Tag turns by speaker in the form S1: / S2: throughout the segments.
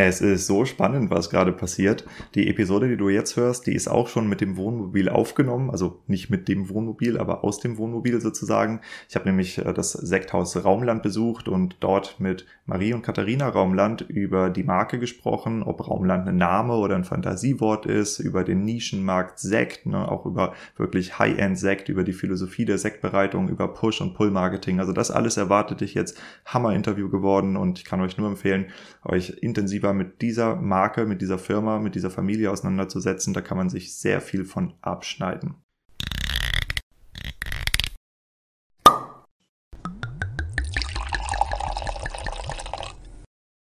S1: Es ist so spannend, was gerade passiert. Die Episode, die du jetzt hörst, die ist auch schon mit dem Wohnmobil aufgenommen. Also nicht mit dem Wohnmobil, aber aus dem Wohnmobil sozusagen. Ich habe nämlich äh, das Sekthaus Raumland besucht und dort mit Marie und Katharina Raumland über die Marke gesprochen, ob Raumland ein Name oder ein Fantasiewort ist, über den Nischenmarkt Sekt, ne, auch über wirklich High-End-Sekt, über die Philosophie der Sektbereitung, über Push- und Pull-Marketing. Also das alles erwartet dich jetzt. Hammer-Interview geworden und ich kann euch nur empfehlen, euch intensiver intensiver mit dieser Marke, mit dieser Firma, mit dieser Familie auseinanderzusetzen. Da kann man sich sehr viel von abschneiden.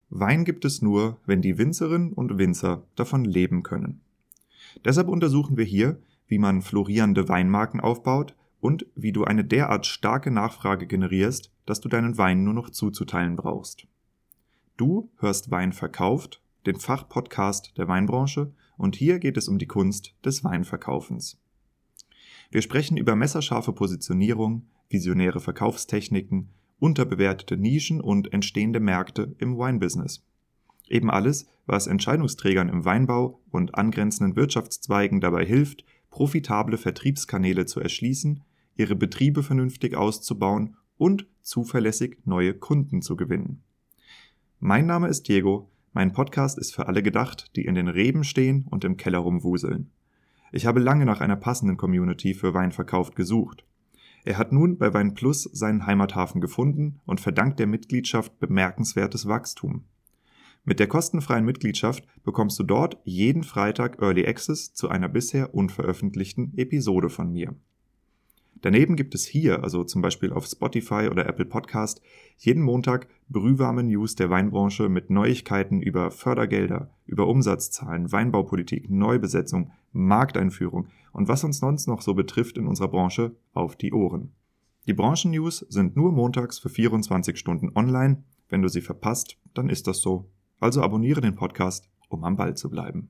S1: Wein gibt es nur, wenn die Winzerinnen und Winzer davon leben können. Deshalb untersuchen wir hier, wie man florierende Weinmarken aufbaut und wie du eine derart starke Nachfrage generierst, dass du deinen Wein nur noch zuzuteilen brauchst. Du hörst Wein verkauft, den Fachpodcast der Weinbranche, und hier geht es um die Kunst des Weinverkaufens. Wir sprechen über messerscharfe Positionierung, visionäre Verkaufstechniken, unterbewertete Nischen und entstehende Märkte im Weinbusiness. Eben alles, was Entscheidungsträgern im Weinbau und angrenzenden Wirtschaftszweigen dabei hilft, profitable Vertriebskanäle zu erschließen, ihre Betriebe vernünftig auszubauen und zuverlässig neue Kunden zu gewinnen. Mein Name ist Diego. Mein Podcast ist für alle gedacht, die in den Reben stehen und im Keller rumwuseln. Ich habe lange nach einer passenden Community für Wein verkauft gesucht. Er hat nun bei Wein Plus seinen Heimathafen gefunden und verdankt der Mitgliedschaft bemerkenswertes Wachstum. Mit der kostenfreien Mitgliedschaft bekommst du dort jeden Freitag Early Access zu einer bisher unveröffentlichten Episode von mir. Daneben gibt es hier, also zum Beispiel auf Spotify oder Apple Podcast, jeden Montag brühwarme News der Weinbranche mit Neuigkeiten über Fördergelder, über Umsatzzahlen, Weinbaupolitik, Neubesetzung, Markteinführung und was uns sonst noch so betrifft in unserer Branche auf die Ohren. Die Branchennews sind nur montags für 24 Stunden online. Wenn du sie verpasst, dann ist das so. Also abonniere den Podcast, um am Ball zu bleiben.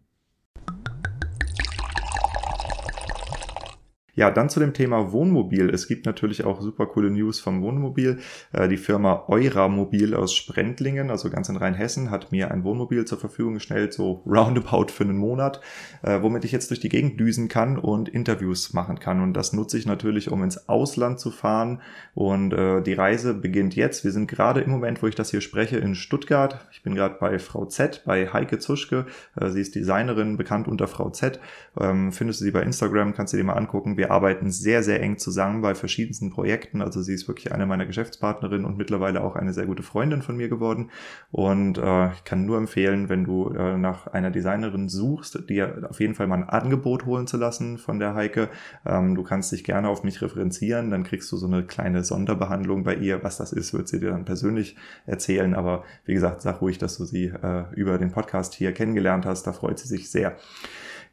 S1: Ja, dann zu dem Thema Wohnmobil. Es gibt natürlich auch super coole News vom Wohnmobil. Äh, die Firma Euramobil aus Sprendlingen, also ganz in Rheinhessen, hat mir ein Wohnmobil zur Verfügung gestellt, so roundabout für einen Monat, äh, womit ich jetzt durch die Gegend düsen kann und Interviews machen kann. Und das nutze ich natürlich, um ins Ausland zu fahren. Und äh, die Reise beginnt jetzt. Wir sind gerade im Moment, wo ich das hier spreche, in Stuttgart. Ich bin gerade bei Frau Z, bei Heike Zuschke. Sie ist Designerin, bekannt unter Frau Z. Ähm, findest du sie bei Instagram, kannst du dir mal angucken. Wir wir arbeiten sehr, sehr eng zusammen bei verschiedensten Projekten. Also sie ist wirklich eine meiner Geschäftspartnerinnen und mittlerweile auch eine sehr gute Freundin von mir geworden. Und äh, ich kann nur empfehlen, wenn du äh, nach einer Designerin suchst, dir auf jeden Fall mal ein Angebot holen zu lassen von der Heike. Ähm, du kannst dich gerne auf mich referenzieren, dann kriegst du so eine kleine Sonderbehandlung bei ihr. Was das ist, wird sie dir dann persönlich erzählen. Aber wie gesagt, sag ruhig, dass du sie äh, über den Podcast hier kennengelernt hast. Da freut sie sich sehr.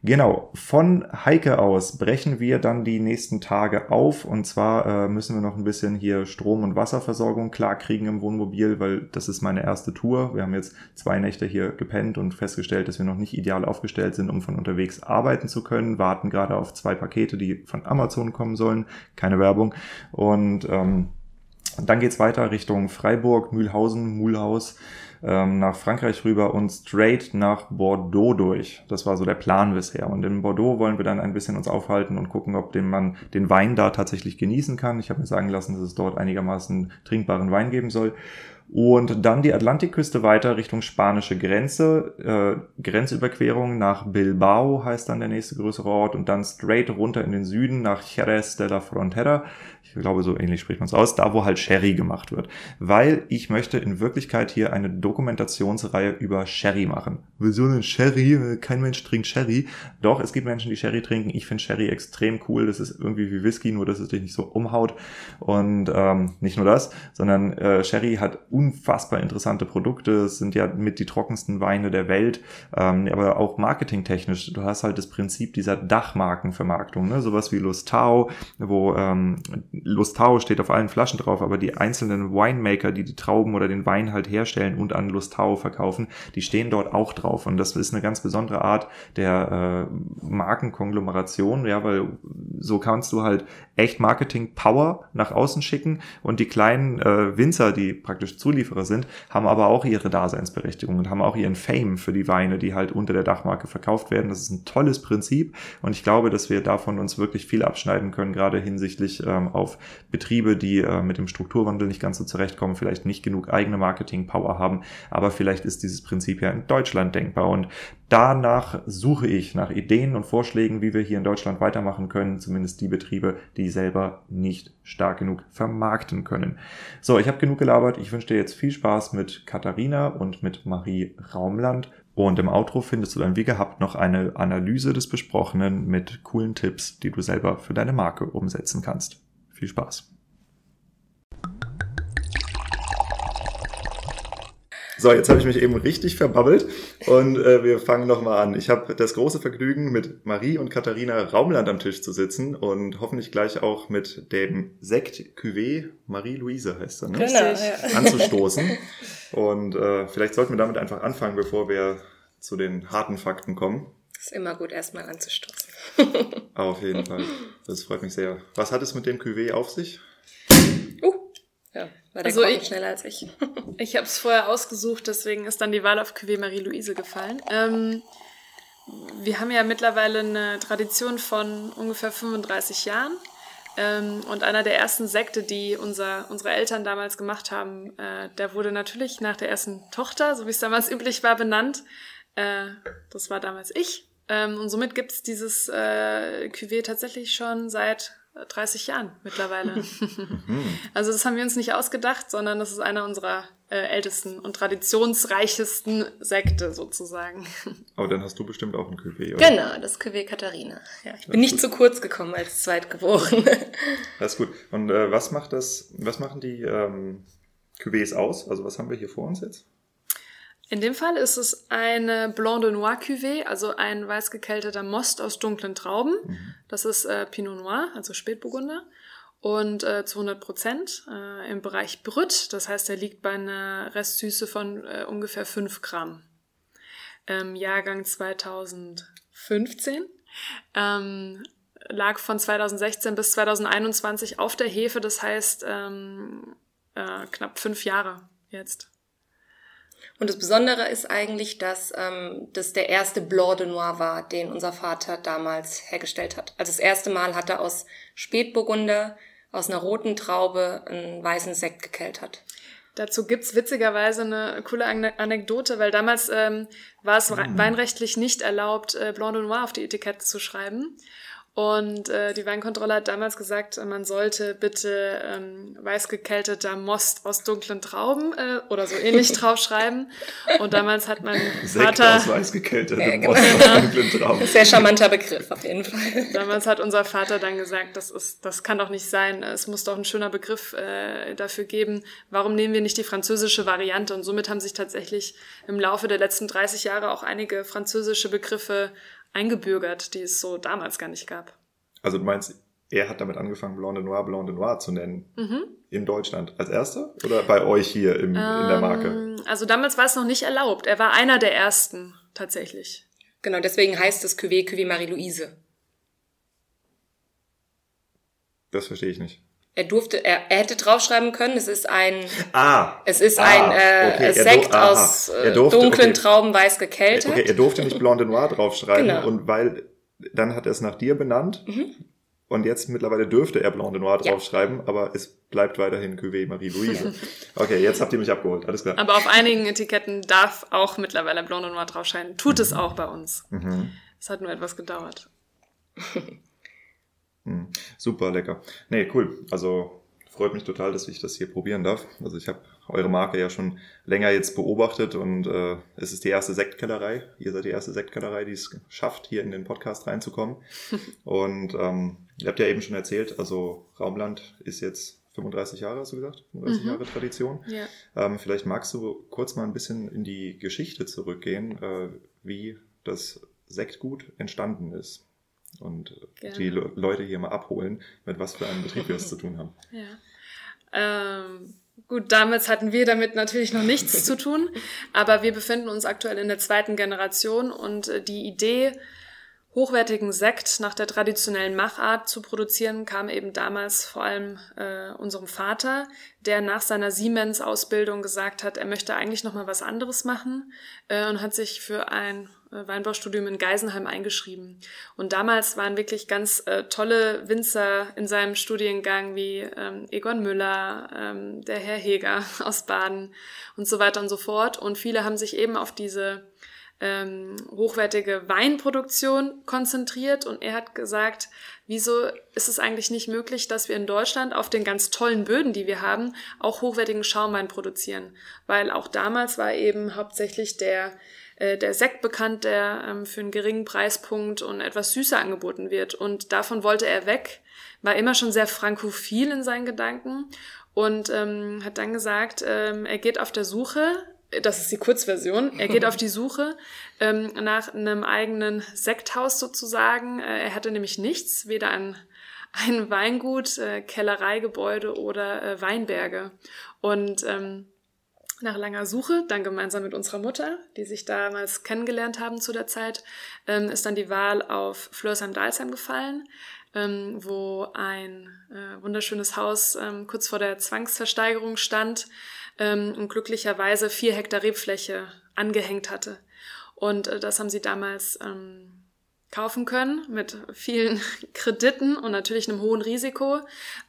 S1: Genau, von Heike aus brechen wir dann die nächsten Tage auf und zwar äh, müssen wir noch ein bisschen hier Strom- und Wasserversorgung klar kriegen im Wohnmobil, weil das ist meine erste Tour. Wir haben jetzt zwei Nächte hier gepennt und festgestellt, dass wir noch nicht ideal aufgestellt sind, um von unterwegs arbeiten zu können. Warten gerade auf zwei Pakete, die von Amazon kommen sollen. Keine Werbung. Und ähm, dann geht's weiter Richtung Freiburg, Mühlhausen, Mulhaus ähm, nach Frankreich rüber und straight nach Bordeaux durch. Das war so der Plan bisher. Und in Bordeaux wollen wir dann ein bisschen uns aufhalten und gucken, ob den man den Wein da tatsächlich genießen kann. Ich habe mir sagen lassen, dass es dort einigermaßen trinkbaren Wein geben soll. Und dann die Atlantikküste weiter Richtung spanische Grenze, äh, Grenzüberquerung nach Bilbao heißt dann der nächste größere Ort und dann straight runter in den Süden nach Jerez de la Frontera ich glaube, so ähnlich spricht man es aus, da wo halt Sherry gemacht wird. Weil ich möchte in Wirklichkeit hier eine Dokumentationsreihe über Sherry machen. Wieso denn Sherry? Kein Mensch trinkt Sherry. Doch, es gibt Menschen, die Sherry trinken. Ich finde Sherry extrem cool. Das ist irgendwie wie Whisky, nur dass es dich nicht so umhaut. Und ähm, nicht nur das, sondern äh, Sherry hat unfassbar interessante Produkte. Es sind ja mit die trockensten Weine der Welt, ähm, aber auch marketingtechnisch. Du hast halt das Prinzip dieser Dachmarkenvermarktung, ne? sowas wie Lustau, wo ähm, Lustau steht auf allen Flaschen drauf, aber die einzelnen Winemaker, die die Trauben oder den Wein halt herstellen und an Lustau verkaufen, die stehen dort auch drauf. Und das ist eine ganz besondere Art der äh, Markenkonglomeration, ja, weil so kannst du halt echt Marketing-Power nach außen schicken und die kleinen äh, Winzer, die praktisch Zulieferer sind, haben aber auch ihre Daseinsberechtigung und haben auch ihren Fame für die Weine, die halt unter der Dachmarke verkauft werden. Das ist ein tolles Prinzip und ich glaube, dass wir davon uns wirklich viel abschneiden können, gerade hinsichtlich ähm, auf Betriebe, die äh, mit dem Strukturwandel nicht ganz so zurechtkommen, vielleicht nicht genug eigene Marketing-Power haben, aber vielleicht ist dieses Prinzip ja in Deutschland denkbar und danach suche ich nach Ideen und Vorschlägen, wie wir hier in Deutschland weitermachen können, zumindest die Betriebe, die selber nicht stark genug vermarkten können. So, ich habe genug gelabert. Ich wünsche dir jetzt viel Spaß mit Katharina und mit Marie Raumland. Und im Outro findest du dann wie gehabt noch eine Analyse des Besprochenen mit coolen Tipps, die du selber für deine Marke umsetzen kannst. Viel Spaß. So, jetzt habe ich mich eben richtig verbabbelt und äh, wir fangen nochmal an. Ich habe das große Vergnügen, mit Marie und Katharina Raumland am Tisch zu sitzen und hoffentlich gleich auch mit dem Sekt Cuvée, Marie-Louise heißt er, ne?
S2: Genau, ja.
S1: anzustoßen. Und äh, vielleicht sollten wir damit einfach anfangen, bevor wir zu den harten Fakten kommen.
S2: Ist immer gut, erstmal anzustoßen.
S1: Auf jeden Fall. Das freut mich sehr. Was hat es mit dem Cuvée auf sich?
S2: Ja, war der
S3: Also ich-
S2: schneller als ich.
S3: Ich habe es vorher ausgesucht, deswegen ist dann die Wahl auf Cuvée Marie-Louise gefallen. Ähm, wir haben ja mittlerweile eine Tradition von ungefähr 35 Jahren. Ähm, und einer der ersten Sekte, die unser, unsere Eltern damals gemacht haben, äh, der wurde natürlich nach der ersten Tochter, so wie es damals üblich war, benannt. Äh, das war damals ich. Ähm, und somit gibt es dieses äh, Cuvée tatsächlich schon seit äh, 30 Jahren mittlerweile. Also das haben wir uns nicht ausgedacht, sondern das ist einer unserer äh, ältesten und traditionsreichesten Sekte sozusagen.
S1: Aber dann hast du bestimmt auch ein Cuvée, oder?
S2: Genau, das Cuvée Katharina. Ja, ich bin nicht zu kurz gekommen als Zweitgeborene.
S1: Das ist gut. Und äh, was macht das, was machen die ähm, Cuvées aus? Also was haben wir hier vor uns jetzt?
S3: In dem Fall ist es eine Blanc de Noir Cuvée, also ein weiß gekälteter Most aus dunklen Trauben. Das ist äh, Pinot Noir, also Spätburgunder. Und äh, zu 100 Prozent äh, im Bereich Brüt. Das heißt, er liegt bei einer Restsüße von äh, ungefähr 5 Gramm. Ähm, Jahrgang 2015. Ähm, lag von 2016 bis 2021 auf der Hefe. Das heißt, ähm, äh, knapp fünf Jahre jetzt.
S2: Und das Besondere ist eigentlich, dass ähm, das der erste Blanc de Noir war, den unser Vater damals hergestellt hat. Also das erste Mal hat er aus Spätburgunder, aus einer roten Traube, einen weißen Sekt gekeltert.
S3: Dazu gibt's witzigerweise eine coole Ane- Anekdote, weil damals ähm, war es rei- weinrechtlich nicht erlaubt, äh, Blanc de Noir auf die Etikette zu schreiben. Und äh, die Weinkontrolle hat damals gesagt, man sollte bitte ähm, weiß gekälteter Most aus dunklen Trauben äh, oder so ähnlich draufschreiben. Und damals hat mein
S1: Sekt
S3: Vater...
S1: aus weiß gekältetem
S2: Ja,
S1: Most
S2: genau.
S1: aus dunklen Trauben.
S2: Sehr charmanter Begriff auf jeden Fall.
S3: Damals hat unser Vater dann gesagt, das ist, das kann doch nicht sein. Es muss doch ein schöner Begriff äh, dafür geben. Warum nehmen wir nicht die französische Variante? Und somit haben sich tatsächlich im Laufe der letzten 30 Jahre auch einige französische Begriffe eingebürgert, die es so damals gar nicht gab.
S1: Also du meinst, er hat damit angefangen, Blanc de Noir, Blanc de Noir zu nennen.
S3: Mhm.
S1: In Deutschland als erster? Oder bei euch hier im, in der Marke?
S3: Ähm, also damals war es noch nicht erlaubt. Er war einer der ersten tatsächlich.
S2: Genau, deswegen heißt es Cuvée Cuvée Marie-Louise.
S1: Das verstehe ich nicht.
S2: Er durfte, er, er hätte draufschreiben können, es ist ein,
S1: Ah!
S2: es ist
S1: Ah,
S2: ein äh,
S1: okay,
S2: Sekt
S1: aha.
S2: aus
S1: Er
S2: äh,
S1: durfte-
S2: dunklen
S1: okay.
S2: Trauben weiß gekeltert.
S1: Okay, er durfte nicht Blanc de Noir draufschreiben
S2: Genau.
S1: und weil dann hat er es nach dir benannt und jetzt mittlerweile dürfte er Blanc de Noir
S2: Mhm. Ja.
S1: draufschreiben, aber es bleibt weiterhin Cuvée Marie-Louise. Okay, jetzt habt ihr mich abgeholt, alles klar.
S3: Aber auf einigen Etiketten darf auch mittlerweile Blanc de Noir draufscheinen. Tut es auch bei uns.
S1: Mhm.
S3: Es hat nur etwas gedauert.
S1: Hm, Super lecker. Nee, cool. Also freut mich total, dass ich das hier probieren darf. Also ich habe eure Marke ja schon länger jetzt beobachtet und äh, es ist die erste Sektkellerei. Ihr seid die erste Sektkellerei, die es schafft, hier in den Podcast reinzukommen. und ähm, ihr habt ja eben schon erzählt, also Raumland ist jetzt 35 Jahre, hast du gesagt? 35
S3: Mhm.
S1: Jahre Tradition.
S3: Ja.
S1: Ähm, vielleicht magst du kurz mal ein bisschen in die Geschichte zurückgehen, äh, wie das Sektgut entstanden ist. Und
S3: Gerne.
S1: die Le Leute hier mal abholen, mit was für einem Betrieb wir es zu tun haben.
S3: Ja. Ähm, gut, damals hatten wir damit natürlich noch nichts zu tun, aber wir befinden uns aktuell in der zweiten Generation und äh, die Idee hochwertigen Sekt nach der traditionellen Machart zu produzieren, kam eben damals vor allem äh, unserem Vater, der nach seiner Siemens-Ausbildung gesagt hat, er möchte eigentlich noch mal was anderes machen äh, und hat sich für ein Weinbaustudium in Geisenheim eingeschrieben. Und damals waren wirklich ganz äh, tolle Winzer in seinem Studiengang wie ähm, Egon Müller, ähm, der Herr Heger aus Baden und so weiter und so fort. Und viele haben sich eben auf diese ähm, hochwertige Weinproduktion konzentriert und er hat gesagt, wieso ist es eigentlich nicht möglich, dass wir in Deutschland auf den ganz tollen Böden, die wir haben, auch hochwertigen Schaumwein produzieren? Weil auch damals war eben hauptsächlich der äh, der Sekt bekannt, der ähm, für einen geringen Preispunkt und etwas süßer angeboten wird. Und davon wollte er weg, war immer schon sehr frankophil in seinen Gedanken und ähm, hat dann gesagt, ähm, er geht auf der Suche das ist die Kurzversion. Er geht auf die Suche ähm, nach einem eigenen Sekthaus sozusagen. Äh, er hatte nämlich nichts, weder ein, ein Weingut, äh, Kellereigebäude oder äh, Weinberge. Und ähm, nach langer Suche, dann gemeinsam mit unserer Mutter, die sich damals kennengelernt haben zu der Zeit, ähm, ist dann die Wahl auf Flörsheim-Dalsheim gefallen, ähm, wo ein äh, wunderschönes Haus ähm, kurz vor der Zwangsversteigerung stand ähm, und glücklicherweise vier Hektar Rebfläche angehängt hatte. Und äh, das haben sie damals ähm, kaufen können mit vielen Krediten und natürlich einem hohen Risiko,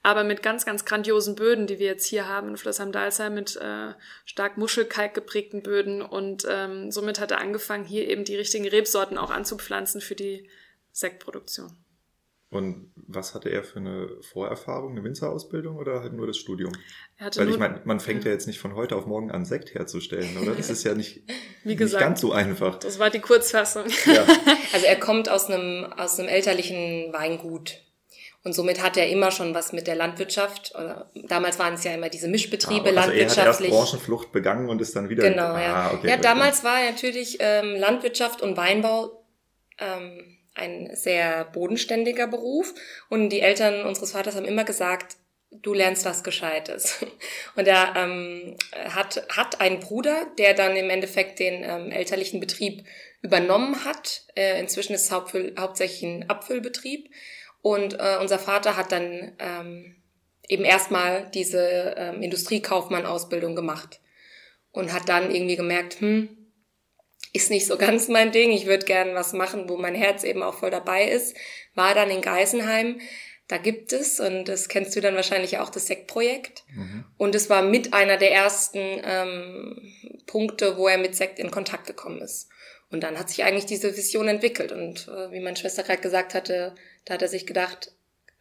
S3: aber mit ganz, ganz grandiosen Böden, die wir jetzt hier haben in Flössheim-Dalsheim mit äh, stark Muschelkalk geprägten Böden und ähm, somit hat er angefangen, hier eben die richtigen Rebsorten auch anzupflanzen für die Sektproduktion.
S1: Und was hatte er für eine Vorerfahrung, eine Winzerausbildung oder halt nur das Studium? Weil ich meine, man fängt ja. jetzt nicht von heute auf morgen an, Sekt herzustellen, oder? Das ist ja nicht, Wie gesagt, nicht ganz so einfach.
S3: Das war die Kurzfassung.
S2: Ja. Also er kommt aus einem, aus einem elterlichen Weingut. Und somit hat er immer schon was mit der Landwirtschaft. Oder damals waren es ja immer diese Mischbetriebe, ah, also landwirtschaftlich. Er hat
S1: erst Branchenflucht begangen und ist dann wieder.
S2: Genau, ah, ja. Okay, ja, damals war natürlich ähm, Landwirtschaft und Weinbau ähm, ein sehr bodenständiger Beruf. Und die Eltern unseres Vaters haben immer gesagt, du lernst was Gescheites. Und er ähm, hat, hat einen Bruder, der dann im Endeffekt den ähm, elterlichen Betrieb übernommen hat. Äh, inzwischen ist es hauptsächlich ein Abfüllbetrieb. Und äh, unser Vater hat dann ähm, eben erstmal diese ähm, Industriekaufmann-Ausbildung gemacht und hat dann irgendwie gemerkt, hm, ist nicht so ganz mein Ding. Ich würde gern was machen, wo mein Herz eben auch voll dabei ist. War dann in Geisenheim. Da gibt es, und das kennst du dann wahrscheinlich auch, das Sektprojekt. Mhm. Und es war mit einer der ersten ähm, Punkte, wo er mit Sekt in Kontakt gekommen ist. Und dann hat sich eigentlich diese Vision entwickelt. Und äh, wie meine Schwester gerade gesagt hatte, da hat er sich gedacht,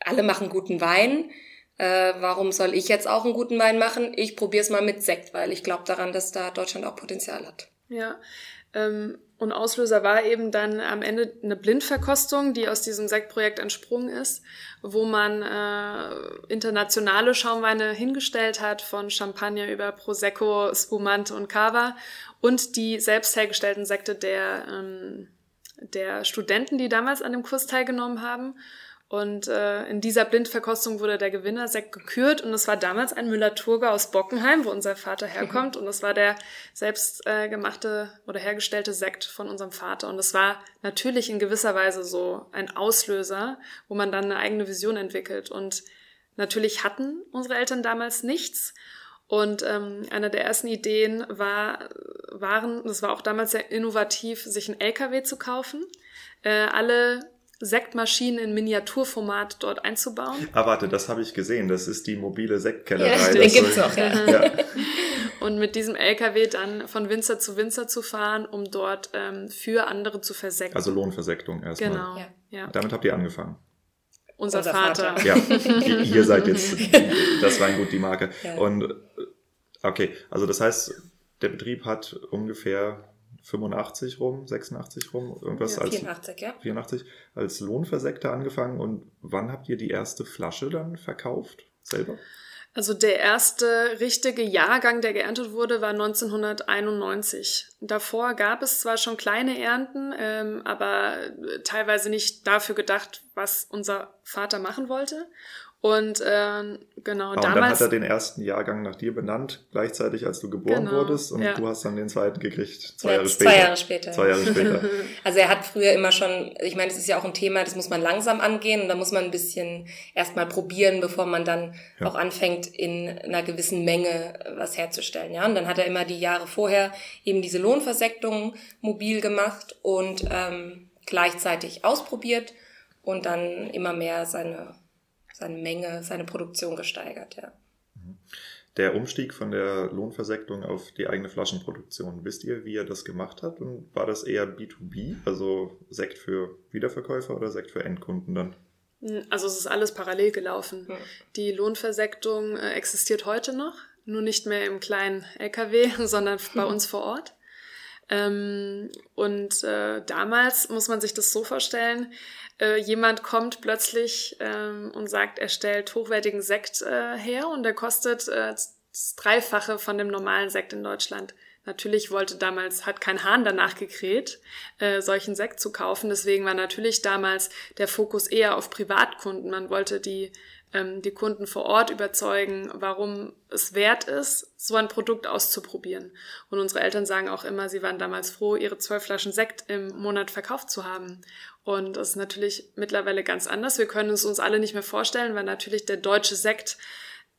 S2: alle machen guten Wein. Äh, warum soll ich jetzt auch einen guten Wein machen? Ich probiere es mal mit Sekt, weil ich glaube daran, dass da Deutschland auch Potenzial hat.
S3: Ja, und Auslöser war eben dann am Ende eine Blindverkostung, die aus diesem Sektprojekt entsprungen ist, wo man äh, internationale Schaumweine hingestellt hat, von Champagner über Prosecco, Spumante und Cava und die selbst hergestellten Sekte der, ähm, der Studenten, die damals an dem Kurs teilgenommen haben. Und äh, in dieser Blindverkostung wurde der Gewinnersekt gekürt und es war damals ein Müller-Turger aus Bockenheim, wo unser Vater herkommt. Und es war der selbst äh, gemachte oder hergestellte Sekt von unserem Vater. Und es war natürlich in gewisser Weise so ein Auslöser, wo man dann eine eigene Vision entwickelt. Und natürlich hatten unsere Eltern damals nichts. Und ähm, eine der ersten Ideen war, waren, das war auch damals sehr innovativ, sich ein LKW zu kaufen. Äh, alle Sektmaschinen in Miniaturformat dort einzubauen.
S1: Ah, warte, das habe ich gesehen. Das ist die mobile Sektkellerei.
S2: Ja, den gibt's noch, ja. ja.
S3: Und mit diesem LKW dann von Winzer zu Winzer zu fahren, um dort ähm, für andere zu versekten.
S1: Also Lohnversektung erstmal.
S3: Genau. Ja.
S1: ja. Damit habt ihr angefangen.
S3: Unser, Unser Vater.
S1: Vater. Ja, ihr seid jetzt das Weingut die Marke. Ja. Und okay, also das heißt, der Betrieb hat ungefähr 85 rum, 86 rum, irgendwas
S2: ja, 84, als ja.
S1: 84 als Lohnversekter angefangen und wann habt ihr die erste Flasche dann verkauft selber?
S3: Also der erste richtige Jahrgang, der geerntet wurde, war 1991. Davor gab es zwar schon kleine Ernten, ähm, aber teilweise nicht dafür gedacht, was unser Vater machen wollte. Und äh, genau,
S1: ah, damals. Und dann hat er den ersten Jahrgang nach dir benannt, gleichzeitig als du geboren genau, wurdest. Und ja. du hast dann den zweiten gekriegt, zwei ja, Jahre später.
S2: Zwei Jahre später.
S1: Zwei Jahre später.
S2: also er hat früher immer schon, ich meine, das ist ja auch ein Thema, das muss man langsam angehen und da muss man ein bisschen erstmal probieren, bevor man dann ja. auch anfängt, in einer gewissen Menge was herzustellen. Ja, und dann hat er immer die Jahre vorher eben diese Lohnversektung mobil gemacht und ähm, gleichzeitig ausprobiert und dann immer mehr seine seine Menge, seine Produktion gesteigert, ja.
S1: Der Umstieg von der Lohnversektung auf die eigene Flaschenproduktion, wisst ihr, wie er das gemacht hat? Und war das eher B2B, also Sekt für Wiederverkäufer oder Sekt für Endkunden dann?
S3: Also es ist alles parallel gelaufen. Ja. Die Lohnversektung äh, existiert heute noch, nur nicht mehr im kleinen LKW, sondern bei uns vor Ort. Ähm, und äh, damals muss man sich das so vorstellen, äh, jemand kommt plötzlich ähm, und sagt, er stellt hochwertigen Sekt äh, her und der kostet äh, das Dreifache von dem normalen Sekt in Deutschland. Natürlich wollte damals, hat kein Hahn danach gekräht, äh, solchen Sekt zu kaufen. Deswegen war natürlich damals der Fokus eher auf Privatkunden. Man wollte die ähm, die Kunden vor Ort überzeugen, warum es wert ist, so ein Produkt auszuprobieren. Und unsere Eltern sagen auch immer, sie waren damals froh, ihre zwölf Flaschen Sekt im Monat verkauft zu haben. Und das ist natürlich mittlerweile ganz anders. Wir können es uns alle nicht mehr vorstellen, weil natürlich der deutsche Sekt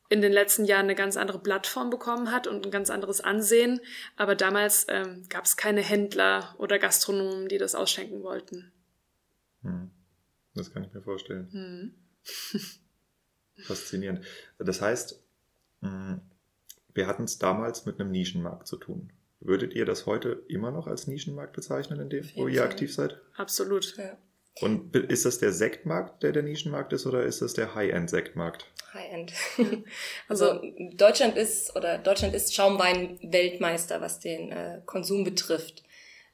S3: in den letzten Jahren eine ganz andere Plattform bekommen hat und ein ganz anderes Ansehen. Aber damals ähm, gab es keine Händler oder Gastronomen, die das ausschenken wollten.
S1: Hm. Das kann ich mir vorstellen. Hm. Faszinierend. Das heißt, mm, wir hatten es damals mit einem Nischenmarkt zu tun. Würdet ihr das heute immer noch als Nischenmarkt bezeichnen, in dem, wo ihr aktiv seid?
S3: Absolut.
S2: Ja.
S1: Und ist das der Sektmarkt, der der Nischenmarkt ist, oder ist das der High-End-Sektmarkt?
S2: High-End. also Deutschland ist oder Deutschland ist Schaumwein-Weltmeister, was den äh, Konsum betrifft.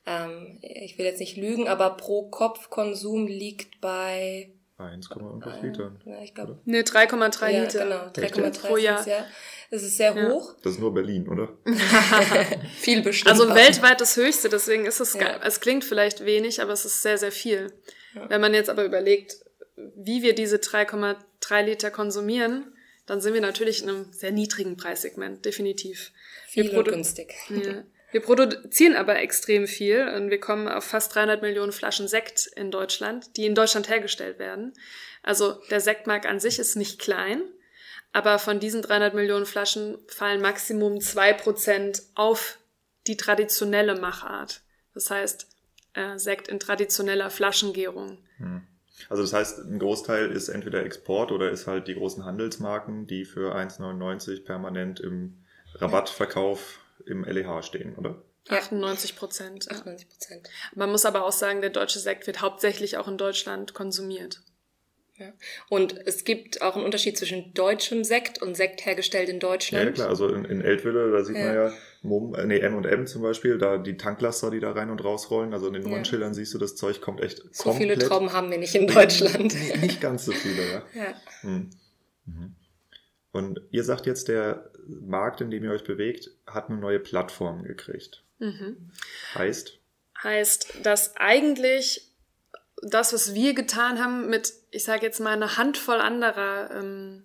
S2: Ähm, ich will jetzt nicht lügen, aber pro Kopf Konsum liegt bei
S1: 1, irgendwas Liter.
S3: Ja, ich glaube. Ne, 3,3 ja,
S2: Liter. Genau, 3,3 pro Jahr. Ja. Das ist sehr hoch.
S1: Das ist nur Berlin, oder?
S2: viel bestimmt.
S3: Also weltweit das höchste, deswegen ist es, ja. es klingt vielleicht wenig, aber es ist sehr, sehr viel. Wenn man jetzt aber überlegt, wie wir diese 3,3 Liter konsumieren, dann sind wir natürlich in einem sehr niedrigen Preissegment, definitiv.
S2: Viel und günstig.
S3: Ja. Wir produzieren aber extrem viel und wir kommen auf fast 300 Millionen Flaschen Sekt in Deutschland, die in Deutschland hergestellt werden. Also der Sektmarkt an sich ist nicht klein, aber von diesen 300 Millionen Flaschen fallen Maximum zwei Prozent auf die traditionelle Machart. Das heißt, äh, Sekt in traditioneller Flaschengärung. Hm.
S1: Also das heißt, ein Großteil ist entweder Export oder ist halt die großen Handelsmarken, die für 1,99 permanent im Rabattverkauf im LEH stehen, oder?
S3: 98 Prozent.
S2: 98 Prozent.
S3: Man muss aber auch sagen, der deutsche Sekt wird hauptsächlich auch in Deutschland konsumiert.
S2: Ja. Und es gibt auch einen Unterschied zwischen deutschem Sekt und Sekt hergestellt in Deutschland.
S1: Ja, klar. Also in, in Eltville, da sieht ja. man ja Mum, äh, nee, M&M zum Beispiel, da die Tanklaster, die da rein und rausrollen. Also in den Nummernschildern ja. siehst du, das Zeug kommt echt
S2: So komplett. viele Trauben haben wir nicht in Deutschland.
S1: nicht ganz so viele, ja. ja. Hm. Mhm. Und ihr sagt jetzt, der Markt, in dem ihr euch bewegt, hat eine neue Plattform gekriegt. Mhm. Heißt?
S3: Heißt, dass eigentlich das, was wir getan haben mit, ich sage jetzt mal, einer Handvoll anderer ähm,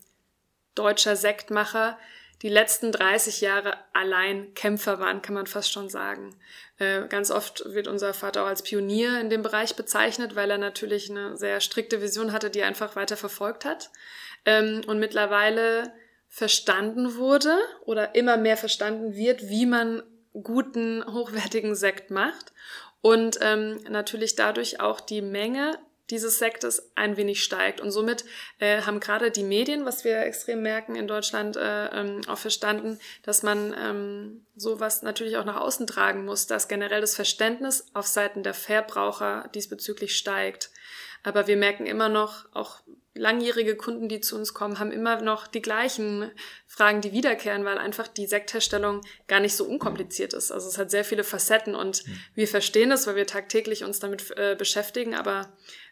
S3: deutscher Sektmacher, die letzten 30 Jahre allein Kämpfer waren, kann man fast schon sagen. Äh, ganz oft wird unser Vater auch als Pionier in dem Bereich bezeichnet, weil er natürlich eine sehr strikte Vision hatte, die er einfach weiter verfolgt hat. Ähm, und mittlerweile verstanden wurde oder immer mehr verstanden wird, wie man guten, hochwertigen Sekt macht und ähm, natürlich dadurch auch die Menge dieses Sektes ein wenig steigt. Und somit äh, haben gerade die Medien, was wir extrem merken in Deutschland, äh, ähm, auch verstanden, dass man ähm, sowas natürlich auch nach außen tragen muss, dass generell das Verständnis auf Seiten der Verbraucher diesbezüglich steigt. Aber wir merken immer noch, auch langjährige Kunden, die zu uns kommen, haben immer noch die gleichen Fragen, die wiederkehren, weil einfach die Sektherstellung gar nicht so unkompliziert ist. Also es hat sehr viele Facetten und mhm. wir verstehen es, weil wir tagtäglich uns damit äh, beschäftigen, aber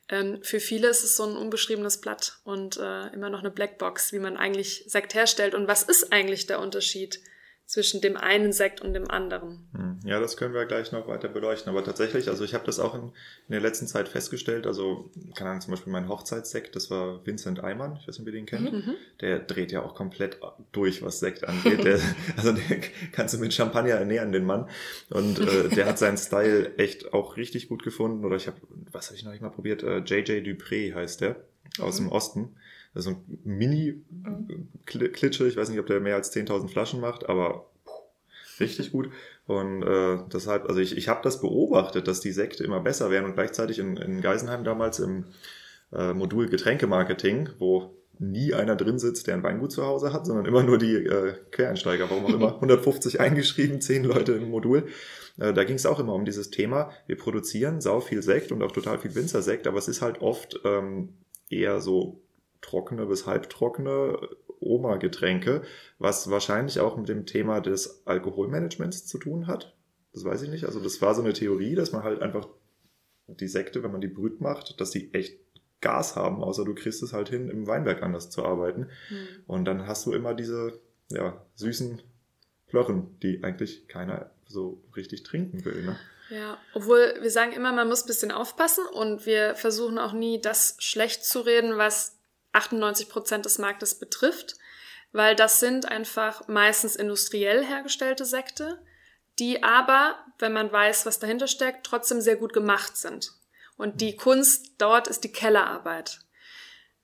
S3: ähm, für viele ist es so ein unbeschriebenes Blatt und äh, immer noch eine Blackbox, wie man eigentlich Sekt herstellt und was ist eigentlich der Unterschied zwischen dem einen Sekt und dem anderen.
S1: Hm. Ja, das können wir gleich noch weiter beleuchten. Aber tatsächlich, also ich habe das auch in, in der letzten Zeit festgestellt. Also, keine Ahnung, zum Beispiel mein Hochzeitssekt, das war Vincent Eimann, ich weiß nicht, ob ihr den kennt. Mhm. Der dreht ja auch komplett durch, was Sekt angeht. Der, also den kannst du mit Champagner ernähren, den Mann. Und äh, der hat seinen Style echt auch richtig gut gefunden. Oder ich habe, was habe ich noch nicht mal probiert? Äh, JJ Dupré heißt der, aus mhm. dem Osten. Das ist ein Mini-Klitsche. Ich weiß nicht, ob der mehr als 10.000 Flaschen macht, aber richtig gut. Und äh, deshalb, also ich, ich habe das beobachtet, dass die Sekte immer besser werden und gleichzeitig in, in Geisenheim damals im äh, Modul Getränkemarketing, wo nie einer drin sitzt, der ein Weingut zu Hause hat, sondern immer nur die äh, Quereinsteiger, warum auch immer, 150 eingeschrieben, 10 Leute im Modul. Äh, da ging es auch immer um dieses Thema, wir produzieren sau viel Sekt und auch total viel Winzersekt, aber es ist halt oft ähm, eher so trockene bis halbtrockene Oma-Getränke, was wahrscheinlich auch mit dem Thema des Alkoholmanagements zu tun hat. Das weiß ich nicht. Also das war so eine Theorie, dass man halt einfach die Sekte, wenn man die brüt macht, dass die echt Gas haben, außer du kriegst es halt hin, im Weinberg anders zu arbeiten. Mhm. Und dann hast du immer diese ja, süßen Plörren, die eigentlich keiner so richtig trinken will. Ne?
S3: Ja, obwohl wir sagen immer, man muss ein bisschen aufpassen und wir versuchen auch nie, das schlecht zu reden, was 98 Prozent des Marktes betrifft, weil das sind einfach meistens industriell hergestellte Sekte, die aber, wenn man weiß, was dahinter steckt, trotzdem sehr gut gemacht sind. Und die Kunst dort ist die Kellerarbeit.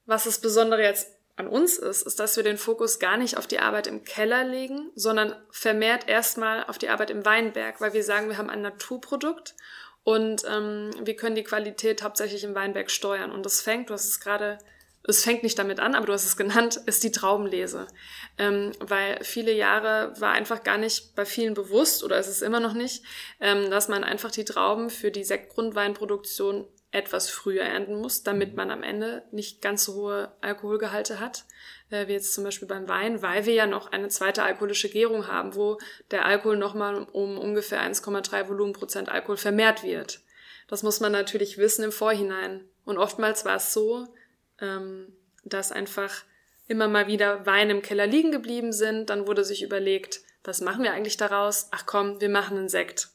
S3: Was das Besondere jetzt an uns ist, ist, dass wir den Fokus gar nicht auf die Arbeit im Keller legen, sondern vermehrt erstmal auf die Arbeit im Weinberg, weil wir sagen, wir haben ein Naturprodukt und ähm, wir können die Qualität hauptsächlich im Weinberg steuern. Und das fängt, du hast es gerade es fängt nicht damit an, aber du hast es genannt, ist die Traubenlese. Ähm, weil viele Jahre war einfach gar nicht bei vielen bewusst, oder ist es immer noch nicht, ähm, dass man einfach die Trauben für die Sektgrundweinproduktion etwas früher ernten muss, damit man am Ende nicht ganz so hohe Alkoholgehalte hat, äh, wie jetzt zum Beispiel beim Wein, weil wir ja noch eine zweite alkoholische Gärung haben, wo der Alkohol nochmal um ungefähr 1,3 Volumenprozent Alkohol vermehrt wird. Das muss man natürlich wissen im Vorhinein. Und oftmals war es so, ähm, dass einfach immer mal wieder Weine im Keller liegen geblieben sind. Dann wurde sich überlegt, was machen wir eigentlich daraus? Ach komm, wir machen einen Sekt.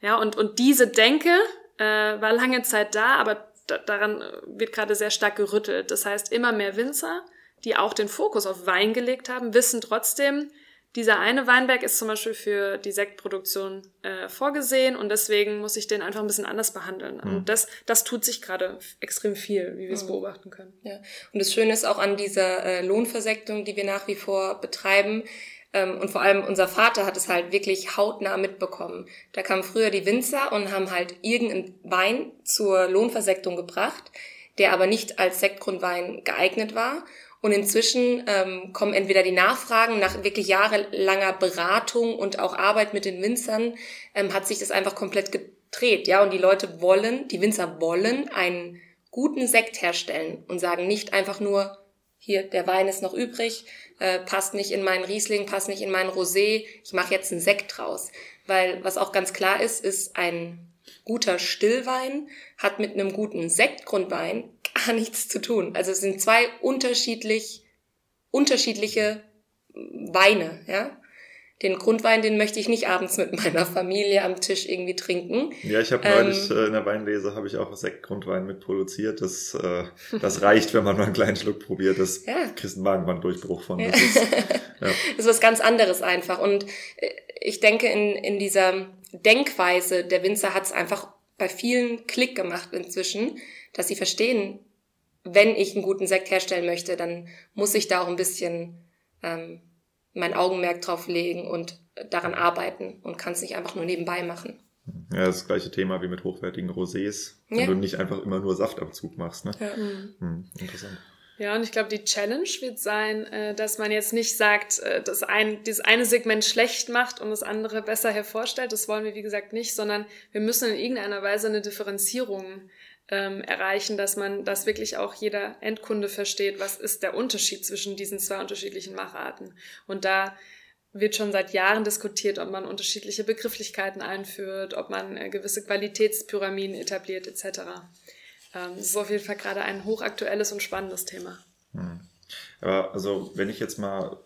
S3: Ja, und, und diese Denke äh, war lange Zeit da, aber da, daran wird gerade sehr stark gerüttelt. Das heißt, immer mehr Winzer, die auch den Fokus auf Wein gelegt haben, wissen trotzdem, dieser eine Weinberg ist zum Beispiel für die Sektproduktion äh, vorgesehen und deswegen muss ich den einfach ein bisschen anders behandeln. Mhm. Und das, das tut sich gerade extrem viel, wie wir es mhm. beobachten können.
S2: Ja. Und das Schöne ist auch an dieser äh, Lohnversektung, die wir nach wie vor betreiben, ähm, und vor allem unser Vater hat es halt wirklich hautnah mitbekommen. Da kamen früher die Winzer und haben halt irgendeinen Wein zur Lohnversektung gebracht, der aber nicht als Sektgrundwein geeignet war. Und inzwischen ähm, kommen entweder die Nachfragen nach wirklich jahrelanger Beratung und auch Arbeit mit den Winzern, ähm, hat sich das einfach komplett gedreht, ja. Und die Leute wollen, die Winzer wollen einen guten Sekt herstellen und sagen nicht einfach nur, hier, der Wein ist noch übrig, äh, passt nicht in meinen Riesling, passt nicht in meinen Rosé, ich mache jetzt einen Sekt draus. Weil was auch ganz klar ist, ist ein guter Stillwein hat mit einem guten Sektgrundwein gar nichts zu tun. Also es sind zwei unterschiedlich, unterschiedliche Weine, ja. Den Grundwein, den möchte ich nicht abends mit meiner Familie am Tisch irgendwie trinken.
S1: Ja, ich habe neulich ähm, äh, in der Weinlese habe ich auch Sektgrundwein mitproduziert. Das, äh, das reicht, wenn man nur einen kleinen Schluck probiert. Das ja. kriegst einen Magenbanddurchbruch von. Das, ja. ist,
S2: ja. das ist was ganz anderes einfach. Und äh, ich denke, in, in dieser Denkweise der Winzer hat es einfach bei vielen Klick gemacht inzwischen, dass sie verstehen, wenn ich einen guten Sekt herstellen möchte, dann muss ich da auch ein bisschen ähm, mein Augenmerk drauf legen und daran arbeiten und kann es nicht einfach nur nebenbei machen.
S1: Ja, das gleiche Thema wie mit hochwertigen Rosés, wenn ja. du nicht einfach immer nur Saftabzug machst. Ne? Ja.
S3: Hm, interessant. Ja, und ich glaube, die Challenge wird sein, äh, dass man jetzt nicht sagt, äh, dass ein, dieses eine Segment schlecht macht und das andere besser hervorstellt. Das wollen wir, wie gesagt, nicht, sondern wir müssen in irgendeiner Weise eine Differenzierung ähm, erreichen, dass man, dass wirklich auch jeder Endkunde versteht, was ist der Unterschied zwischen diesen zwei unterschiedlichen Macharten. Und da wird schon seit Jahren diskutiert, ob man unterschiedliche Begrifflichkeiten einführt, ob man äh, gewisse Qualitätspyramiden etabliert etc. Ähm, das ist auf jeden Fall gerade ein hochaktuelles und spannendes Thema.
S1: Hm. Aber also wenn ich jetzt mal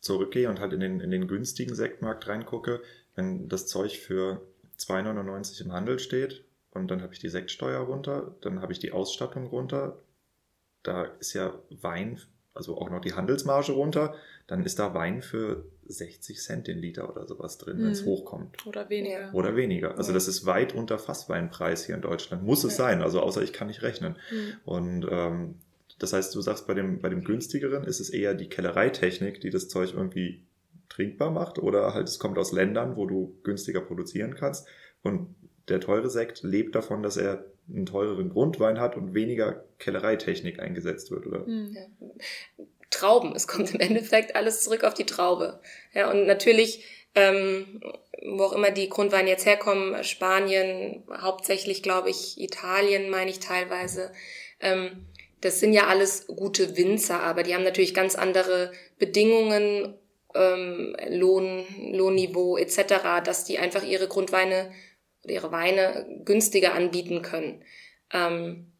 S1: zurückgehe und halt in den, in den günstigen Sektmarkt reingucke, wenn das Zeug für 2,99 im Handel steht und dann habe ich die Sektsteuer runter, dann habe ich die Ausstattung runter, da ist ja Wein, also auch noch die Handelsmarge runter, dann ist da Wein für 60 Cent den Liter oder sowas drin, mhm. wenn es hochkommt.
S3: Oder weniger.
S1: Oder weniger. Also das ist weit unter Fassweinpreis hier in Deutschland. Muss es ja. sein, also außer ich kann nicht rechnen. Mhm. Und ähm, das heißt, du sagst, bei dem, bei dem günstigeren ist es eher die Kellereitechnik, die das Zeug irgendwie trinkbar macht, oder halt es kommt aus Ländern, wo du günstiger produzieren kannst. Und der teure Sekt lebt davon, dass er einen teureren Grundwein hat und weniger Kellereitechnik eingesetzt wird, oder?
S2: Mhm. Trauben. Es kommt im Endeffekt alles zurück auf die Traube. Ja, und natürlich, ähm, wo auch immer die Grundweine jetzt herkommen, Spanien, hauptsächlich glaube ich Italien, meine ich teilweise. Ähm, das sind ja alles gute Winzer, aber die haben natürlich ganz andere Bedingungen, ähm, Lohn, Lohnniveau etc., dass die einfach ihre Grundweine oder ihre Weine günstiger anbieten können. Ähm,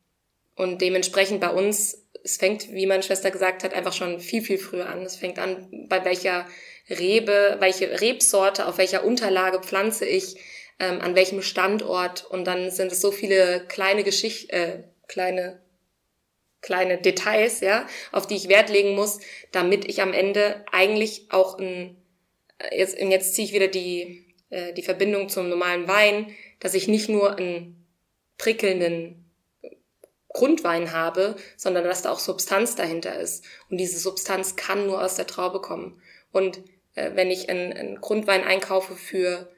S2: und dementsprechend bei uns es fängt, wie meine Schwester gesagt hat, einfach schon viel, viel früher an. Es fängt an, bei welcher Rebe, welche Rebsorte, auf welcher Unterlage pflanze ich, ähm, an welchem Standort. Und dann sind es so viele kleine Geschichten, äh, kleine kleine Details, ja, auf die ich Wert legen muss, damit ich am Ende eigentlich auch ein, äh, jetzt, jetzt ziehe ich wieder die, äh, die Verbindung zum normalen Wein, dass ich nicht nur einen prickelnden Grundwein habe, sondern dass da auch Substanz dahinter ist. Und diese Substanz kann nur aus der Traube kommen. Und äh, wenn ich einen, einen Grundwein einkaufe für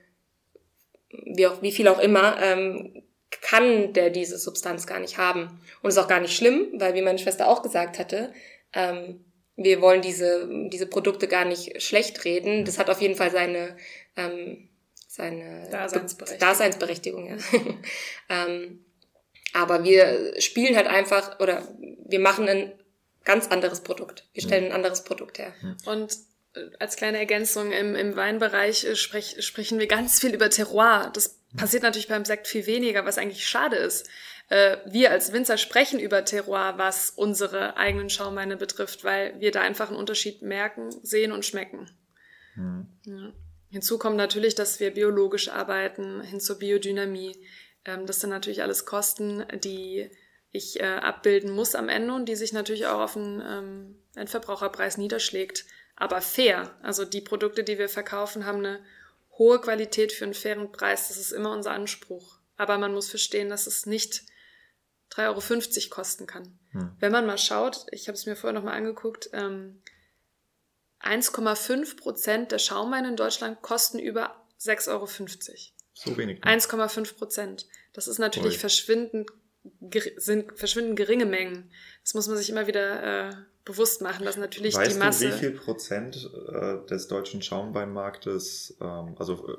S2: wie, auch, wie viel auch immer, ähm, kann der diese Substanz gar nicht haben. Und ist auch gar nicht schlimm, weil wie meine Schwester auch gesagt hatte, ähm, wir wollen diese, diese Produkte gar nicht schlecht reden. Das hat auf jeden Fall seine, ähm, seine
S3: Daseinsberechtigung.
S2: Daseinsberechtigung ja. ähm, aber wir spielen halt einfach oder wir machen ein ganz anderes Produkt. Wir stellen ein anderes Produkt her.
S3: Und äh, als kleine Ergänzung im, im Weinbereich äh, sprech, sprechen wir ganz viel über Terroir. Das passiert natürlich beim Sekt viel weniger, was eigentlich schade ist. Äh, wir als Winzer sprechen über Terroir, was unsere eigenen Schaumweine betrifft, weil wir da einfach einen Unterschied merken, sehen und schmecken. Mhm. Ja. Hinzu kommt natürlich, dass wir biologisch arbeiten, hin zur Biodynamie. Ähm, das sind natürlich alles Kosten, die ich äh, abbilden muss am Ende und die sich natürlich auch auf einen, ähm, einen Verbraucherpreis niederschlägt. Aber fair. Also die Produkte, die wir verkaufen, haben eine hohe Qualität für einen fairen Preis. Das ist immer unser Anspruch. Aber man muss verstehen, dass es nicht 3,50 Euro kosten kann. Hm. Wenn man mal schaut, ich habe es mir vorher nochmal angeguckt, ähm, 1,5 Prozent der Schaumweine in Deutschland kosten über 6,50 Euro.
S1: So wenig.
S3: 1,5 Prozent. Das ist natürlich verschwindend, sind verschwindend geringe Mengen. Das muss man sich immer wieder äh, bewusst machen, dass natürlich
S1: weißt
S3: die Masse.
S1: Du, wie viel Prozent äh, des deutschen Schaumweinmarktes, ähm, also äh,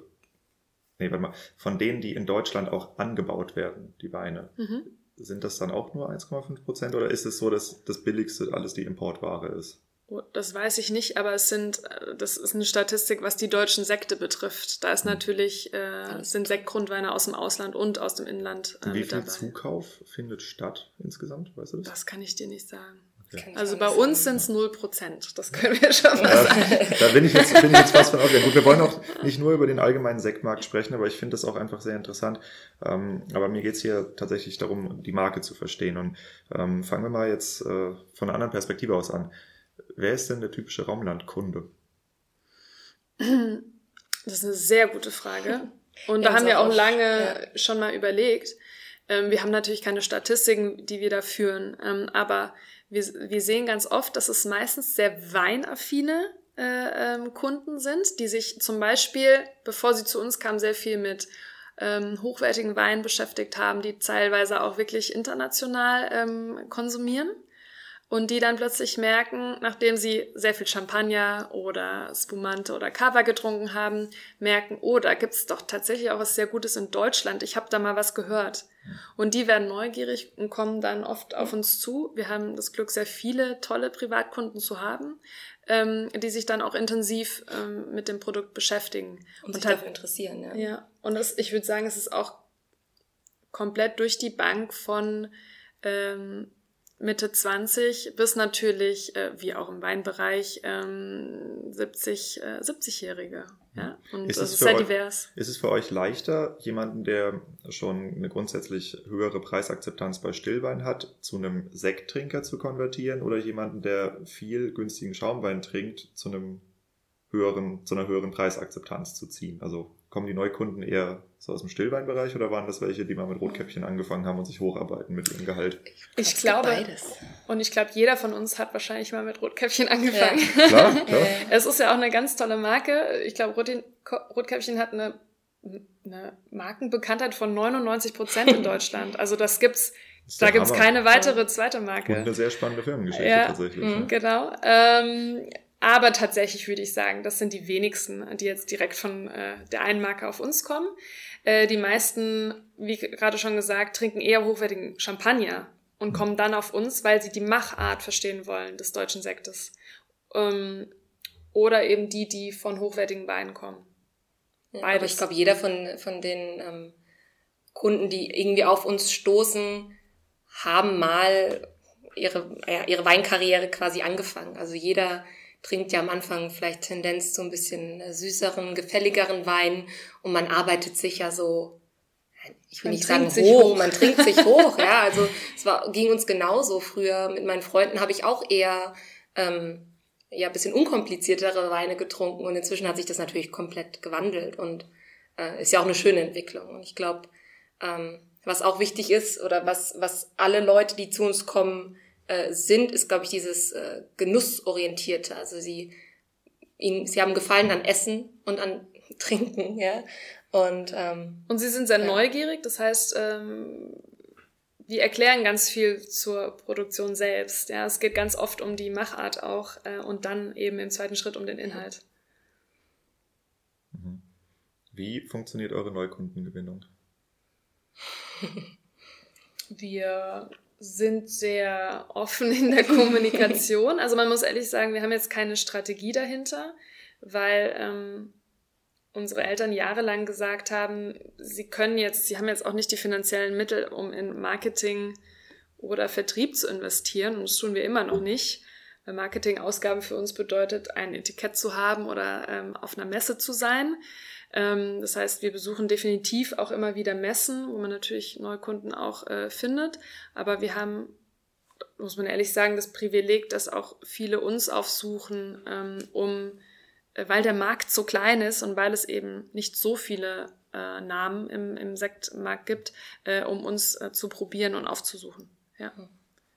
S1: nee, warte mal, von denen, die in Deutschland auch angebaut werden, die Weine, mhm. sind das dann auch nur 1,5 Prozent oder ist es so, dass das billigste alles die Importware ist?
S3: Oh, das weiß ich nicht, aber es sind, äh, das ist eine Statistik, was die deutschen Sekte betrifft. Da ist natürlich, äh, sind Sektgrundweine aus dem Ausland und aus dem Inland.
S1: Äh, Wie viel dabei. Zukauf findet statt insgesamt? Weißt du das?
S3: Das kann ich dir nicht sagen. Okay. Also bei uns sind es 0%, das können wir schon mal sagen.
S1: Da bin ich jetzt, bin ich jetzt fast von ausgegangen. Gut, wir wollen auch nicht nur über den allgemeinen Sektmarkt sprechen, aber ich finde das auch einfach sehr interessant. Ähm, aber mir geht's hier tatsächlich darum, die Marke zu verstehen. Und ähm, fangen wir mal jetzt äh, von einer anderen Perspektive aus an. Wer ist denn der typische Raumlandkunde?
S3: Das ist eine sehr gute Frage. Und ja, da haben wir auch lange ja. schon mal überlegt. Ähm, wir haben natürlich keine Statistiken, die wir da führen, ähm, aber wir, wir sehen ganz oft, dass es meistens sehr weinaffine äh, ähm, Kunden sind, die sich zum Beispiel, bevor sie zu uns kamen, sehr viel mit hochwertigen Weinen beschäftigt haben, die teilweise auch wirklich international konsumieren und die dann plötzlich merken, nachdem sie sehr viel Champagner oder Spumante oder Cava getrunken haben, merken, oh, da gibt's doch tatsächlich auch was sehr Gutes in Deutschland. Ich habe da mal was gehört. Und die werden neugierig und kommen dann oft auf uns zu. Wir haben das Glück, sehr viele tolle Privatkunden zu haben, ähm, die sich dann auch intensiv ähm, mit dem Produkt beschäftigen.
S2: Und, und sich halt, dafür interessieren, ja.
S3: Ja, und das, ich würde sagen, es ist auch komplett durch die Bank von ähm, Mitte 20 bis natürlich, äh, wie auch im Weinbereich, ähm, 70, äh, 70-Jährige. Ja? Und
S1: ist
S3: das
S1: es
S3: ist sehr
S1: euch-
S3: divers.
S1: Ist es für euch leichter, jemanden, der schon eine grundsätzlich höhere Preisakzeptanz bei Stillwein hat, zu einem Sekttrinker zu konvertieren oder jemanden, der viel günstigen Schaumwein trinkt, zu einem höheren, zu einer höheren Preisakzeptanz zu ziehen? Also kommen die Neukunden eher so aus dem Stillweinbereich oder waren das welche, die mal mit Rotkäppchen angefangen haben und sich hocharbeiten mit ihrem Gehalt?
S3: Ich
S2: Es gibt
S3: glaube,
S2: beides.
S3: und ich glaube, jeder von uns hat wahrscheinlich mal mit Rotkäppchen angefangen.
S1: Klar, klar.
S2: Äh,
S3: Es ist ja auch eine ganz tolle Marke. Ich glaube, Rotkäppchen hat eine, eine Markenbekanntheit von 99 Prozent in Deutschland. Also das gibt's, da gibt's
S1: Hammer.
S3: keine weitere zweite
S1: Und
S3: Marke.
S1: eine sehr spannende Firmengeschichte
S3: Ja.
S1: tatsächlich.
S2: Mhm.
S1: ja.
S3: Genau. Ähm, aber tatsächlich würde ich sagen, das sind die wenigsten, die jetzt direkt von äh, der einen Marke auf uns kommen. Äh, die meisten, wie gerade schon gesagt, trinken eher hochwertigen Champagner und kommen dann auf uns, weil sie die Machart verstehen wollen des deutschen Sektes. Ähm, oder eben die, die von hochwertigen Weinen kommen.
S2: Ja, aber ich glaube, jeder von, von den ähm, Kunden, die irgendwie auf uns stoßen, haben mal ihre, ja, ihre Weinkarriere quasi angefangen. Also jeder trinkt ja am Anfang vielleicht Tendenz zu ein bisschen äh, süßeren, gefälligeren Wein und man arbeitet sich ja so, ich will
S3: Man
S2: nicht sagen hoch,
S3: hoch.
S2: man trinkt sich hoch, ja. Also es war, ging uns genauso früher. Mit meinen Freunden habe ich auch eher ähm, ja, ein bisschen unkompliziertere Weine getrunken und inzwischen hat sich das natürlich komplett gewandelt und äh, ist ja auch eine schöne Entwicklung. Und ich glaube, ähm, was auch wichtig ist oder was, was alle Leute, die zu uns kommen, äh, sind, ist, glaube ich, dieses äh, Genussorientierte. Also sie, ihnen, sie haben Gefallen an Essen und an Trinken, ja. Und ähm,
S3: Und sie sind sehr
S2: Ja.
S3: neugierig, das heißt, ähm, wir erklären ganz viel zur Produktion selbst. Ja, es geht ganz oft um die Machart auch äh, und dann eben im zweiten Schritt um den Inhalt.
S1: Mhm. Wie funktioniert eure Neukundengewinnung?
S3: Wir sind sehr offen in der Kommunikation. Also man muss ehrlich sagen, wir haben jetzt keine Strategie dahinter, weil ähm, unsere Eltern jahrelang gesagt haben, sie können jetzt, sie haben jetzt auch nicht die finanziellen Mittel, um in Marketing oder Vertrieb zu investieren. Und das tun wir immer noch nicht. Weil Marketingausgaben für uns bedeutet, ein Etikett zu haben oder ähm, auf einer Messe zu sein. Ähm, das heißt, wir besuchen definitiv auch immer wieder Messen, wo man natürlich Neukunden auch äh, findet. Aber wir haben, muss man ehrlich sagen, das Privileg, dass auch viele uns aufsuchen, ähm, um, äh, weil der Markt so klein ist und weil es eben nicht so viele äh, Namen im, im Sektmarkt gibt, äh, um uns äh, zu probieren und aufzusuchen. Ja.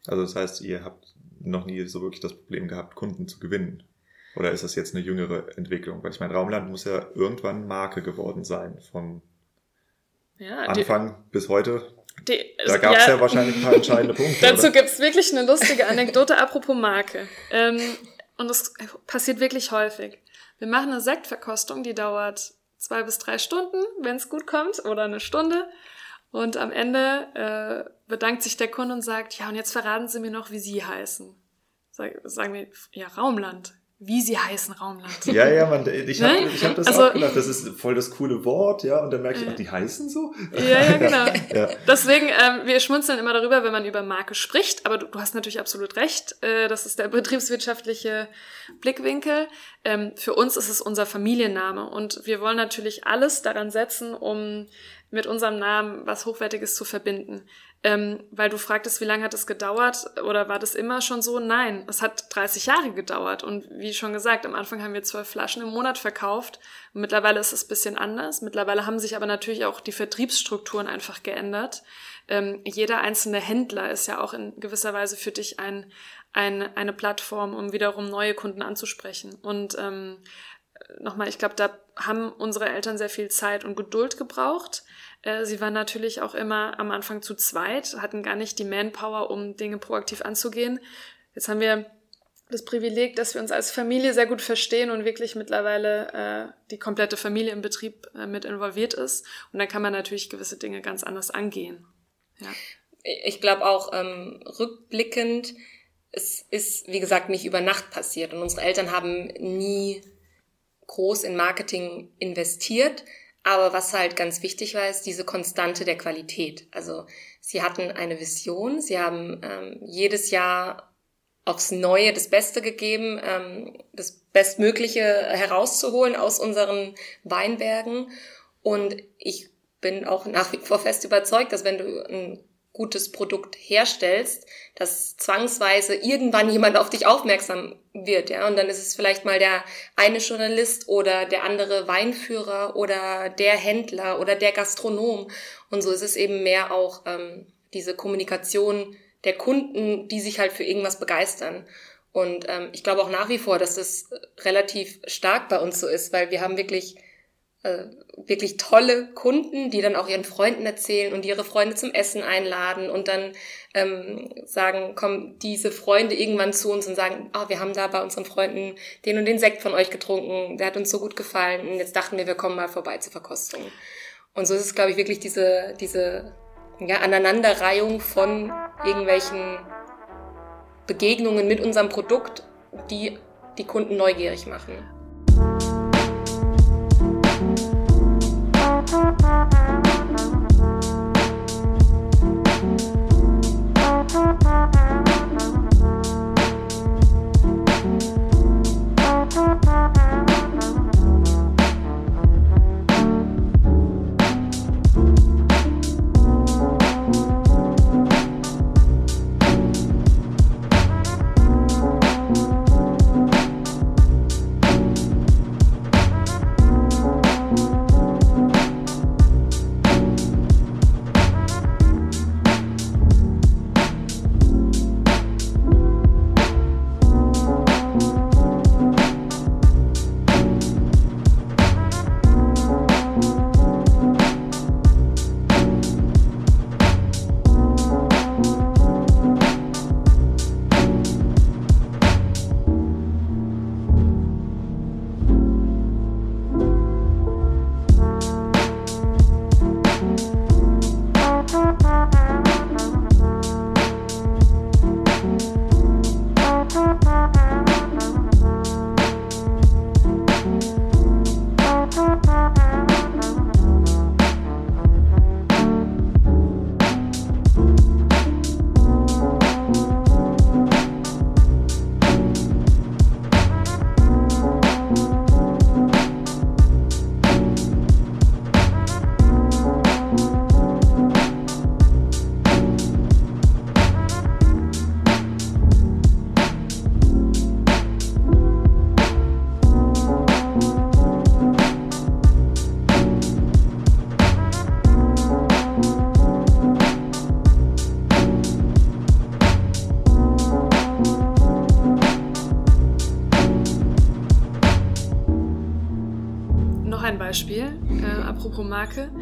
S1: Also das heißt, ihr habt noch nie so wirklich das Problem gehabt, Kunden zu gewinnen. Oder ist das jetzt eine jüngere Entwicklung? Weil ich meine, Raumland muss ja irgendwann Marke geworden sein. Vom
S3: Ja, die-
S1: Anfang bis heute.
S3: die,
S1: Da gab es ja, wahrscheinlich ein paar entscheidende Punkte.
S3: Dazu
S1: oder?
S3: gibt's wirklich eine lustige Anekdote apropos Marke. Ähm, und das passiert wirklich häufig. Wir machen eine Sektverkostung, die dauert zwei bis drei Stunden, wenn es gut kommt, oder eine Stunde. Und am Ende äh, bedankt sich der Kunde und sagt, ja, und jetzt verraten Sie mir noch, wie Sie heißen. Sag, sagen wir, ja, Raumland. Wie Sie heißen, Raumland.
S1: Ja, ja, man, ich habe
S3: Ne?
S1: ich hab das
S3: Also-
S1: auch gedacht, das ist voll das coole Wort, ja, und dann merke ich, ach, die heißen so?
S3: Ja, ja, genau.
S1: Ja.
S3: Deswegen, ähm, wir schmunzeln immer darüber, wenn man über Marke spricht, aber du, du hast natürlich absolut recht. Äh, das ist der betriebswirtschaftliche Blickwinkel. Ähm, für uns ist es unser Familienname und wir wollen natürlich alles daran setzen, um mit unserem Namen was Hochwertiges zu verbinden. Ähm, weil du fragtest, wie lange hat es gedauert oder war das immer schon so? Nein, es hat 30 Jahre gedauert und wie schon gesagt, am Anfang haben wir zwölf Flaschen im Monat verkauft. Mittlerweile ist es ein bisschen anders. Mittlerweile haben sich aber natürlich auch die Vertriebsstrukturen einfach geändert. Ähm, jeder einzelne Händler ist ja auch in gewisser Weise für dich ein, ein, eine Plattform, um wiederum neue Kunden anzusprechen. Und ähm, nochmal, ich glaube, da haben unsere Eltern sehr viel Zeit und Geduld gebraucht. Äh, Sie waren natürlich auch immer am Anfang zu zweit, hatten gar nicht die Manpower, um Dinge proaktiv anzugehen. Jetzt haben wir das Privileg, dass wir uns als Familie sehr gut verstehen und wirklich mittlerweile äh, die komplette Familie im Betrieb äh, mit involviert ist. Und dann kann man natürlich gewisse Dinge ganz anders angehen. Ja.
S2: ich glaube auch ähm, rückblickend, es ist, wie gesagt, nicht über Nacht passiert. Und unsere Eltern haben nie groß in Marketing investiert. Aber was halt ganz wichtig war, ist diese Konstante der Qualität. Also sie hatten eine Vision, sie haben ähm, jedes Jahr aufs Neue das Beste gegeben, ähm, das Bestmögliche herauszuholen aus unseren Weinbergen. Und ich bin auch nach wie vor fest überzeugt, dass wenn du ein gutes Produkt herstellst, dass zwangsweise irgendwann jemand auf dich aufmerksam wird, ja. Und dann ist es vielleicht mal der eine Journalist oder der andere Weinführer oder der Händler oder der Gastronom. Und so ist es eben mehr auch ähm, diese Kommunikation der Kunden, die sich halt für irgendwas begeistern. Und ähm, ich glaube auch nach wie vor, dass das relativ stark bei uns so ist, weil wir haben wirklich äh, wirklich tolle Kunden, die dann auch ihren Freunden erzählen und ihre Freunde zum Essen einladen und dann ähm, sagen, kommen diese Freunde irgendwann zu uns und sagen, ah, oh, wir haben da bei unseren Freunden den und den Sekt von euch getrunken, der hat uns so gut gefallen und jetzt dachten wir, wir kommen mal vorbei zur Verkostung. Und so ist es, glaube ich, wirklich diese, diese ja, Aneinanderreihung von irgendwelchen Begegnungen mit unserem Produkt, die die Kunden neugierig machen.
S3: Marke.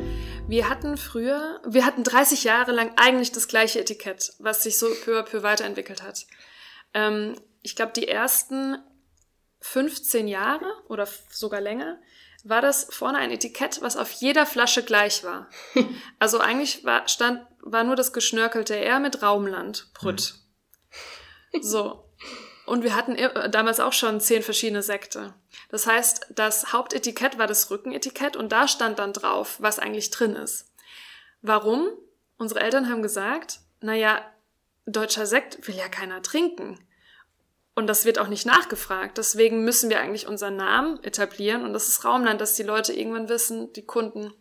S3: Wir hatten früher, wir hatten 30 Jahre lang eigentlich das gleiche Etikett, was sich so peu à peu weiterentwickelt hat. Ähm, ich glaube, die ersten 15 Jahre oder sogar länger war das vorne ein Etikett, was auf jeder Flasche gleich war. Also eigentlich war, stand, war nur das geschnörkelte R mit Raumland, Brütt. Mhm. So. Und wir hatten damals auch schon zehn verschiedene Sekte. Das heißt, das Hauptetikett war das Rückenetikett und da stand dann drauf, was eigentlich drin ist. Warum? Unsere Eltern haben gesagt, naja, deutscher Sekt will ja keiner trinken. Und das wird auch nicht nachgefragt. Deswegen müssen wir eigentlich unseren Namen etablieren. Und das ist Raumland, dass die Leute irgendwann wissen, die Kunden,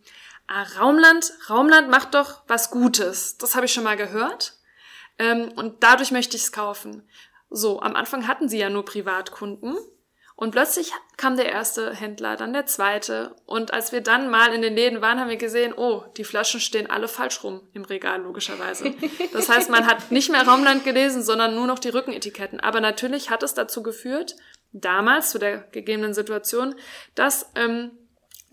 S3: ah, Raumland, Raumland macht doch was Gutes. Das habe ich schon mal gehört. Ähm, und dadurch möchte ich es kaufen. So, am Anfang hatten sie ja nur Privatkunden. Und plötzlich kam der erste Händler, dann der zweite. Und als wir dann mal in den Läden waren, haben wir gesehen, oh, die Flaschen stehen alle falsch rum im Regal, logischerweise. Das heißt, man hat nicht mehr Raumland gelesen, sondern nur noch die Rückenetiketten. Aber natürlich hat es dazu geführt, damals zu der gegebenen Situation, dass ähm,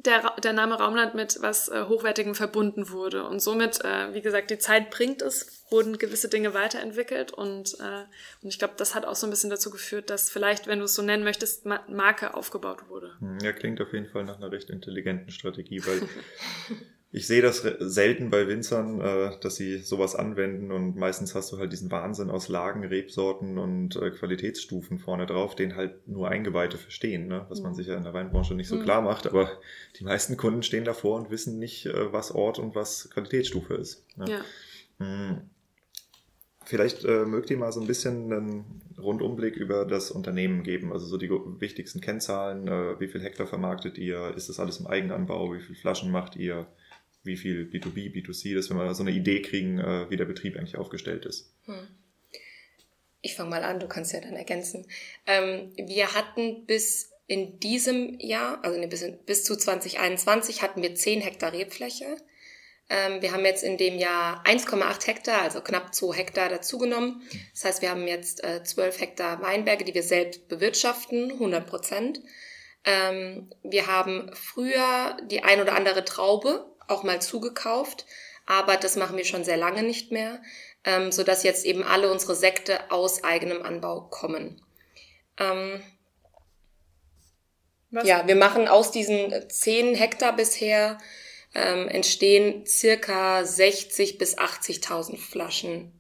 S3: der, der Name Raumland mit was äh, Hochwertigem verbunden wurde. Und somit, äh, wie gesagt, die Zeit bringt es, wurden gewisse Dinge weiterentwickelt und, äh, und ich glaube, das hat auch so ein bisschen dazu geführt, dass vielleicht, wenn du es so nennen möchtest, Ma Marke aufgebaut wurde.
S1: Hm, ja, klingt auf jeden Fall nach einer recht intelligenten Strategie, weil ich sehe das selten bei Winzern, äh, dass sie sowas anwenden und meistens hast du halt diesen Wahnsinn aus Lagen, Rebsorten und äh, Qualitätsstufen vorne drauf, den halt nur Eingeweihte verstehen, ne? was man mhm. sich ja in der Weinbranche nicht so mhm. klar macht, aber die meisten Kunden stehen davor und wissen nicht, äh, was Ort und was Qualitätsstufe ist. Ne? Ja. Mhm. Vielleicht äh, mögt ihr mal so ein bisschen einen Rundumblick über das Unternehmen geben, also so die wichtigsten Kennzahlen, äh, wie viel Hektar vermarktet ihr, ist das alles im Eigenanbau, wie viel Flaschen macht ihr, wie viel B2B, B2C das, wenn wir so eine Idee kriegen, äh, wie der Betrieb eigentlich aufgestellt ist. Hm.
S2: Ich fange mal an, du kannst ja dann ergänzen. Ähm, wir hatten bis in diesem Jahr, also bis, in, bis zu 2021, hatten wir 10 Hektar Rebfläche. Ähm, wir haben jetzt in dem Jahr 1,8 Hektar, also knapp 2 Hektar dazugenommen. Das heißt, wir haben jetzt äh, 12 Hektar Weinberge, die wir selbst bewirtschaften, 100 Prozent. Ähm, wir haben früher die ein oder andere Traube auch mal zugekauft, aber das machen wir schon sehr lange nicht mehr, ähm, so dass jetzt eben alle unsere Sekte aus eigenem Anbau kommen. Ähm, ja, wir machen aus diesen 10 Hektar bisher ähm, entstehen circa 60 bis 80.000 Flaschen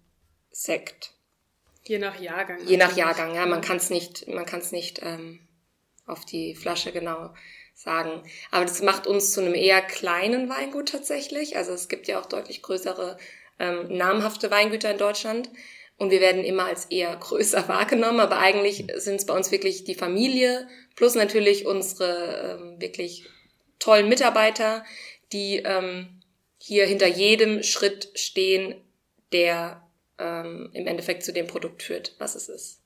S2: Sekt.
S3: Je nach Jahrgang.
S2: Je nach Jahrgang, ja. Man kann es nicht, man kann es nicht ähm, auf die Flasche genau sagen. Aber das macht uns zu einem eher kleinen Weingut tatsächlich. Also es gibt ja auch deutlich größere ähm, namhafte Weingüter in Deutschland. Und wir werden immer als eher größer wahrgenommen, aber eigentlich sind es bei uns wirklich die Familie plus natürlich unsere ähm, wirklich tollen Mitarbeiter, die ähm, hier hinter jedem Schritt stehen, der ähm, im Endeffekt zu dem Produkt führt, was es ist.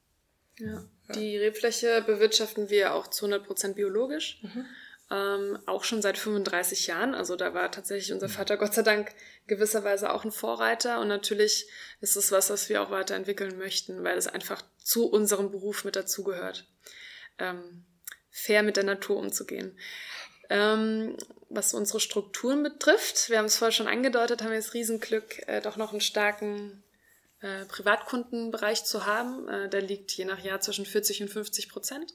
S3: Ja. Die Rebfläche bewirtschaften wir auch zu 100 Prozent biologisch. Mhm. Ähm, auch schon seit 35 Jahren. Also da war tatsächlich unser Vater Gott sei Dank gewisserweise auch ein Vorreiter. Und natürlich ist es was, was wir auch weiterentwickeln möchten, weil es einfach zu unserem Beruf mit dazugehört. Ähm, fair mit der Natur umzugehen. Ähm, was unsere Strukturen betrifft, wir haben es vorher schon angedeutet, haben wir das Riesenglück, äh, doch noch einen starken äh, Privatkundenbereich zu haben. Äh, der liegt je nach Jahr zwischen 40 und 50 Prozent.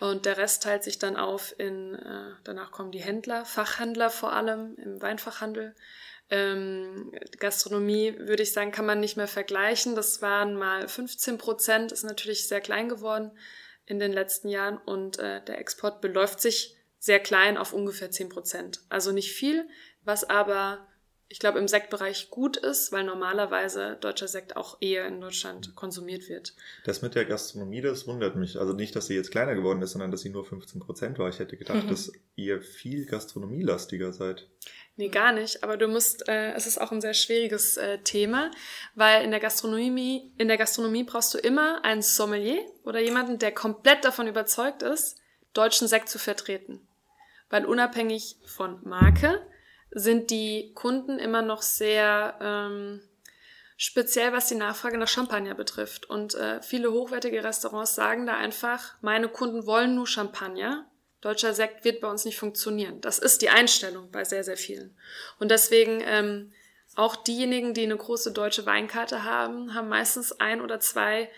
S3: Und der Rest teilt sich dann auf in, äh, danach kommen die Händler, Fachhändler vor allem im Weinfachhandel. Ähm, Gastronomie, würde ich sagen, kann man nicht mehr vergleichen. Das waren mal 15 Prozent, ist natürlich sehr klein geworden in den letzten Jahren und äh, der Export beläuft sich sehr klein auf ungefähr 10 Prozent. Also nicht viel, was aber ich glaube, im Sektbereich gut ist, weil normalerweise deutscher Sekt auch eher in Deutschland konsumiert wird.
S1: Das mit der Gastronomie, das wundert mich. Also nicht, dass sie jetzt kleiner geworden ist, sondern dass sie nur 15 Prozent war. Ich hätte gedacht, mhm. dass ihr viel gastronomielastiger seid.
S3: Nee, gar nicht. Aber du musst, äh, es ist auch ein sehr schwieriges äh, Thema, weil in der Gastronomie, in der Gastronomie brauchst du immer einen Sommelier oder jemanden, der komplett davon überzeugt ist, deutschen Sekt zu vertreten. Weil unabhängig von Marke sind die Kunden immer noch sehr ähm, speziell, was die Nachfrage nach Champagner betrifft. Und äh, viele hochwertige Restaurants sagen da einfach, meine Kunden wollen nur Champagner. Deutscher Sekt wird bei uns nicht funktionieren. Das ist die Einstellung bei sehr, sehr vielen. Und deswegen ähm, auch diejenigen, die eine große deutsche Weinkarte haben, haben meistens ein oder zwei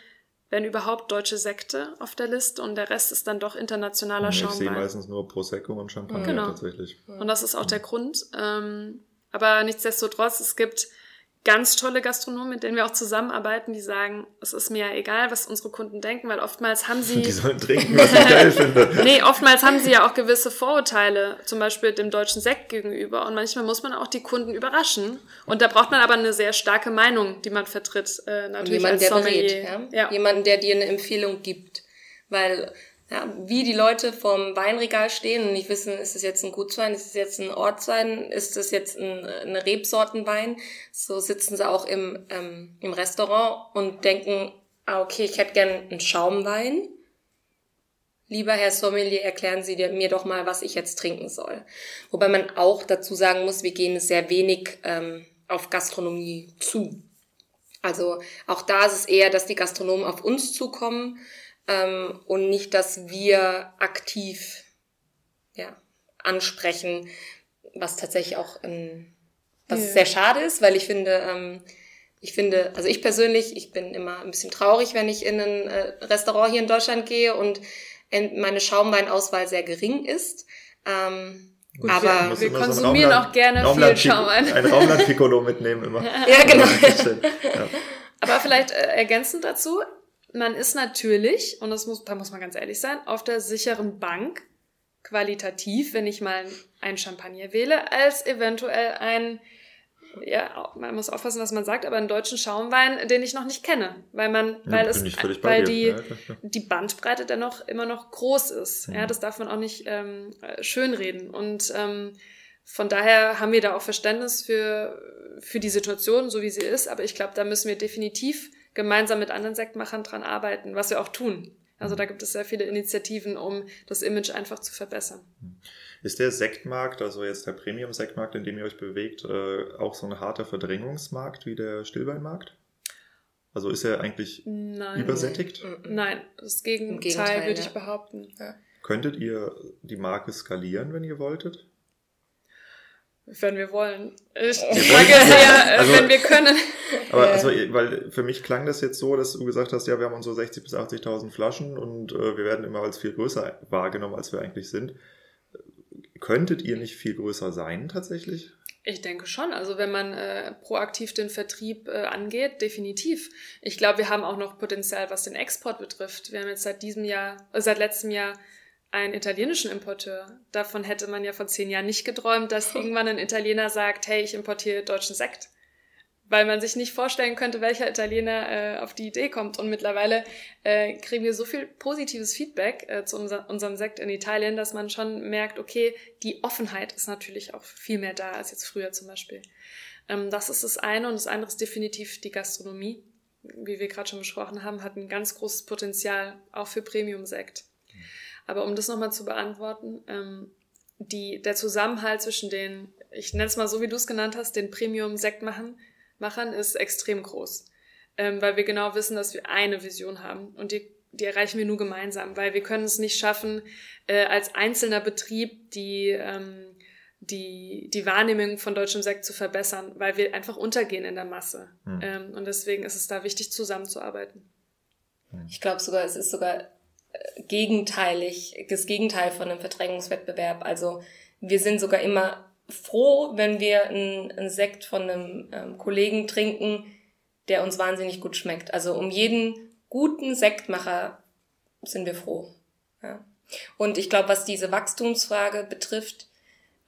S3: wenn überhaupt deutsche Sekte auf der Liste und der Rest ist dann doch internationaler Schaumwein. Ich
S1: sehe meistens nur Prosecco und Champagner genau. tatsächlich.
S3: Und das ist auch der Grund. Ähm, aber nichtsdestotrotz, es gibt ganz tolle Gastronomen, mit denen wir auch zusammenarbeiten, die sagen, es ist mir ja egal, was unsere Kunden denken, weil oftmals haben sie...
S1: Die sollen trinken, was ich geil finde.
S3: Nee, oftmals haben sie ja auch gewisse Vorurteile, zum Beispiel dem deutschen Sekt gegenüber. Und manchmal muss man auch die Kunden überraschen. Und da braucht man aber eine sehr starke Meinung, die man vertritt. Äh, natürlich
S2: jemand, als der berät. Ja? ja? Jemanden, der dir eine Empfehlung gibt. Weil ja, wie die Leute vom Weinregal stehen und nicht wissen, ist es jetzt ein Gutswein, ist es jetzt ein Ortswein, ist es jetzt ein, eine Rebsortenwein, so sitzen sie auch im, ähm, im Restaurant und denken, ah, okay, ich hätte gern einen Schaumwein. Lieber Herr Sommelier, erklären Sie mir doch mal, was ich jetzt trinken soll. Wobei man auch dazu sagen muss, wir gehen sehr wenig ähm, auf Gastronomie zu. Also auch da ist es eher, dass die Gastronomen auf uns zukommen ähm, und nicht, dass wir aktiv ja, ansprechen, was tatsächlich auch ein, was ja. sehr schade ist, weil ich finde, ähm, ich finde, also ich persönlich, ich bin immer ein bisschen traurig, wenn ich in ein äh, Restaurant hier in Deutschland gehe und meine Schaumweinauswahl sehr gering ist. Ähm, Gut, aber
S3: wir, wir konsumieren so auch gerne
S1: Raumland
S3: viel Schaumwein.
S1: Ein Raumland-Piccolo mitnehmen immer.
S2: ja, genau.
S3: Ja. Aber vielleicht äh, ergänzend dazu, man ist natürlich, und das muss, da muss man ganz ehrlich sein, auf der sicheren Bank qualitativ, wenn ich mal ein Champagner wähle, als eventuell ein ja, man muss aufpassen, was man sagt, aber einen deutschen Schaumwein, den ich noch nicht kenne, weil man, ja, weil es, weil die, ja, die Bandbreite dennoch immer noch groß ist. Ja, das darf man auch nicht ähm, schönreden. Und ähm, von daher haben wir da auch Verständnis für, für die Situation, so wie sie ist. Aber ich glaube, da müssen wir definitiv gemeinsam mit anderen Sektmachern dran arbeiten, was wir auch tun. Also da gibt es sehr viele Initiativen, um das Image einfach zu verbessern.
S1: Ist der Sektmarkt, also jetzt der Premium-Sektmarkt, in dem ihr euch bewegt, äh, auch so ein harter Verdrängungsmarkt wie der Stillweinmarkt? Also ist er eigentlich Nein. übersättigt?
S3: Nein, das Gegenteil, Gegenteil würde ja. ich behaupten. Ja.
S1: Könntet ihr die Marke skalieren, wenn ihr wolltet?
S3: Wenn wir wollen. Ich sage ja, also, wenn wir können.
S1: Aber also, weil für mich klang das jetzt so, dass du gesagt hast, ja, wir haben unsere 60.000 bis 80.000 Flaschen und äh, wir werden immer als viel größer wahrgenommen, als wir eigentlich sind. Könntet ihr nicht viel größer sein tatsächlich?
S3: Ich denke schon. Also wenn man äh, proaktiv den Vertrieb äh, angeht, definitiv. Ich glaube, wir haben auch noch Potenzial, was den Export betrifft. Wir haben jetzt seit diesem Jahr, äh, seit letztem Jahr einen italienischen Importeur. Davon hätte man ja vor zehn Jahren nicht geträumt, dass irgendwann ein Italiener sagt, hey, ich importiere deutschen Sekt weil man sich nicht vorstellen könnte, welcher Italiener äh, auf die Idee kommt. Und mittlerweile äh, kriegen wir so viel positives Feedback äh, zu unser, unserem Sekt in Italien, dass man schon merkt, okay, die Offenheit ist natürlich auch viel mehr da als jetzt früher zum Beispiel. Ähm, das ist das eine und das andere ist definitiv die Gastronomie. Wie wir gerade schon besprochen haben, hat ein ganz großes Potenzial auch für Premium-Sekt. Aber um das nochmal zu beantworten, ähm, die, der Zusammenhalt zwischen den, ich nenne es mal so, wie du es genannt hast, den Premium-Sekt machen Machern ist extrem groß, ähm, weil wir genau wissen, dass wir eine Vision haben und die, die erreichen wir nur gemeinsam, weil wir können es nicht schaffen, äh, als einzelner Betrieb die, ähm, die, die Wahrnehmung von deutschem Sekt zu verbessern, weil wir einfach untergehen in der Masse. Mhm. Ähm, und deswegen ist es da wichtig, zusammenzuarbeiten.
S2: Ich glaube sogar, es ist sogar gegenteilig, das Gegenteil von einem Verdrängungswettbewerb. Also wir sind sogar immer froh, wenn wir einen, Sekt von einem ähm, Kollegen trinken, der uns wahnsinnig gut schmeckt. Also um jeden guten Sektmacher sind wir froh. Ja. Und ich glaube, was diese Wachstumsfrage betrifft,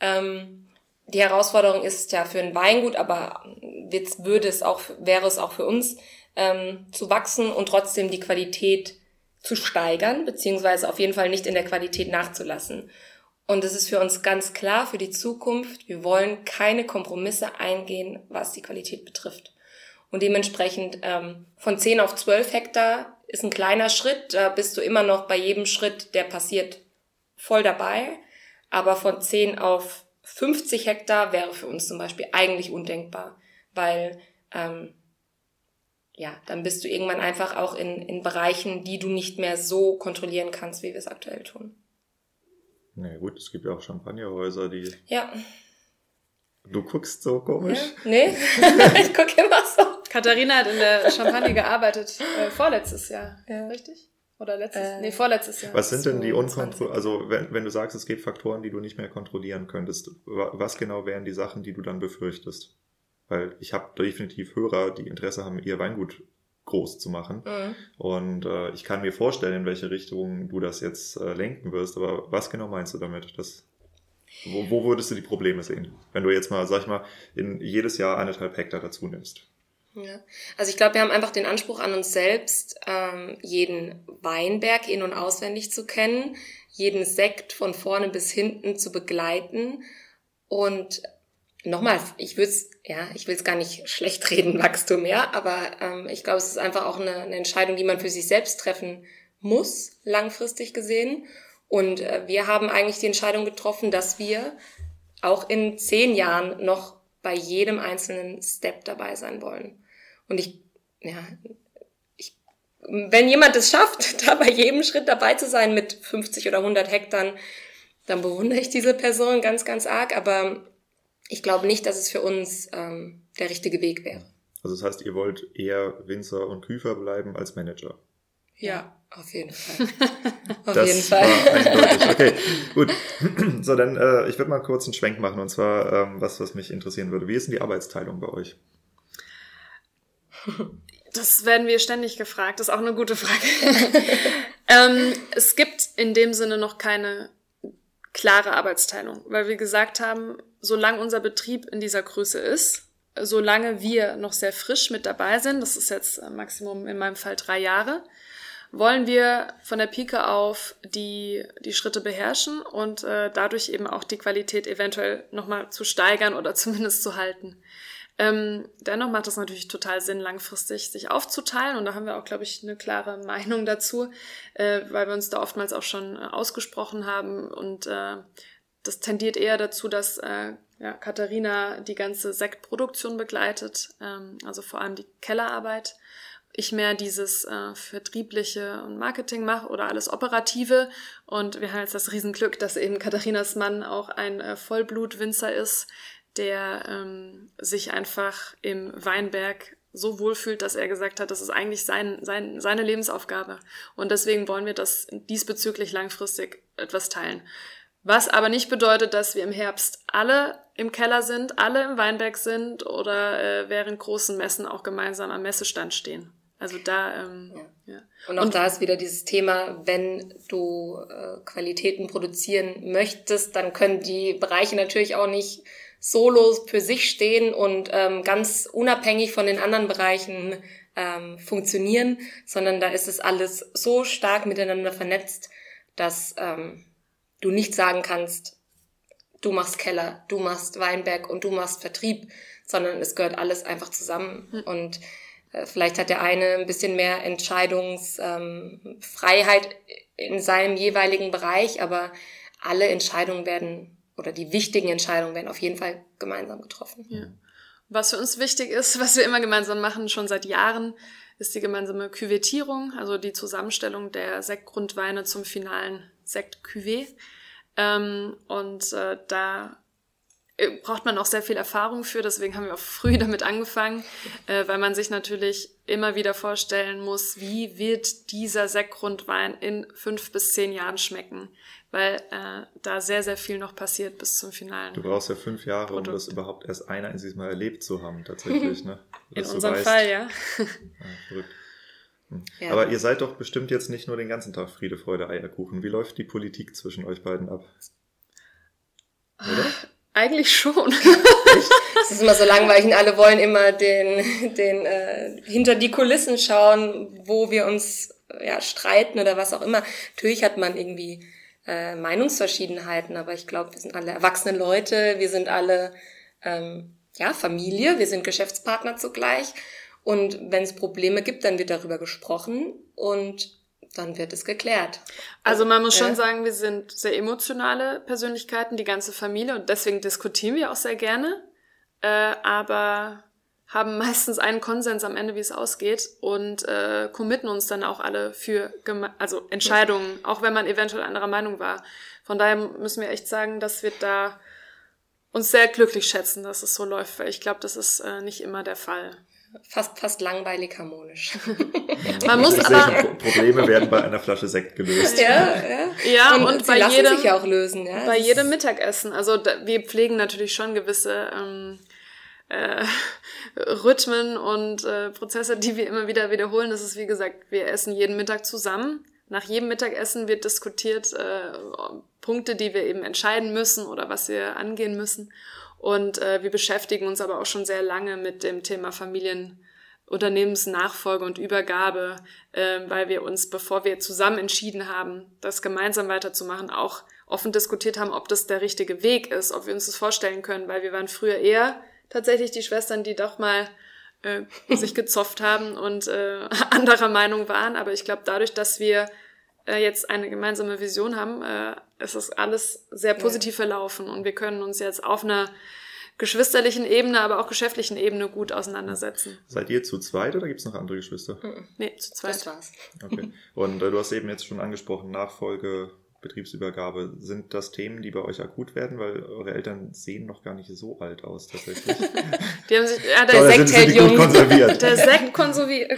S2: ähm, die Herausforderung ist ja für ein Weingut, aber jetzt würde es auch, wäre es auch für uns, ähm, zu wachsen und trotzdem die Qualität zu steigern, beziehungsweise auf jeden Fall nicht in der Qualität nachzulassen. Und es ist für uns ganz klar für die Zukunft, wir wollen keine Kompromisse eingehen, was die Qualität betrifft. Und dementsprechend ähm, von 10 auf 12 Hektar ist ein kleiner Schritt, da bist du immer noch bei jedem Schritt, der passiert, voll dabei. Aber von 10 auf 50 Hektar wäre für uns zum Beispiel eigentlich undenkbar, weil ähm, ja, dann bist du irgendwann einfach auch in, in Bereichen, die du nicht mehr so kontrollieren kannst, wie wir es aktuell tun.
S1: Na nee, gut, es gibt ja auch Champagnerhäuser, die.
S2: Ja.
S1: Du guckst so komisch.
S2: Ja, nee, ich gucke immer so.
S3: Katharina hat in der Champagne gearbeitet, äh, vorletztes Jahr, ja. richtig? Oder letztes? Äh, nee, vorletztes Jahr.
S1: Was sind denn die Unkontroll... Also wenn, wenn du sagst, es gibt Faktoren, die du nicht mehr kontrollieren könntest, was genau wären die Sachen, die du dann befürchtest? Weil ich habe definitiv Hörer, die Interesse haben, ihr Weingut groß zu machen. Mhm. Und äh, ich kann mir vorstellen, in welche Richtung du das jetzt äh, lenken wirst. Aber was genau meinst du damit? Das, wo, wo würdest du die Probleme sehen? Wenn du jetzt mal, sag ich mal, in jedes Jahr eineinhalb Hektar dazu nimmst.
S2: Ja. Also ich glaube, wir haben einfach den Anspruch an uns selbst, ähm, jeden Weinberg in- und auswendig zu kennen, jeden Sekt von vorne bis hinten zu begleiten und nochmal, ich würde es, ja, ich will es gar nicht schlecht reden, Wachstum, ja, aber ähm, ich glaube, es ist einfach auch eine, eine Entscheidung, die man für sich selbst treffen muss, langfristig gesehen. Und äh, wir haben eigentlich die Entscheidung getroffen, dass wir auch in zehn Jahren noch bei jedem einzelnen Step dabei sein wollen. Und ich, ja, ich, wenn jemand es schafft, da bei jedem Schritt dabei zu sein mit 50 oder 100 Hektar, dann bewundere ich diese Person ganz, ganz arg. Aber ich glaube nicht, dass es für uns ähm, der richtige Weg wäre.
S1: Also das heißt, ihr wollt eher Winzer und Küfer bleiben als Manager.
S3: Ja.
S2: Auf jeden Fall. Auf
S1: das
S2: jeden Fall.
S1: war eindeutig. Okay, gut. So, dann äh, ich würde mal kurz einen Schwenk machen und zwar ähm, was, was mich interessieren würde. Wie ist denn die Arbeitsteilung bei euch?
S3: Das werden wir ständig gefragt. Das ist auch eine gute Frage. ähm, es gibt in dem Sinne noch keine klare Arbeitsteilung, weil wir gesagt haben, solange unser Betrieb in dieser Größe ist, solange wir noch sehr frisch mit dabei sind, das ist jetzt äh, Maximum in meinem Fall drei Jahre, wollen wir von der Pike auf die, die Schritte beherrschen und äh, dadurch eben auch die Qualität eventuell nochmal zu steigern oder zumindest zu halten. Ähm, dennoch macht es natürlich total Sinn, langfristig sich aufzuteilen. Und da haben wir auch, glaube ich, eine klare Meinung dazu, äh, weil wir uns da oftmals auch schon äh, ausgesprochen haben. Und äh, das tendiert eher dazu, dass äh, ja, Katharina die ganze Sektproduktion begleitet, ähm, also vor allem die Kellerarbeit. Ich mehr dieses äh, Vertriebliche und Marketing mache oder alles Operative. Und wir haben jetzt das Riesenglück, dass eben Katharinas Mann auch ein äh, Vollblutwinzer ist, der ähm, sich einfach im Weinberg so wohlfühlt, dass er gesagt hat, das ist eigentlich sein, sein, seine Lebensaufgabe. Und deswegen wollen wir das diesbezüglich langfristig etwas teilen. Was aber nicht bedeutet, dass wir im Herbst alle im Keller sind, alle im Weinberg sind oder äh, während großen Messen auch gemeinsam am Messestand stehen. Also da, ähm, ja. ja.
S2: Und auch und, da ist wieder dieses Thema, wenn du äh, Qualitäten produzieren möchtest, dann können die Bereiche natürlich auch nicht solo für sich stehen und ähm, ganz unabhängig von den anderen Bereichen ähm, funktionieren, sondern da ist es alles so stark miteinander vernetzt, dass ähm, du nicht sagen kannst, du machst Keller, du machst Weinberg und du machst Vertrieb, sondern es gehört alles einfach zusammen. Mhm. Und äh, vielleicht hat der eine ein bisschen mehr Entscheidungsfreiheit ähm, in seinem jeweiligen Bereich, aber alle Entscheidungen werden oder die wichtigen Entscheidungen werden auf jeden Fall gemeinsam getroffen.
S3: Ja. Was für uns wichtig ist, was wir immer gemeinsam machen, schon seit Jahren, ist die gemeinsame Küvettierung, also die Zusammenstellung der Sektgrundweine zum finalen Sekt-Cuvée. Ähm, und äh, da äh, braucht man auch sehr viel Erfahrung für, deswegen haben wir auch früh damit angefangen, äh, weil man sich natürlich immer wieder vorstellen muss, wie wird dieser Sektgrundwein in fünf bis zehn Jahren schmecken weil äh, da sehr, sehr viel noch passiert bis zum finalen.
S1: Du brauchst ja fünf Jahre, Produkt. um das überhaupt erst ein einziges Mal erlebt zu haben, tatsächlich. Ne?
S3: In unserem weißt. Fall, ja. ja
S1: verrückt. Hm. Ja. Aber ihr seid doch bestimmt jetzt nicht nur den ganzen Tag Friede, Freude, Eierkuchen. Wie läuft die Politik zwischen euch beiden ab?
S3: Oder? Eigentlich schon.
S2: Es ist immer so langweilig und alle wollen immer den, den äh, hinter die Kulissen schauen, wo wir uns ja, streiten oder was auch immer. Natürlich hat man irgendwie äh, Meinungsverschiedenheiten, aber ich glaube, wir sind alle erwachsene Leute, wir sind alle ähm, ja Familie, wir sind Geschäftspartner zugleich. Und wenn es Probleme gibt, dann wird darüber gesprochen und dann wird es geklärt.
S3: Also man muss schon sagen, wir sind sehr emotionale Persönlichkeiten, die ganze Familie, und deswegen diskutieren wir auch sehr gerne. Äh, aber haben meistens einen Konsens am Ende, wie es ausgeht und äh, committen uns dann auch alle für Geme also Entscheidungen, auch wenn man eventuell anderer Meinung war. Von daher müssen wir echt sagen, dass wir da uns sehr glücklich schätzen, dass es so läuft, weil ich glaube, das ist äh, nicht immer der Fall.
S2: Fast, fast langweilig harmonisch.
S3: Man muss aber
S1: Probleme werden bei einer Flasche Sekt gelöst.
S2: Ja, ja.
S3: ja und, und bei jedem,
S2: sich ja auch lösen. Ja.
S3: Bei jedem Mittagessen. Also da, wir pflegen natürlich schon gewisse ähm, äh, Rhythmen und äh, Prozesse, die wir immer wieder wiederholen. Das ist, wie gesagt, wir essen jeden Mittag zusammen. Nach jedem Mittagessen wird diskutiert äh, Punkte, die wir eben entscheiden müssen oder was wir angehen müssen. Und äh, wir beschäftigen uns aber auch schon sehr lange mit dem Thema Familienunternehmensnachfolge und Übergabe, äh, weil wir uns, bevor wir zusammen entschieden haben, das gemeinsam weiterzumachen, auch offen diskutiert haben, ob das der richtige Weg ist, ob wir uns das vorstellen können, weil wir waren früher eher tatsächlich die Schwestern, die doch mal äh, sich gezofft haben und äh, anderer Meinung waren. Aber ich glaube, dadurch, dass wir äh, jetzt eine gemeinsame Vision haben, äh, ist es alles sehr positiv verlaufen und wir können uns jetzt auf einer geschwisterlichen Ebene, aber auch geschäftlichen Ebene gut auseinandersetzen.
S1: Seid ihr zu zweit oder gibt es noch andere Geschwister?
S3: Nee, zu zweit.
S2: Das war's.
S1: Okay. Und äh, du hast eben jetzt schon angesprochen, Nachfolge, Betriebsübergabe. Sind das Themen, die bei euch akut werden? Weil eure Eltern sehen noch gar nicht so alt aus, tatsächlich.
S3: die haben sich, ja, der Sekt hält jung. Konserviert. Der Sekt konserviert.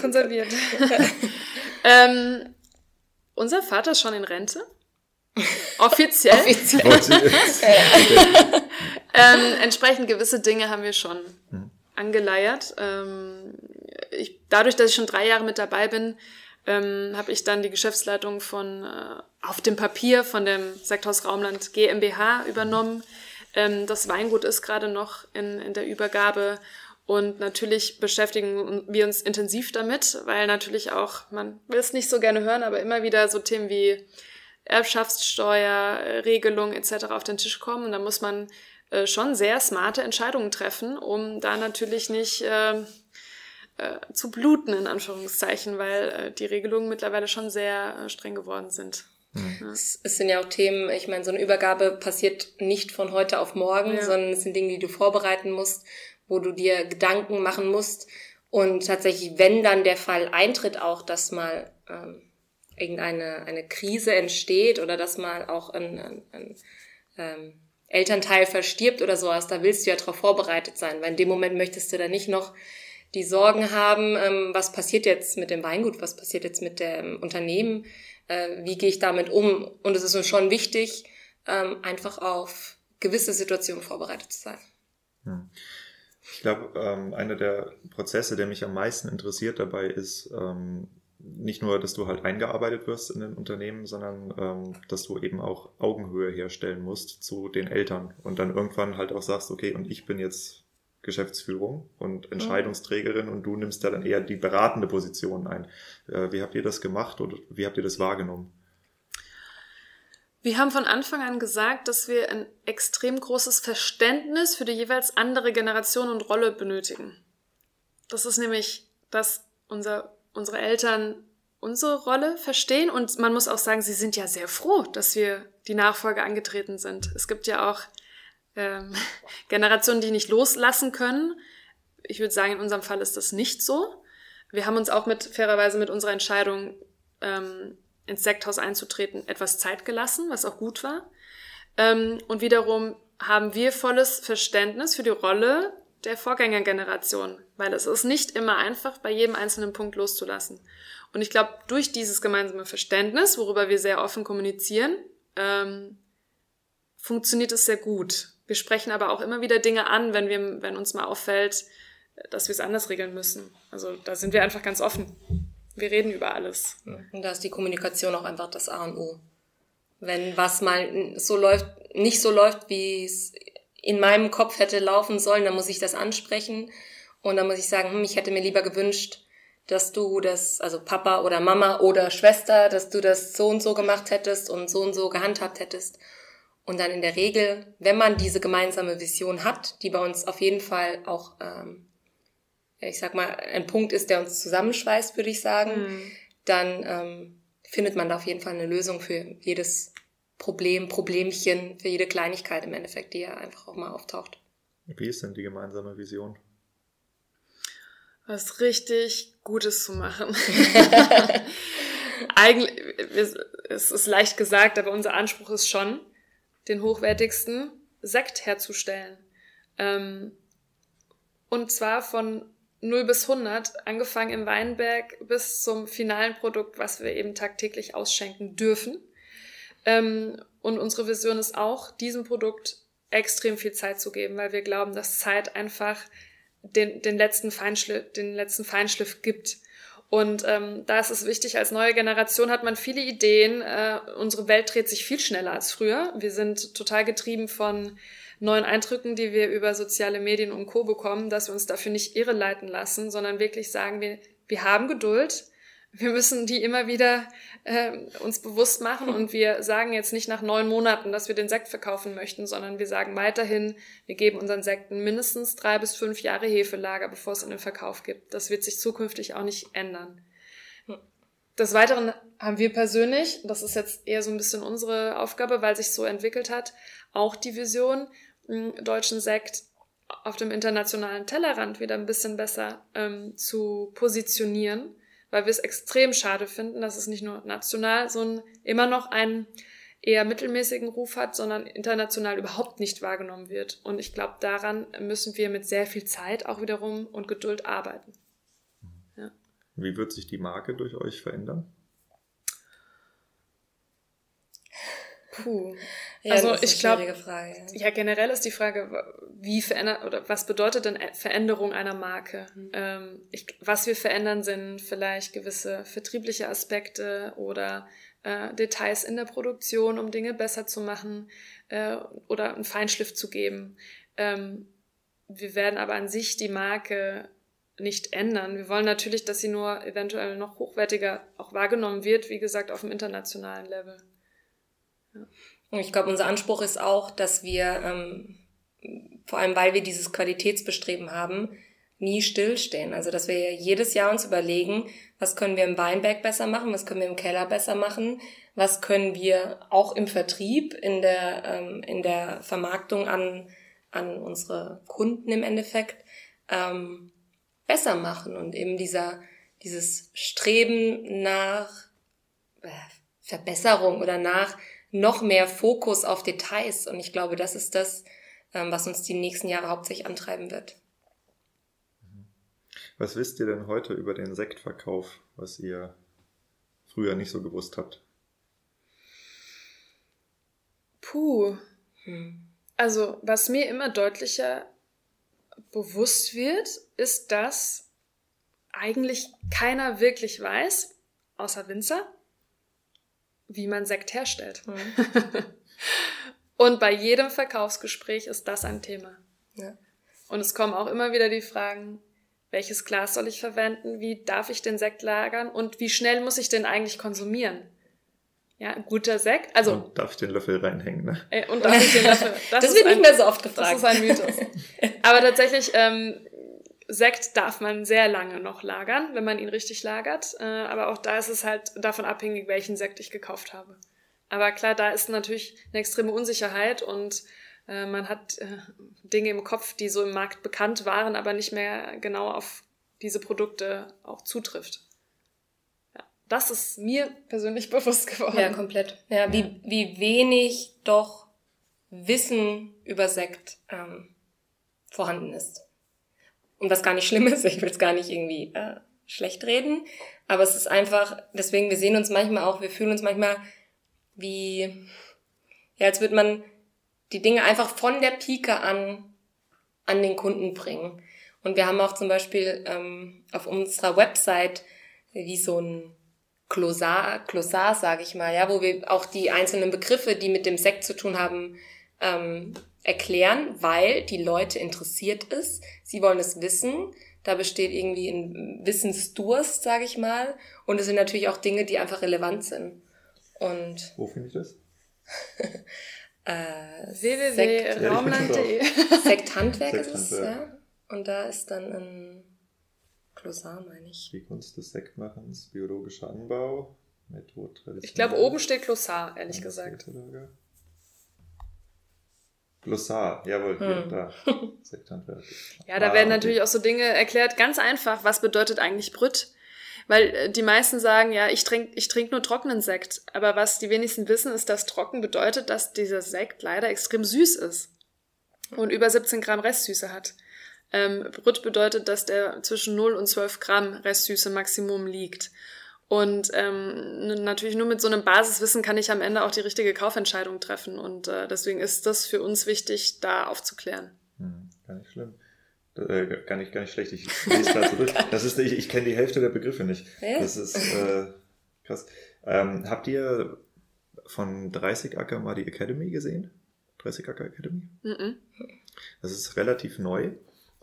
S3: konserviert. Ähm, unser Vater ist schon in Rente. Offiziell. Offiziell. ähm, entsprechend gewisse Dinge haben wir schon hm. angeleiert. Ähm, ich, dadurch, dass ich schon drei Jahre mit dabei bin, ähm, habe ich dann die Geschäftsleitung von äh, auf dem Papier von dem Sekthaus Raumland GmbH übernommen. Ähm, das Weingut ist gerade noch in, in der Übergabe und natürlich beschäftigen wir uns intensiv damit, weil natürlich auch, man will es nicht so gerne hören, aber immer wieder so Themen wie Erbschaftssteuer, Regelung etc. auf den Tisch kommen. Und da muss man äh, schon sehr smarte Entscheidungen treffen, um da natürlich nicht äh, äh, zu bluten, in Anführungszeichen, weil äh, die Regelungen mittlerweile schon sehr äh, streng geworden sind.
S2: Mhm. Ja. Es, es, sind ja auch Themen, ich meine, so eine Übergabe passiert nicht von heute auf morgen, ja. sondern es sind Dinge, die du vorbereiten musst, wo du dir Gedanken machen musst. Und tatsächlich, wenn dann der Fall eintritt, auch, dass mal ähm, irgendeine eine Krise entsteht oder dass mal auch ein, ein, ein ähm, Elternteil verstirbt oder sowas, da willst du ja darauf vorbereitet sein, weil in dem Moment möchtest du da nicht noch die Sorgen haben, ähm, was passiert jetzt mit dem Weingut, was passiert jetzt mit dem Unternehmen, äh, wie gehe ich damit um. Und es ist uns schon wichtig, ähm, einfach auf gewisse Situationen vorbereitet zu sein.
S1: Hm. Ich glaube, ähm, einer der Prozesse, der mich am meisten interessiert dabei ist, ähm, nicht nur, dass du halt eingearbeitet wirst in den Unternehmen, sondern ähm, dass du eben auch Augenhöhe herstellen musst zu den Eltern und dann irgendwann halt auch sagst, okay, und ich bin jetzt Geschäftsführung und Entscheidungsträgerin und du nimmst da dann eher die beratende Position ein. Äh, wie habt ihr das gemacht oder wie habt ihr das wahrgenommen?
S3: Wir haben von Anfang an gesagt, dass wir ein extrem großes Verständnis für die jeweils andere Generation und Rolle benötigen. Das ist nämlich, dass unser unsere Eltern unsere Rolle verstehen und man muss auch sagen, sie sind ja sehr froh, dass wir die Nachfolge angetreten sind. Es gibt ja auch ähm, Generationen, die nicht loslassen können. Ich würde sagen, in unserem Fall ist das nicht so. Wir haben uns auch mit fairerweise mit unserer Entscheidung ähm, ins Sekthaus einzutreten etwas Zeit gelassen, was auch gut war. Ähm, und wiederum haben wir volles Verständnis für die Rolle der Vorgängergeneration, weil es ist nicht immer einfach, bei jedem einzelnen Punkt loszulassen. Und ich glaube, durch dieses gemeinsame Verständnis, worüber wir sehr offen kommunizieren, ähm, funktioniert es sehr gut. Wir sprechen aber auch immer wieder Dinge an, wenn wir, wenn uns mal auffällt, dass wir es anders regeln müssen. Also da sind wir einfach ganz offen. Wir reden über alles.
S2: Und da ist die Kommunikation auch einfach das A und O. Wenn was mal so läuft, nicht so läuft, wie es in meinem Kopf hätte laufen sollen, dann muss ich das ansprechen und dann muss ich sagen, hm, ich hätte mir lieber gewünscht, dass du das, also Papa oder Mama oder Schwester, dass du das so und so gemacht hättest und so und so gehandhabt hättest. Und dann in der Regel, wenn man diese gemeinsame Vision hat, die bei uns auf jeden Fall auch, ähm, ich sag mal, ein Punkt ist, der uns zusammenschweißt, würde ich sagen, mhm. dann ähm, findet man da auf jeden Fall eine Lösung für jedes Problem, Problemchen für jede Kleinigkeit im Endeffekt, die ja einfach auch mal auftaucht.
S1: Wie ist denn die gemeinsame Vision?
S3: Was richtig Gutes zu machen. Eigentlich, es ist leicht gesagt, aber unser Anspruch ist schon, den hochwertigsten Sekt herzustellen. Ähm, und zwar von 0 bis 100, angefangen im Weinberg bis zum finalen Produkt, was wir eben tagtäglich ausschenken dürfen. Ähm, und unsere Vision ist auch, diesem Produkt extrem viel Zeit zu geben, weil wir glauben, dass Zeit einfach den, den, letzten, Feinschliff, den letzten Feinschliff gibt. Und ähm, da ist es wichtig, als neue Generation hat man viele Ideen. Äh, unsere Welt dreht sich viel schneller als früher. Wir sind total getrieben von neuen Eindrücken, die wir über soziale Medien und Co. bekommen, dass wir uns dafür nicht irreleiten lassen, sondern wirklich sagen, wir, wir haben Geduld, wir müssen die immer wieder äh, uns bewusst machen und wir sagen jetzt nicht nach neun Monaten, dass wir den Sekt verkaufen möchten, sondern wir sagen weiterhin, wir geben unseren Sekten mindestens drei bis fünf Jahre Hefelager, bevor es in den Verkauf gibt. Das wird sich zukünftig auch nicht ändern. Des Weiteren haben wir persönlich, das ist jetzt eher so ein bisschen unsere Aufgabe, weil sich so entwickelt hat, auch die Vision, deutschen Sekt auf dem internationalen Tellerrand wieder ein bisschen besser ähm, zu positionieren weil wir es extrem schade finden, dass es nicht nur national so ein, immer noch einen eher mittelmäßigen Ruf hat, sondern international überhaupt nicht wahrgenommen wird. Und ich glaube, daran müssen wir mit sehr viel Zeit auch wiederum und Geduld arbeiten.
S1: Ja. Wie wird sich die Marke durch euch verändern?
S3: Puh.
S2: Ja,
S3: Also ich glaub-
S2: eine schwierige Frage. ja.
S3: Ja, generell ist die Frage, wie verändert oder was bedeutet denn Veränderung einer Marke?
S2: Mhm.
S3: Ähm, ich, was wir verändern, sind vielleicht gewisse vertriebliche Aspekte oder äh, Details in der Produktion, um Dinge besser zu machen äh, oder einen Feinschliff zu geben. Ähm, wir werden aber an sich die Marke nicht ändern. Wir wollen natürlich, dass sie nur eventuell noch hochwertiger auch wahrgenommen wird, wie gesagt, auf dem internationalen Level.
S2: Und ich glaube, unser Anspruch ist auch, dass wir, ähm, vor allem weil wir dieses Qualitätsbestreben haben, nie stillstehen. Also dass wir jedes Jahr uns überlegen, was können wir im Weinberg besser machen, was können wir im Keller besser machen, was können wir auch im Vertrieb, in der, ähm, in der Vermarktung an, an unsere Kunden im Endeffekt ähm, besser machen. Und eben dieser, dieses Streben nach äh, Verbesserung oder nach noch mehr Fokus auf Details. Und ich glaube, das ist das, ähm, was uns die nächsten Jahre hauptsächlich antreiben wird.
S1: Was wisst ihr denn heute über den Sektverkauf, was ihr früher nicht so gewusst habt?
S3: Puh.
S2: Hm.
S3: Also, was mir immer deutlicher bewusst wird, ist, dass eigentlich keiner wirklich weiß, außer Winzer, wie man Sekt herstellt.
S2: Hm.
S3: Und bei jedem Verkaufsgespräch ist das ein Thema.
S2: Ja.
S3: Und es kommen auch immer wieder die Fragen, welches Glas soll ich verwenden, wie darf ich den Sekt lagern und wie schnell muss ich den eigentlich konsumieren? Ja, ein guter Sekt, also
S1: Und darf ich den Löffel reinhängen, ne?
S3: äh, und darf ich den dafür,
S2: Das,
S3: ist
S2: wird
S3: ein-
S2: nicht mehr so oft
S3: das
S2: gefragt.
S3: ist ein Mythos. Aber tatsächlich, ähm, Sekt darf man sehr lange noch lagern, wenn man ihn richtig lagert. Äh, aber auch da ist es halt davon abhängig, welchen Sekt ich gekauft habe. Aber klar, da ist natürlich eine extreme Unsicherheit und äh, man hat äh, Dinge im Kopf, die so im Markt bekannt waren, aber nicht mehr genau auf diese Produkte auch zutrifft. Ja, das ist mir persönlich bewusst geworden.
S2: Ja, komplett. Ja, wie, wie wenig doch Wissen über Sekt ähm, vorhanden ist. Und was gar nicht schlimm ist, ich will es gar nicht irgendwie äh, schlecht reden, aber es ist einfach, deswegen, wir sehen uns manchmal auch, wir fühlen uns manchmal wie, ja, als würde man die Dinge einfach von der Pike an an den Kunden bringen. Und wir haben auch zum Beispiel ähm, auf unserer Website wie so ein Glossar, Glossar sage ich mal, ja, wo wir auch die einzelnen Begriffe, die mit dem Sekt zu tun haben, ähm, erklären, weil die Leute interessiert ist. Sie wollen es wissen. Da besteht irgendwie ein Wissensdurst, sage ich mal. Und es sind natürlich auch Dinge, die einfach relevant sind. Und
S1: Wo finde ich das?
S2: äh,
S3: www.raumland.de
S2: Sekthandwerk ist es, ja. Und da ist dann ein Glossar, meine ich.
S1: Die Kunst des Sektmachens, biologischer Anbau, Methode.
S3: Ich glaube, oben steht Glossar, ehrlich gesagt.
S1: Lager. Glossar, jawohl, hier,
S2: Hm.
S1: da. Sekthandwerk.
S3: Ja, da
S1: Ah,
S3: werden
S1: okay.
S3: natürlich auch so Dinge erklärt, ganz einfach, was bedeutet eigentlich Brüt? Weil äh, die meisten sagen, ja, ich trinke ich trink nur trockenen Sekt. Aber was die wenigsten wissen, ist, dass trocken bedeutet, dass dieser Sekt leider extrem süß ist und über 17 Gramm Restsüße hat. Ähm, Brüt bedeutet, dass der zwischen 0 und 12 Gramm Restsüße Maximum liegt. Und ähm, natürlich nur mit so einem Basiswissen kann ich am Ende auch die richtige Kaufentscheidung treffen. Und äh, deswegen ist das für uns wichtig, da aufzuklären.
S1: Hm, gar nicht schlimm. Äh, gar nicht, gar nicht schlecht. Ich lese gerade zurück. Das ist, ich, ich kenne die Hälfte der Begriffe nicht.
S2: Ja.
S1: Das ist äh, krass. Ähm, habt ihr von 30 Acker mal die Academy gesehen? 30 Acker Academy?
S3: Mhm.
S1: Das ist relativ neu.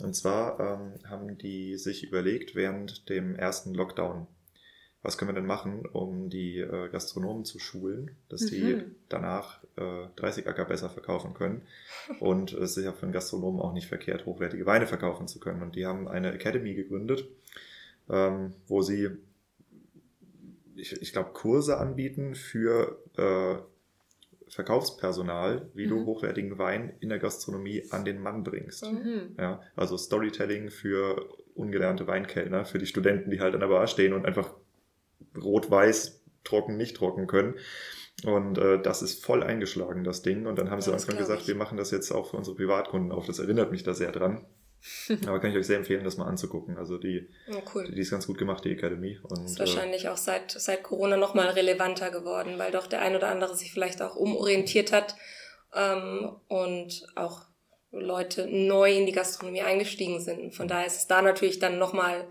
S1: Und zwar ähm, haben die sich überlegt, während dem ersten Lockdown, was können wir denn machen, um die äh, Gastronomen zu schulen, dass die
S3: Mhm.
S1: danach äh, 30 Acker besser verkaufen können und es ist ja für einen Gastronomen auch nicht verkehrt, hochwertige Weine verkaufen zu können. Und die haben eine Academy gegründet, ähm, wo sie, ich, ich glaube, Kurse anbieten für äh, Verkaufspersonal, wie du
S3: Mhm.
S1: hochwertigen Wein in der Gastronomie an den Mann bringst.
S3: Mhm.
S1: Ja, also Storytelling für ungelernte Weinkellner, für die Studenten, die halt an der Bar stehen und einfach rot-weiß, trocken, nicht trocken können. Und äh, das ist voll eingeschlagen, das Ding. Und dann haben sie
S2: Ja, glaub
S1: gesagt,
S2: ich.
S1: wir machen das jetzt auch für unsere Privatkunden auf. Das erinnert mich da sehr dran. Aber kann ich euch sehr empfehlen, das mal anzugucken. Also die,
S2: oh, cool.
S1: die, die ist ganz gut gemacht, die Academy. Und,
S2: ist wahrscheinlich äh, auch seit, seit Corona nochmal relevanter geworden, weil doch der ein oder andere sich vielleicht auch umorientiert hat ähm, und auch Leute neu in die Gastronomie eingestiegen sind. von daher ist es da natürlich dann nochmal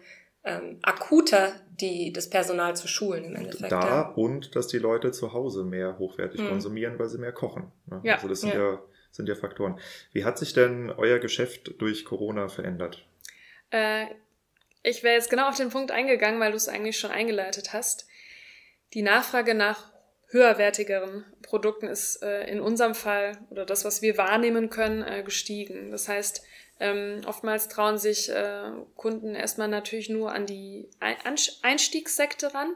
S2: ähm, akuter, die, das Personal zu schulen im Endeffekt.
S1: Da ja. und dass die Leute zu Hause mehr hochwertig hm. konsumieren, weil sie mehr kochen. Ne? Ja. Also das sind ja. ja. sind ja Faktoren. Wie hat sich denn euer Geschäft durch Corona verändert?
S3: Äh, ich wäre jetzt genau auf den Punkt eingegangen, weil du es eigentlich schon eingeleitet hast. Die Nachfrage nach höherwertigeren Produkten ist äh, in unserem Fall oder das, was wir wahrnehmen können, äh, gestiegen. Das heißt, ähm, oftmals trauen sich äh, Kunden erstmal natürlich nur an die Einstiegssekte ran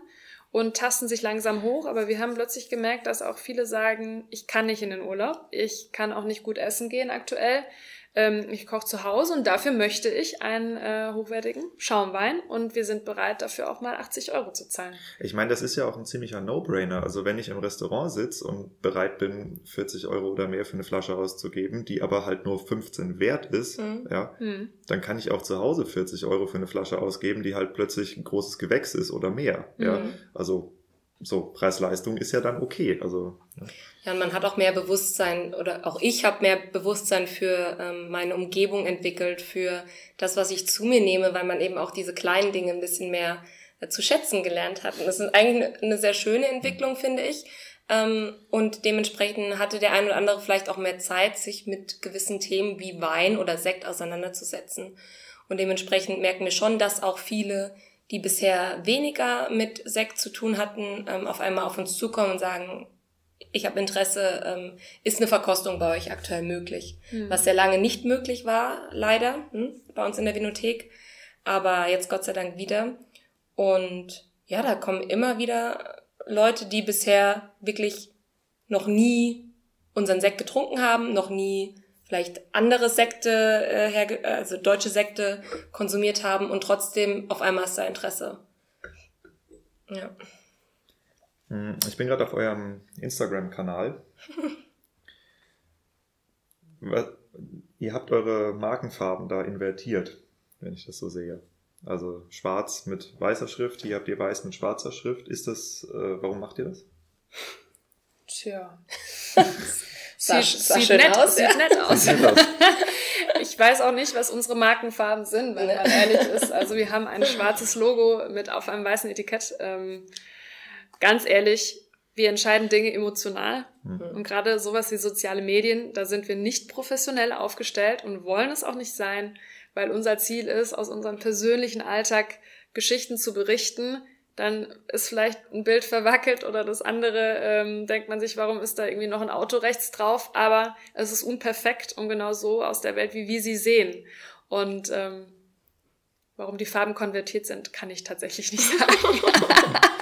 S3: und tasten sich langsam hoch. Aber wir haben plötzlich gemerkt, dass auch viele sagen, ich kann nicht in den Urlaub, ich kann auch nicht gut essen gehen aktuell. Ähm, ich koche zu Hause und dafür möchte ich einen äh, hochwertigen Schaumwein und wir sind bereit, dafür auch mal 80 Euro zu zahlen.
S1: Ich meine, das ist ja auch ein ziemlicher No-Brainer. Also wenn ich im Restaurant sitze und bereit bin, 40 Euro oder mehr für eine Flasche auszugeben, die aber halt nur 15 wert ist, mhm. ja, mhm. dann kann ich auch zu Hause 40 Euro für eine Flasche ausgeben, die halt plötzlich ein großes Gewächs ist oder mehr. Mhm. Ja, also so Preis-Leistung ist ja dann okay. Also
S2: ja. ja, und man hat auch mehr Bewusstsein oder auch ich habe mehr Bewusstsein für ähm, meine Umgebung entwickelt, für das, was ich zu mir nehme, weil man eben auch diese kleinen Dinge ein bisschen mehr äh, zu schätzen gelernt hat. Und das ist eigentlich eine, eine sehr schöne Entwicklung, finde ich. Ähm, und dementsprechend hatte der ein oder andere vielleicht auch mehr Zeit, sich mit gewissen Themen wie Wein oder Sekt auseinanderzusetzen. Und dementsprechend merken wir schon, dass auch viele die bisher weniger mit Sekt zu tun hatten, ähm, auf einmal auf uns zukommen und sagen, ich habe Interesse, ähm, ist eine Verkostung bei euch aktuell möglich? Mhm. Was sehr lange nicht möglich war, leider, hm, bei uns in der Vinothek, aber jetzt Gott sei Dank wieder. Und ja, da kommen immer wieder Leute, die bisher wirklich noch nie unseren Sekt getrunken haben, noch nie vielleicht andere Sekte, äh, herge also deutsche Sekte konsumiert haben und trotzdem auf einmal ist da Interesse. Ja.
S1: Hm, ich bin gerade auf eurem Instagram-Kanal. Ihr habt eure Markenfarben da invertiert, wenn ich das so sehe. Also schwarz mit weißer Schrift, hier habt ihr weiß mit schwarzer Schrift. Ist das, äh, warum macht ihr das?
S3: Tja. Sah, sieht, sah sieht, nett, aus, sieht ja. nett aus. ich weiß auch nicht, was unsere Markenfarben sind, wenn man ehrlich ist. Also wir haben ein schwarzes Logo mit auf einem weißen Etikett. Ähm, ganz ehrlich, wir entscheiden Dinge emotional. Mhm. Und gerade sowas wie soziale Medien, da sind wir nicht professionell aufgestellt und wollen es auch nicht sein, weil unser Ziel ist, aus unserem persönlichen Alltag Geschichten zu berichten, dann ist vielleicht ein Bild verwackelt oder das andere ähm, denkt man sich, warum ist da irgendwie noch ein Auto rechts drauf? Aber es ist unperfekt und genau so aus der Welt, wie wir sie sehen. Und ähm, warum die Farben konvertiert sind, kann ich tatsächlich nicht sagen.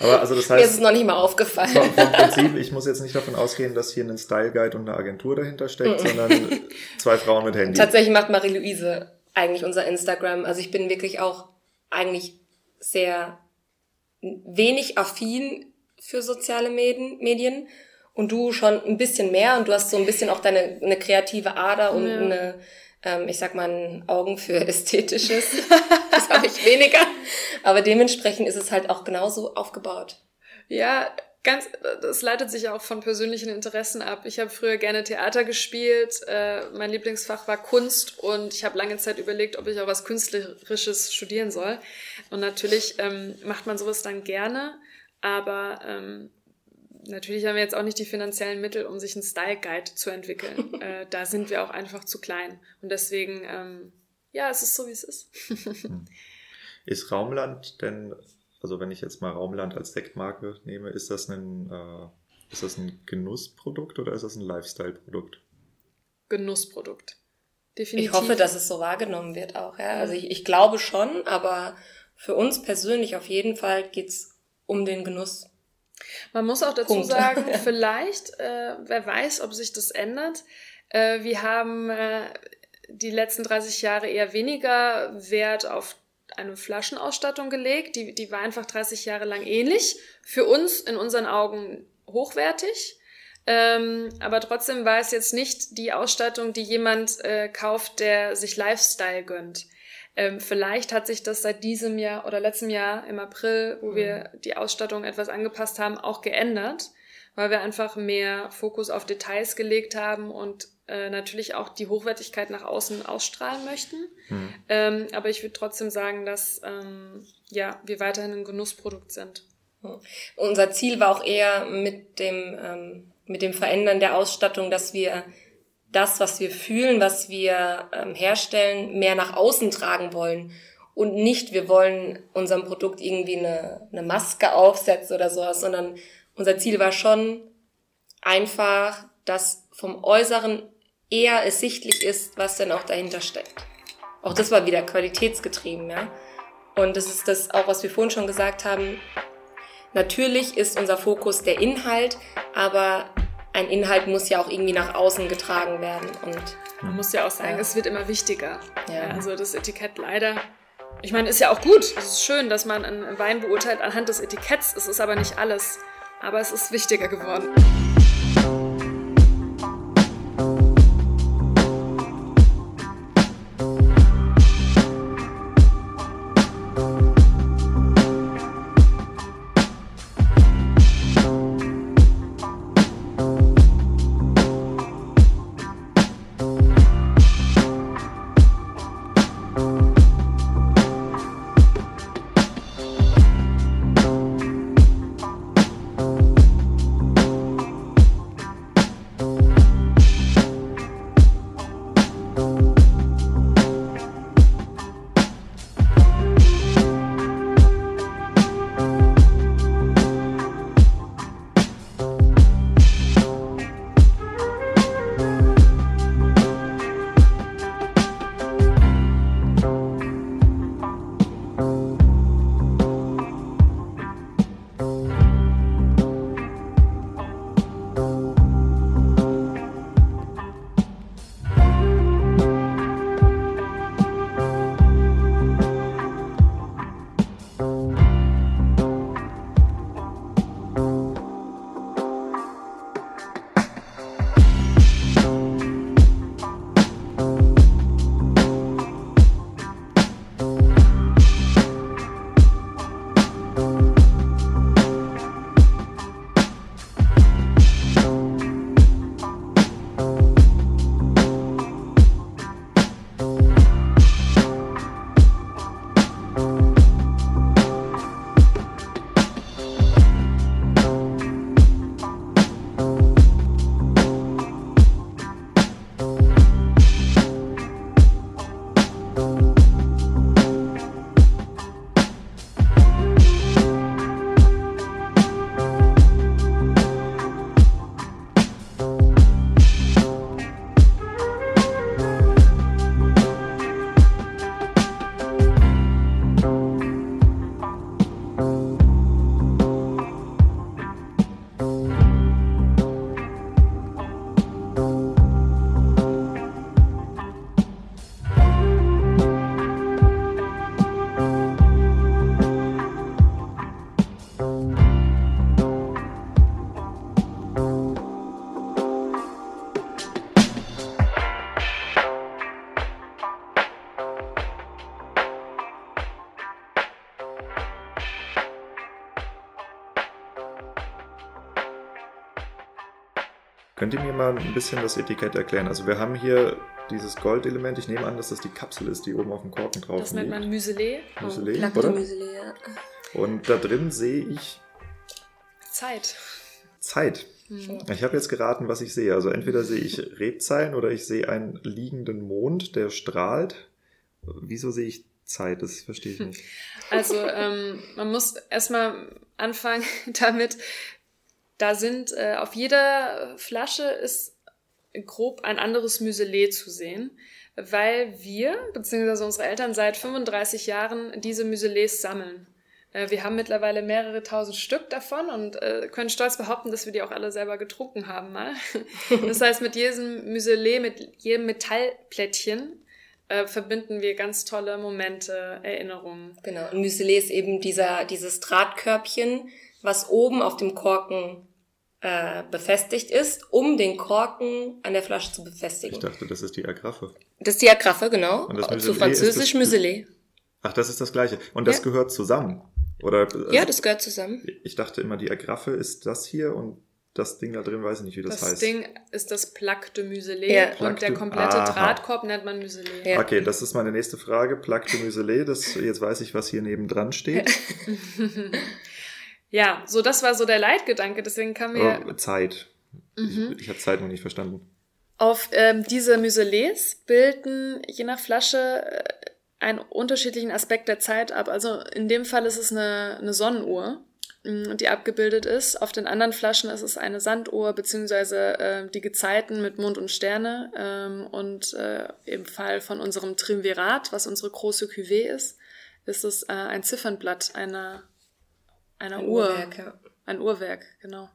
S1: Aber also das heißt,
S2: mir ist es noch nicht mal aufgefallen.
S1: Vom, vom Prinzip, ich muss jetzt nicht davon ausgehen, dass hier ein Style Guide und eine Agentur dahinter steckt, sondern zwei Frauen mit Handy.
S2: Tatsächlich macht Marie-Louise eigentlich unser Instagram. Also ich bin wirklich auch eigentlich sehr wenig affin für soziale Medien und du schon ein bisschen mehr und du hast so ein bisschen auch deine eine kreative Ader und ja. eine, ähm, ich sag mal, Augen für Ästhetisches. das habe ich weniger. Aber dementsprechend ist es halt auch genauso aufgebaut.
S3: Ja, ganz, das leitet sich auch von persönlichen Interessen ab. Ich habe früher gerne Theater gespielt. Äh, mein Lieblingsfach war Kunst und ich habe lange Zeit überlegt, ob ich auch was Künstlerisches studieren soll. Und natürlich ähm, macht man sowas dann gerne, aber ähm, natürlich haben wir jetzt auch nicht die finanziellen Mittel, um sich einen Style Guide zu entwickeln. äh, da sind wir auch einfach zu klein. Und deswegen, ähm, ja, es ist so, wie es ist.
S1: ist Raumland denn also wenn ich jetzt mal Raumland als Sektmarke nehme, ist das ein, äh, ist das ein Genussprodukt oder ist das ein Lifestyle-Produkt?
S3: Genussprodukt.
S2: Definitiv. Ich hoffe, dass es so wahrgenommen wird auch. Ja? Also ich, ich glaube schon, aber für uns persönlich auf jeden Fall geht's um den Genuss.
S3: Man muss auch dazu Punkt. sagen, vielleicht, äh, wer weiß, ob sich das ändert. Äh, wir haben äh, die letzten 30 Jahre eher weniger Wert auf eine Flaschenausstattung gelegt. Die, die war einfach 30 Jahre lang ähnlich. Für uns in unseren Augen hochwertig. Ähm, aber trotzdem war es jetzt nicht die Ausstattung, die jemand äh, kauft, der sich Lifestyle gönnt. Ähm, vielleicht hat sich das seit diesem Jahr oder letztem Jahr im April, wo mhm. wir die Ausstattung etwas angepasst haben, auch geändert, weil wir einfach mehr Fokus auf Details gelegt haben und äh, natürlich auch die Hochwertigkeit nach außen ausstrahlen möchten. Mhm. Ähm, aber ich würde trotzdem sagen, dass ähm, ja, wir weiterhin ein Genussprodukt sind.
S2: Unser Ziel war auch eher mit dem, ähm, mit dem Verändern der Ausstattung, dass wir das, was wir fühlen, was wir ähm, herstellen, mehr nach außen tragen wollen. Und nicht, wir wollen unserem Produkt irgendwie eine, eine Maske aufsetzen oder sowas, sondern unser Ziel war schon einfach, dass vom Äußeren eher ersichtlich ist, was denn auch dahinter steckt. Auch das war wieder qualitätsgetrieben, ja. Und das ist das auch, was wir vorhin schon gesagt haben. Natürlich ist unser Fokus der Inhalt, aber ein Inhalt muss ja auch irgendwie nach außen getragen werden. Und
S3: man muss ja auch sagen, ja. es wird immer wichtiger. Ja. Also das Etikett leider. Ich meine, ist ja auch gut. Es ist schön, dass man einen Wein beurteilt anhand des Etiketts. Es ist aber nicht alles. Aber es ist wichtiger geworden.
S1: Mal ein bisschen das Etikett erklären? Also wir haben hier dieses Goldelement. Ich nehme an, dass das die Kapsel ist, die oben auf dem Korken drauf
S3: ist. Das nennt man. Muselet,
S1: oh, oder? Muselet, ja. Und da drin sehe ich
S3: Zeit.
S1: Zeit. Hm. Ich habe jetzt geraten, was ich sehe. Also entweder sehe ich Rebzeilen oder ich sehe einen liegenden Mond, der strahlt. Wieso sehe ich Zeit? Das verstehe ich nicht.
S3: Also ähm, man muss erstmal anfangen damit, da sind äh, auf jeder Flasche ist grob ein anderes Muselet zu sehen, weil wir, beziehungsweise unsere Eltern seit 35 Jahren diese Muselets sammeln. Äh, wir haben mittlerweile mehrere tausend Stück davon und äh, können stolz behaupten, dass wir die auch alle selber getrunken haben mal. das heißt, mit jedem Muselet, mit jedem Metallplättchen äh, verbinden wir ganz tolle Momente, Erinnerungen.
S2: Genau. Ein Muselet ist eben dieser, dieses Drahtkörbchen, was oben auf dem Korken äh, befestigt ist, um den Korken an der Flasche zu befestigen.
S1: Ich dachte, das ist die Agraffe.
S2: Das ist die Agraffe, genau.
S1: Und das
S2: Zu französisch
S1: das-
S2: Muselet.
S1: Ach, das ist das Gleiche. Und das
S2: Ja.
S1: gehört zusammen. Oder? also,
S2: Ja, das gehört zusammen.
S1: Ich dachte immer, die Agraffe ist das hier und das Ding da drin, weiß ich nicht, wie das,
S3: Das,
S1: heißt.
S3: Ding ist das Plaque de Muselet
S2: Ja.
S1: Plaque
S3: und der
S1: de-
S3: komplette
S1: Aha.
S3: Drahtkorb nennt man Muselet.
S2: Ja.
S1: Okay, das ist meine nächste Frage. Plaque de Muselet, das, jetzt weiß ich, was hier nebendran steht.
S3: Ja, so das war so der Leitgedanke, deswegen kamen wir
S1: Oh, Zeit.
S3: Mhm.
S1: Ich, ich habe Zeit noch nicht verstanden.
S3: Auf ähm, diese Muselets bilden je nach Flasche äh, einen unterschiedlichen Aspekt der Zeit ab. Also in dem Fall ist es eine, eine Sonnenuhr, mh, die abgebildet ist. Auf den anderen Flaschen ist es eine Sanduhr beziehungsweise äh, die Gezeiten mit Mond und Sterne. Ähm, und äh, im Fall von unserem Triumvirat, was unsere große Cuvée ist, ist es äh, ein Ziffernblatt einer, einer
S2: Ein
S3: Uhr.
S2: Uhrwerk, ja.
S3: Ein Uhrwerk, genau.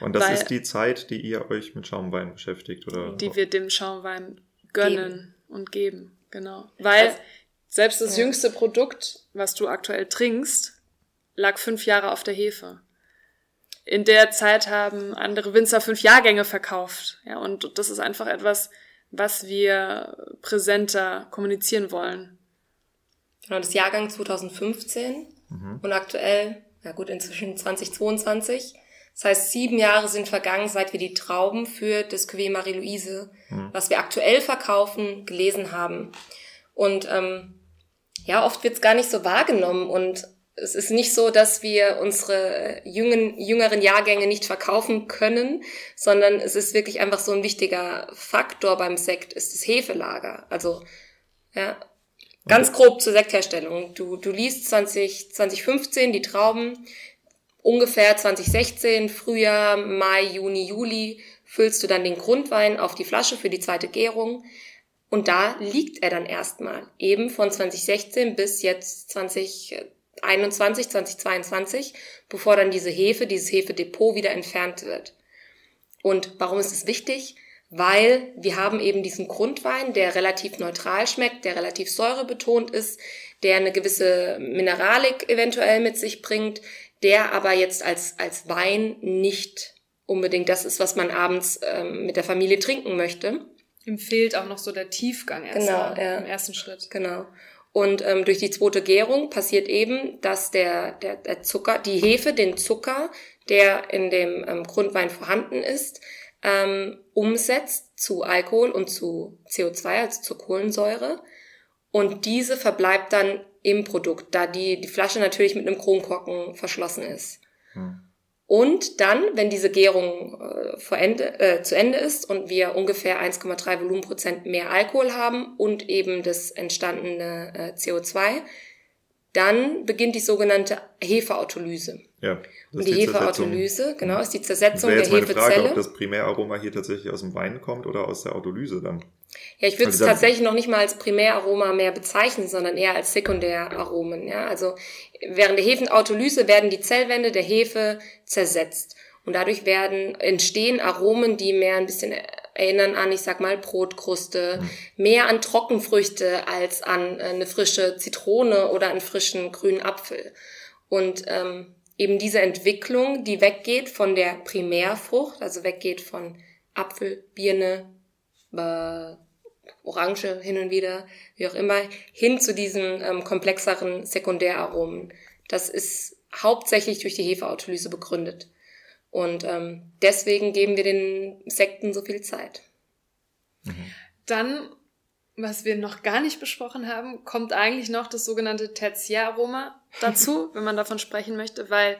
S1: Und das
S3: Weil-
S1: ist die Zeit, die ihr euch mit Schaumwein beschäftigt, oder?
S3: die wir dem Schaumwein gönnen und geben. Genau. Weil
S2: Das-
S3: selbst das
S2: Ja.
S3: jüngste Produkt, was du aktuell trinkst, lag fünf Jahre auf der Hefe. In der Zeit haben andere Winzer fünf Jahrgänge verkauft. Ja, und das ist einfach etwas, was wir präsenter kommunizieren wollen.
S2: Genau, das Jahrgang 2015
S1: Mhm.
S2: und aktuell, na gut, inzwischen 2022. Das heißt, sieben Jahre sind vergangen, seit wir die Trauben für das Cuvée Marie-Louise,
S1: Mhm.
S2: was wir aktuell verkaufen, gelesen haben. Und ähm, ja, oft wird's gar nicht so wahrgenommen und es ist nicht so, dass wir unsere jungen, jüngeren Jahrgänge nicht verkaufen können, sondern es ist wirklich einfach so ein wichtiger Faktor beim Sekt, ist das Hefelager. Also, ja, ganz grob zur Sektherstellung. Du, du liest 20, 2015 die Trauben, ungefähr 2016, Frühjahr, Mai, Juni, Juli, füllst du dann den Grundwein auf die Flasche für die zweite Gärung. Und da liegt er dann erstmal eben von 2016 bis jetzt 2021, 2022, bevor dann diese Hefe, dieses Hefedepot wieder entfernt wird. Und warum ist es wichtig? Weil wir haben eben diesen Grundwein, der relativ neutral schmeckt, der relativ säurebetont ist, der eine gewisse Mineralik eventuell mit sich bringt, der aber jetzt als, als Wein nicht unbedingt das ist, was man abends ähm, mit der Familie trinken möchte.
S3: Ihm fehlt auch noch so der Tiefgang erst
S2: Genau,
S3: mal
S2: ja.
S3: im ersten Schritt.
S2: Genau. Und ähm, durch die zweite Gärung passiert eben, dass der, der, der Zucker, die Hefe den Zucker, der in dem ähm, Grundwein vorhanden ist, ähm, umsetzt zu Alkohol und zu CO2, also zur Kohlensäure. Und diese verbleibt dann im Produkt, da die, die Flasche natürlich mit einem Kronkorken verschlossen ist.
S1: Hm.
S2: Und dann, wenn diese Gärung äh, Ende, äh, zu Ende ist und wir ungefähr 1,3 Volumenprozent mehr Alkohol haben und eben das entstandene äh, CO2, dann beginnt die sogenannte Hefeautolyse.
S1: Ja, das
S2: Und die
S1: Zersetzung.
S2: Hefeautolyse, genau, ist die Zersetzung
S1: wäre
S2: der
S1: jetzt meine Frage,
S2: Hefezelle.
S1: ob das Primäraroma hier tatsächlich aus dem Wein kommt oder aus der Autolyse dann.
S2: Ja, ich würde es
S1: Also da-
S2: tatsächlich noch nicht mal als Primäraroma mehr bezeichnen, sondern eher als Sekundäraromen. Ja? Also während der Hefenautolyse werden die Zellwände der Hefe zersetzt. Und dadurch werden, entstehen Aromen, die mehr ein bisschen erinnern an, ich sag mal, Brotkruste, mehr an Trockenfrüchte als an äh, eine frische Zitrone oder einen frischen grünen Apfel. Und ähm, eben diese Entwicklung, die weggeht von der Primärfrucht, also weggeht von Apfel, Birne, äh, Orange hin und wieder, wie auch immer, hin zu diesen ähm, komplexeren Sekundäraromen. Das ist hauptsächlich durch die Hefeautolyse begründet. Und ähm, deswegen geben wir den Sekten so viel Zeit.
S3: Dann, was wir noch gar nicht besprochen haben, kommt eigentlich noch das sogenannte Tertiäraroma dazu, wenn man davon sprechen möchte, weil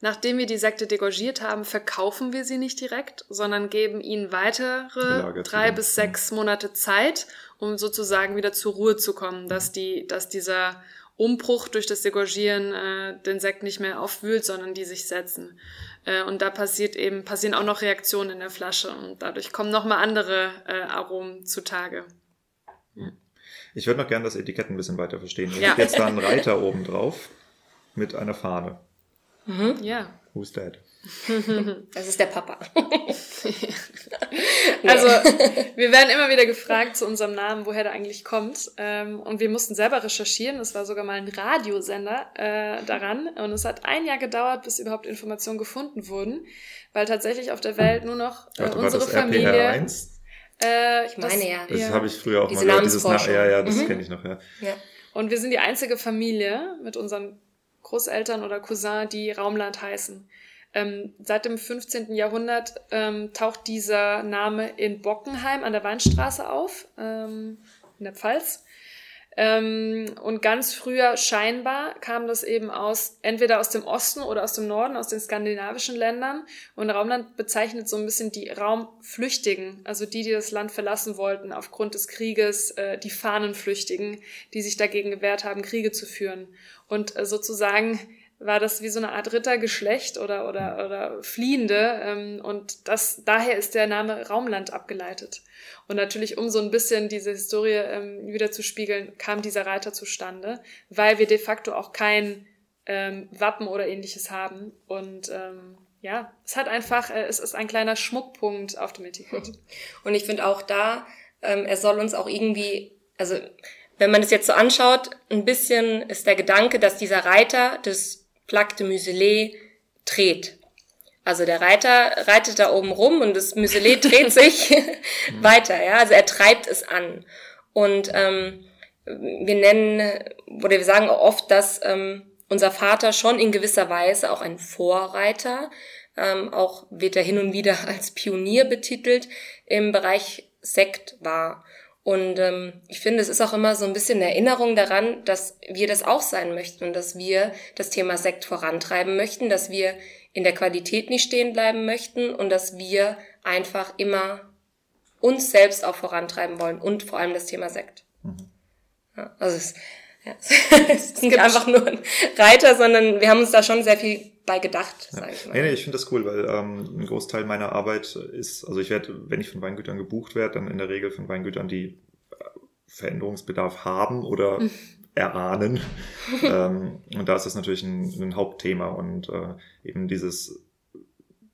S3: nachdem wir die Sekte degorgiert haben, verkaufen wir sie nicht direkt, sondern geben ihnen weitere drei bis sechs Monate Zeit, um sozusagen wieder zur Ruhe zu kommen, dass die, dass dieser Umbruch durch das Degorgieren äh, den Sekt nicht mehr aufwühlt, sondern die sich setzen. Äh, und da passiert eben, passieren auch noch Reaktionen in der Flasche und dadurch kommen nochmal andere äh, Aromen zutage.
S1: Ich würde noch gerne das Etikett ein bisschen weiter verstehen. Ich
S3: Ja.
S1: habe jetzt da einen Reiter oben drauf mit einer Fahne.
S3: Ja.
S1: Who's that?
S2: Das ist der Papa.
S3: Also, wir werden immer wieder gefragt zu unserem Namen, woher der eigentlich kommt. Ähm, und wir mussten selber recherchieren. Es war sogar mal ein Radiosender äh, daran. Und es hat ein Jahr gedauert, bis überhaupt Informationen gefunden wurden, weil tatsächlich auf der Welt nur noch äh,
S1: Warte, war
S3: unsere
S1: das
S3: Familie.
S1: RPR1?
S3: Äh,
S2: Ich meine ja.
S1: Das
S3: Ja.
S1: habe ich früher auch
S2: Diese
S1: mal gehört. Dieses Na ja, ja, das
S2: Mhm.
S1: kenne ich noch, ja.
S2: Ja.
S3: Und wir sind die einzige Familie mit unseren Großeltern oder Cousin, die Raumland heißen. Ähm, seit dem 15. Jahrhundert ähm, taucht dieser Name in Bockenheim an der Weinstraße auf, ähm, in der Pfalz. Ähm, und ganz früher scheinbar kam das eben aus, entweder aus dem Osten oder aus dem Norden, aus den skandinavischen Ländern. Und Raumland bezeichnet so ein bisschen die Raumflüchtigen, also die, die das Land verlassen wollten aufgrund des Krieges, äh, die Fahnenflüchtigen, die sich dagegen gewehrt haben, Kriege zu führen. Und äh, sozusagen war das wie so eine Art Rittergeschlecht oder, oder, oder Fliehende. Ähm, und das, daher ist der Name Raumland abgeleitet. Und natürlich, um so ein bisschen diese Historie ähm, wieder zu spiegeln, kam dieser Reiter zustande, weil wir de facto auch kein ähm, Wappen oder ähnliches haben. Und ähm, ja, es hat einfach, äh, es ist ein kleiner Schmuckpunkt auf dem Etikett.
S2: Und ich finde auch da, ähm, er soll uns auch irgendwie, also wenn man es jetzt so anschaut, ein bisschen ist der Gedanke, dass dieser Reiter das Plaque de Muselet dreht. Also der Reiter reitet da oben rum und das Muselet dreht sich weiter, ja. Also er treibt es an. Und ähm, wir nennen oder wir sagen auch oft, dass ähm, unser Vater schon in gewisser Weise auch ein Vorreiter, ähm, auch wird er hin und wieder als Pionier betitelt, im Bereich Sekt war. Und ähm, ich finde, es ist auch immer so ein bisschen eine Erinnerung daran, dass wir das auch sein möchten und dass wir das Thema Sekt vorantreiben möchten, dass wir in der Qualität nicht stehen bleiben möchten und dass wir einfach immer uns selbst auch vorantreiben wollen und vor allem das Thema Sekt. Ja, also es, ja, es ist nicht einfach nur ein Reiter, sondern wir haben uns da schon sehr viel bei gedacht, sage ich mal.
S1: Nee, nee, ich finde das cool, weil ähm, ein Großteil meiner Arbeit ist, also ich werde, wenn ich von Weingütern gebucht werde, dann in der Regel von Weingütern, die äh, Veränderungsbedarf haben oder erahnen. ähm, und da ist das natürlich ein, ein Hauptthema und äh, eben dieses,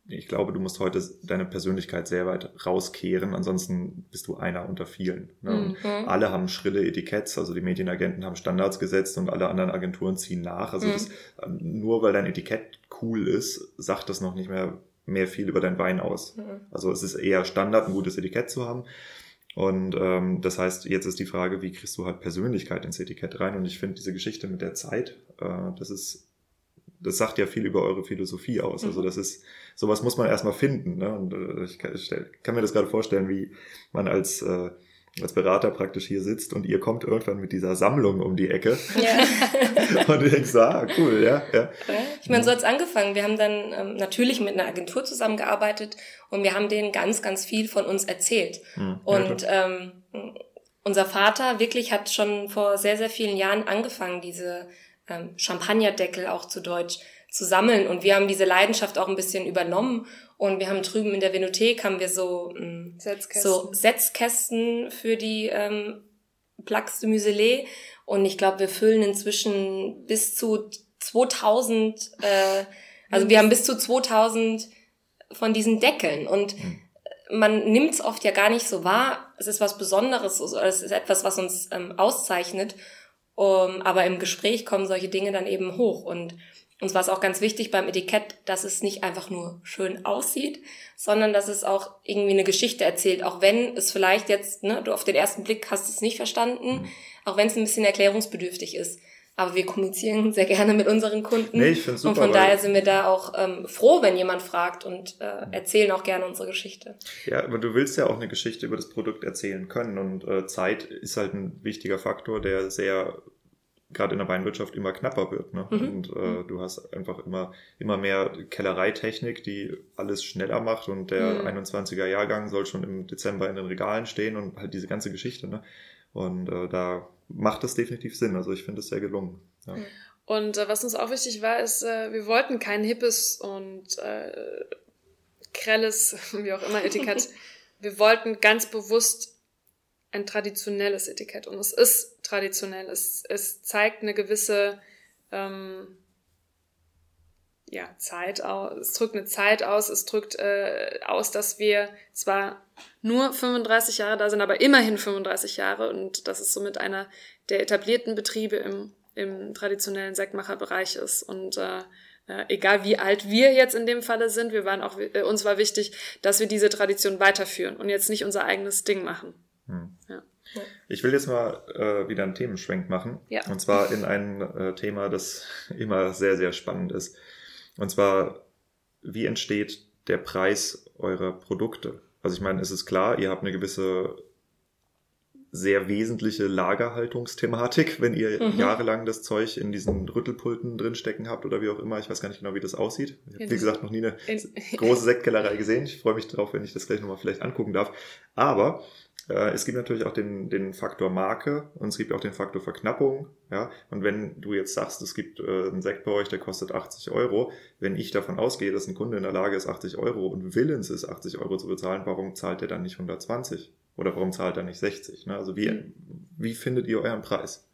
S1: ich glaube, du musst heute deine Persönlichkeit sehr weit rauskehren, ansonsten bist du einer unter vielen. Ne? Und
S2: Mhm.
S1: alle haben schrille Etiketts, also die Medienagenten haben Standards gesetzt und alle anderen Agenturen ziehen nach. Also
S2: Mhm.
S1: das, ähm, nur weil dein Etikett cool ist, sagt das noch nicht mehr mehr viel über deinen Wein aus.
S2: Mhm.
S1: Also es ist eher Standard, ein gutes Etikett zu haben. Und ähm, das heißt, jetzt ist die Frage, wie kriegst du halt Persönlichkeit ins Etikett rein? Und ich finde diese Geschichte mit der Zeit, äh, das ist, das sagt ja viel über eure Philosophie aus. Also
S2: Mhm.
S1: das ist, sowas muss man erstmal finden. Ne? Und äh, ich, kann, ich mir das gerade vorstellen, wie man als äh, als Berater praktisch hier sitzt und ihr kommt irgendwann mit dieser Sammlung um die Ecke
S2: Ja.
S1: und du denkst, ah, cool, ja, ja.
S2: Ich meine, so hat's angefangen. Wir haben dann ähm, natürlich mit einer Agentur zusammengearbeitet und wir haben denen ganz, ganz viel von uns erzählt.
S1: Hm, ja,
S2: Und ähm, unser Vater wirklich hat schon vor sehr, sehr vielen Jahren angefangen, diese ähm, Champagnerdeckel auch zu Deutsch zu sammeln. Und wir haben diese Leidenschaft auch ein bisschen übernommen. Und wir haben drüben in der Venothek haben wir so, ähm,
S3: Setzkästen.
S2: so Setzkästen für die ähm, Plaques de Muselet. Und ich glaube, wir füllen inzwischen bis zu 2000, äh, also wir haben bis zu 2000 von diesen Deckeln. Und man nimmt es oft ja gar nicht so wahr. Es ist was Besonderes, also es ist etwas, was uns ähm, auszeichnet. Um, aber im Gespräch kommen solche Dinge dann eben hoch. Und uns war es auch ganz wichtig beim Etikett, dass es nicht einfach nur schön aussieht, sondern dass es auch irgendwie eine Geschichte erzählt. Auch wenn es vielleicht jetzt, ne, du auf den ersten Blick hast es nicht verstanden, auch wenn es ein bisschen erklärungsbedürftig ist. Aber wir kommunizieren sehr gerne mit unseren Kunden.
S1: Nee, ich find's
S2: und
S1: super,
S2: von
S1: weil-
S2: daher sind wir da auch ähm, froh, wenn jemand fragt und äh, erzählen auch gerne unsere Geschichte.
S1: Ja, aber du willst ja auch eine Geschichte über das Produkt erzählen können und äh, Zeit ist halt ein wichtiger Faktor, der sehr gerade in der Weinwirtschaft immer knapper wird. Ne?
S2: Mhm.
S1: Und äh, du hast einfach immer, immer mehr Kellereitechnik, die alles schneller macht und der
S3: Mhm.
S1: 21er Jahrgang soll schon im Dezember in den Regalen stehen und halt diese ganze Geschichte. Ne? Und äh, da macht das definitiv Sinn. Also ich finde es sehr gelungen. Ja.
S3: Und äh, was uns auch wichtig war, ist, äh, wir wollten kein hippes und äh, grelles, wie auch immer, Etikett. wir wollten ganz bewusst ein traditionelles Etikett. Und es ist traditionell. Es, es zeigt eine gewisse, ähm, ja, Zeit aus, es drückt eine Zeit aus, es drückt äh, aus, dass wir zwar nur 35 Jahre da sind, aber immerhin 35 Jahre und dass es somit einer der etablierten Betriebe im, im traditionellen Sektmacherbereich ist. Und äh, äh, egal wie alt wir jetzt in dem Falle sind, wir waren auch, äh, uns war wichtig, dass wir diese Tradition weiterführen und jetzt nicht unser eigenes Ding machen. Hm.
S1: Ja. Ich will jetzt mal äh, wieder einen Themenschwenk machen. Ja. Und zwar in ein äh, Thema, das immer sehr, sehr spannend ist. Und zwar, wie entsteht der Preis eurer Produkte? Also ich meine, es ist klar, ihr habt eine gewisse sehr wesentliche Lagerhaltungsthematik, wenn ihr mhm. jahrelang das Zeug in diesen Rüttelpulten drinstecken habt oder wie auch immer. Ich weiß gar nicht genau, wie das aussieht. Ich habe, wie gesagt, noch nie eine große Sektkellerei gesehen. Ich freue mich darauf, wenn ich das gleich nochmal vielleicht angucken darf. Aber es gibt natürlich auch den, den Faktor Marke und es gibt auch den Faktor Verknappung. Ja? Und wenn du jetzt sagst, es gibt äh, einen Sekt bei euch, der kostet 80 Euro, wenn ich davon ausgehe, dass ein Kunde in der Lage ist, 80 Euro und willens ist, 80 Euro zu bezahlen, warum zahlt er dann nicht 120? Oder warum zahlt er nicht 60? Ne? Also wie, mhm. wie findet ihr euren Preis?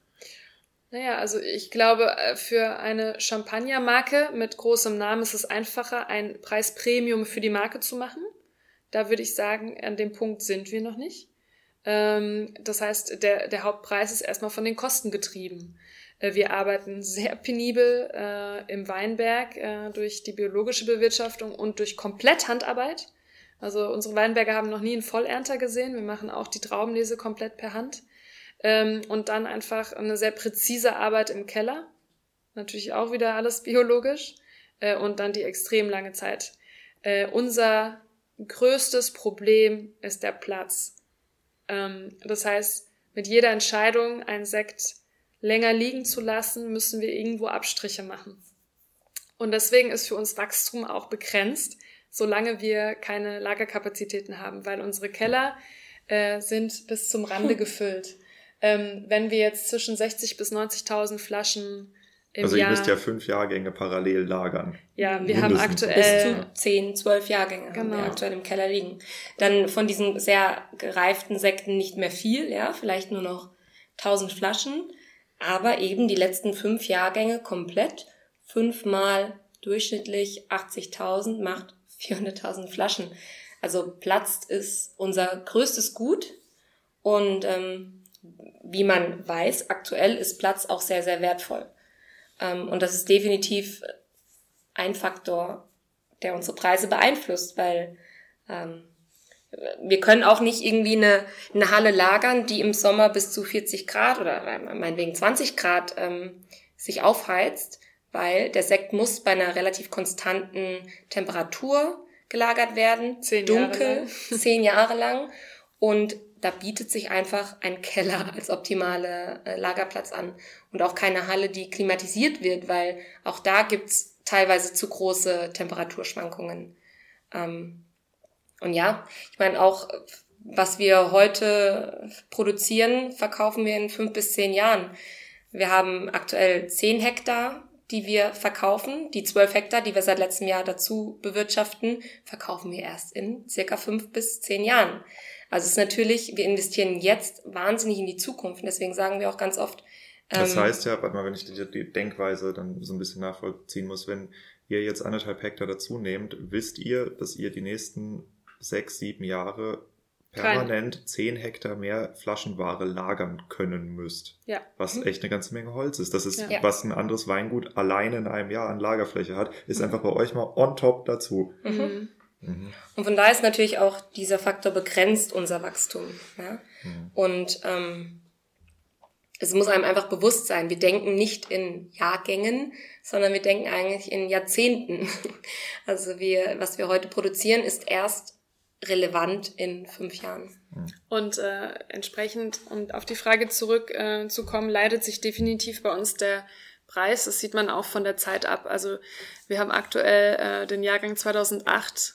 S3: Naja, also ich glaube, äh, für eine Champagnermarke mit großem Namen ist es einfacher, ein Preispremium für die Marke zu machen. Da würde ich sagen, an dem Punkt sind wir noch nicht. Ähm, das heißt, der, der Hauptpreis ist erstmal von den Kosten getrieben. Äh, wir arbeiten sehr penibel äh, im Weinberg äh, durch die biologische Bewirtschaftung und durch komplett Handarbeit. Also unsere Weinberge haben noch nie einen Vollernter gesehen. Wir machen auch die Traubenlese komplett per Hand. Ähm, und dann einfach eine sehr präzise Arbeit im Keller. Natürlich auch wieder alles biologisch. Äh, und dann die extrem lange Zeit. Äh, unser größtes Problem ist der Platz. Ähm, das heißt, mit jeder Entscheidung, einen Sekt länger liegen zu lassen, müssen wir irgendwo Abstriche machen. Und deswegen ist für uns Wachstum auch begrenzt solange wir keine Lagerkapazitäten haben, weil unsere Keller äh, sind bis zum Rande gefüllt. Ähm, wenn wir jetzt zwischen 60 bis 90.000 Flaschen
S1: im also Jahr... Ihr müsst ja fünf Jahrgänge parallel lagern.
S3: Ja, wir Mindestens. haben aktuell...
S2: Bis zu zehn, zwölf Jahrgänge genau. haben wir genau. aktuell im Keller liegen. Dann von diesen sehr gereiften Sekten nicht mehr viel, ja, vielleicht nur noch 1000 Flaschen, aber eben die letzten fünf Jahrgänge komplett, fünfmal durchschnittlich 80.000 macht 400.000 Flaschen. Also Platz ist unser größtes Gut und ähm, wie man weiß, aktuell ist Platz auch sehr, sehr wertvoll. Ähm, und das ist definitiv ein Faktor, der unsere Preise beeinflusst, weil ähm, wir können auch nicht irgendwie eine, eine Halle lagern, die im Sommer bis zu 40 Grad oder meinetwegen 20 Grad ähm, sich aufheizt weil der Sekt muss bei einer relativ konstanten Temperatur gelagert werden,
S3: zehn
S2: dunkel,
S3: Jahre
S2: zehn Jahre lang. Und da bietet sich einfach ein Keller als optimale äh, Lagerplatz an und auch keine Halle, die klimatisiert wird, weil auch da gibt's teilweise zu große Temperaturschwankungen. Ähm, und ja, ich meine auch, was wir heute produzieren, verkaufen wir in fünf bis zehn Jahren. Wir haben aktuell zehn Hektar die wir verkaufen, die zwölf Hektar, die wir seit letztem Jahr dazu bewirtschaften, verkaufen wir erst in circa fünf bis zehn Jahren. Also es ist natürlich, wir investieren jetzt wahnsinnig in die Zukunft. Und deswegen sagen wir auch ganz oft.
S1: Ähm, das heißt ja, warte mal, wenn ich die, die Denkweise dann so ein bisschen nachvollziehen muss, wenn ihr jetzt anderthalb Hektar dazu nehmt, wisst ihr, dass ihr die nächsten sechs, sieben Jahre permanent Kein. 10 Hektar mehr Flaschenware lagern können müsst.
S3: Ja.
S1: Was
S3: mhm.
S1: echt eine ganze Menge Holz ist. Das ist, ja. was ein anderes Weingut alleine in einem Jahr an Lagerfläche hat, ist mhm. einfach bei euch mal on top dazu.
S2: Mhm. Mhm. Und von da ist natürlich auch dieser Faktor begrenzt unser Wachstum. Ja? Mhm. Und ähm, es muss einem einfach bewusst sein, wir denken nicht in Jahrgängen, sondern wir denken eigentlich in Jahrzehnten. Also wir, was wir heute produzieren, ist erst relevant in fünf Jahren.
S3: Und äh, entsprechend, um auf die Frage zurückzukommen, äh, leidet sich definitiv bei uns der Preis. Das sieht man auch von der Zeit ab. Also wir haben aktuell äh, den Jahrgang 2008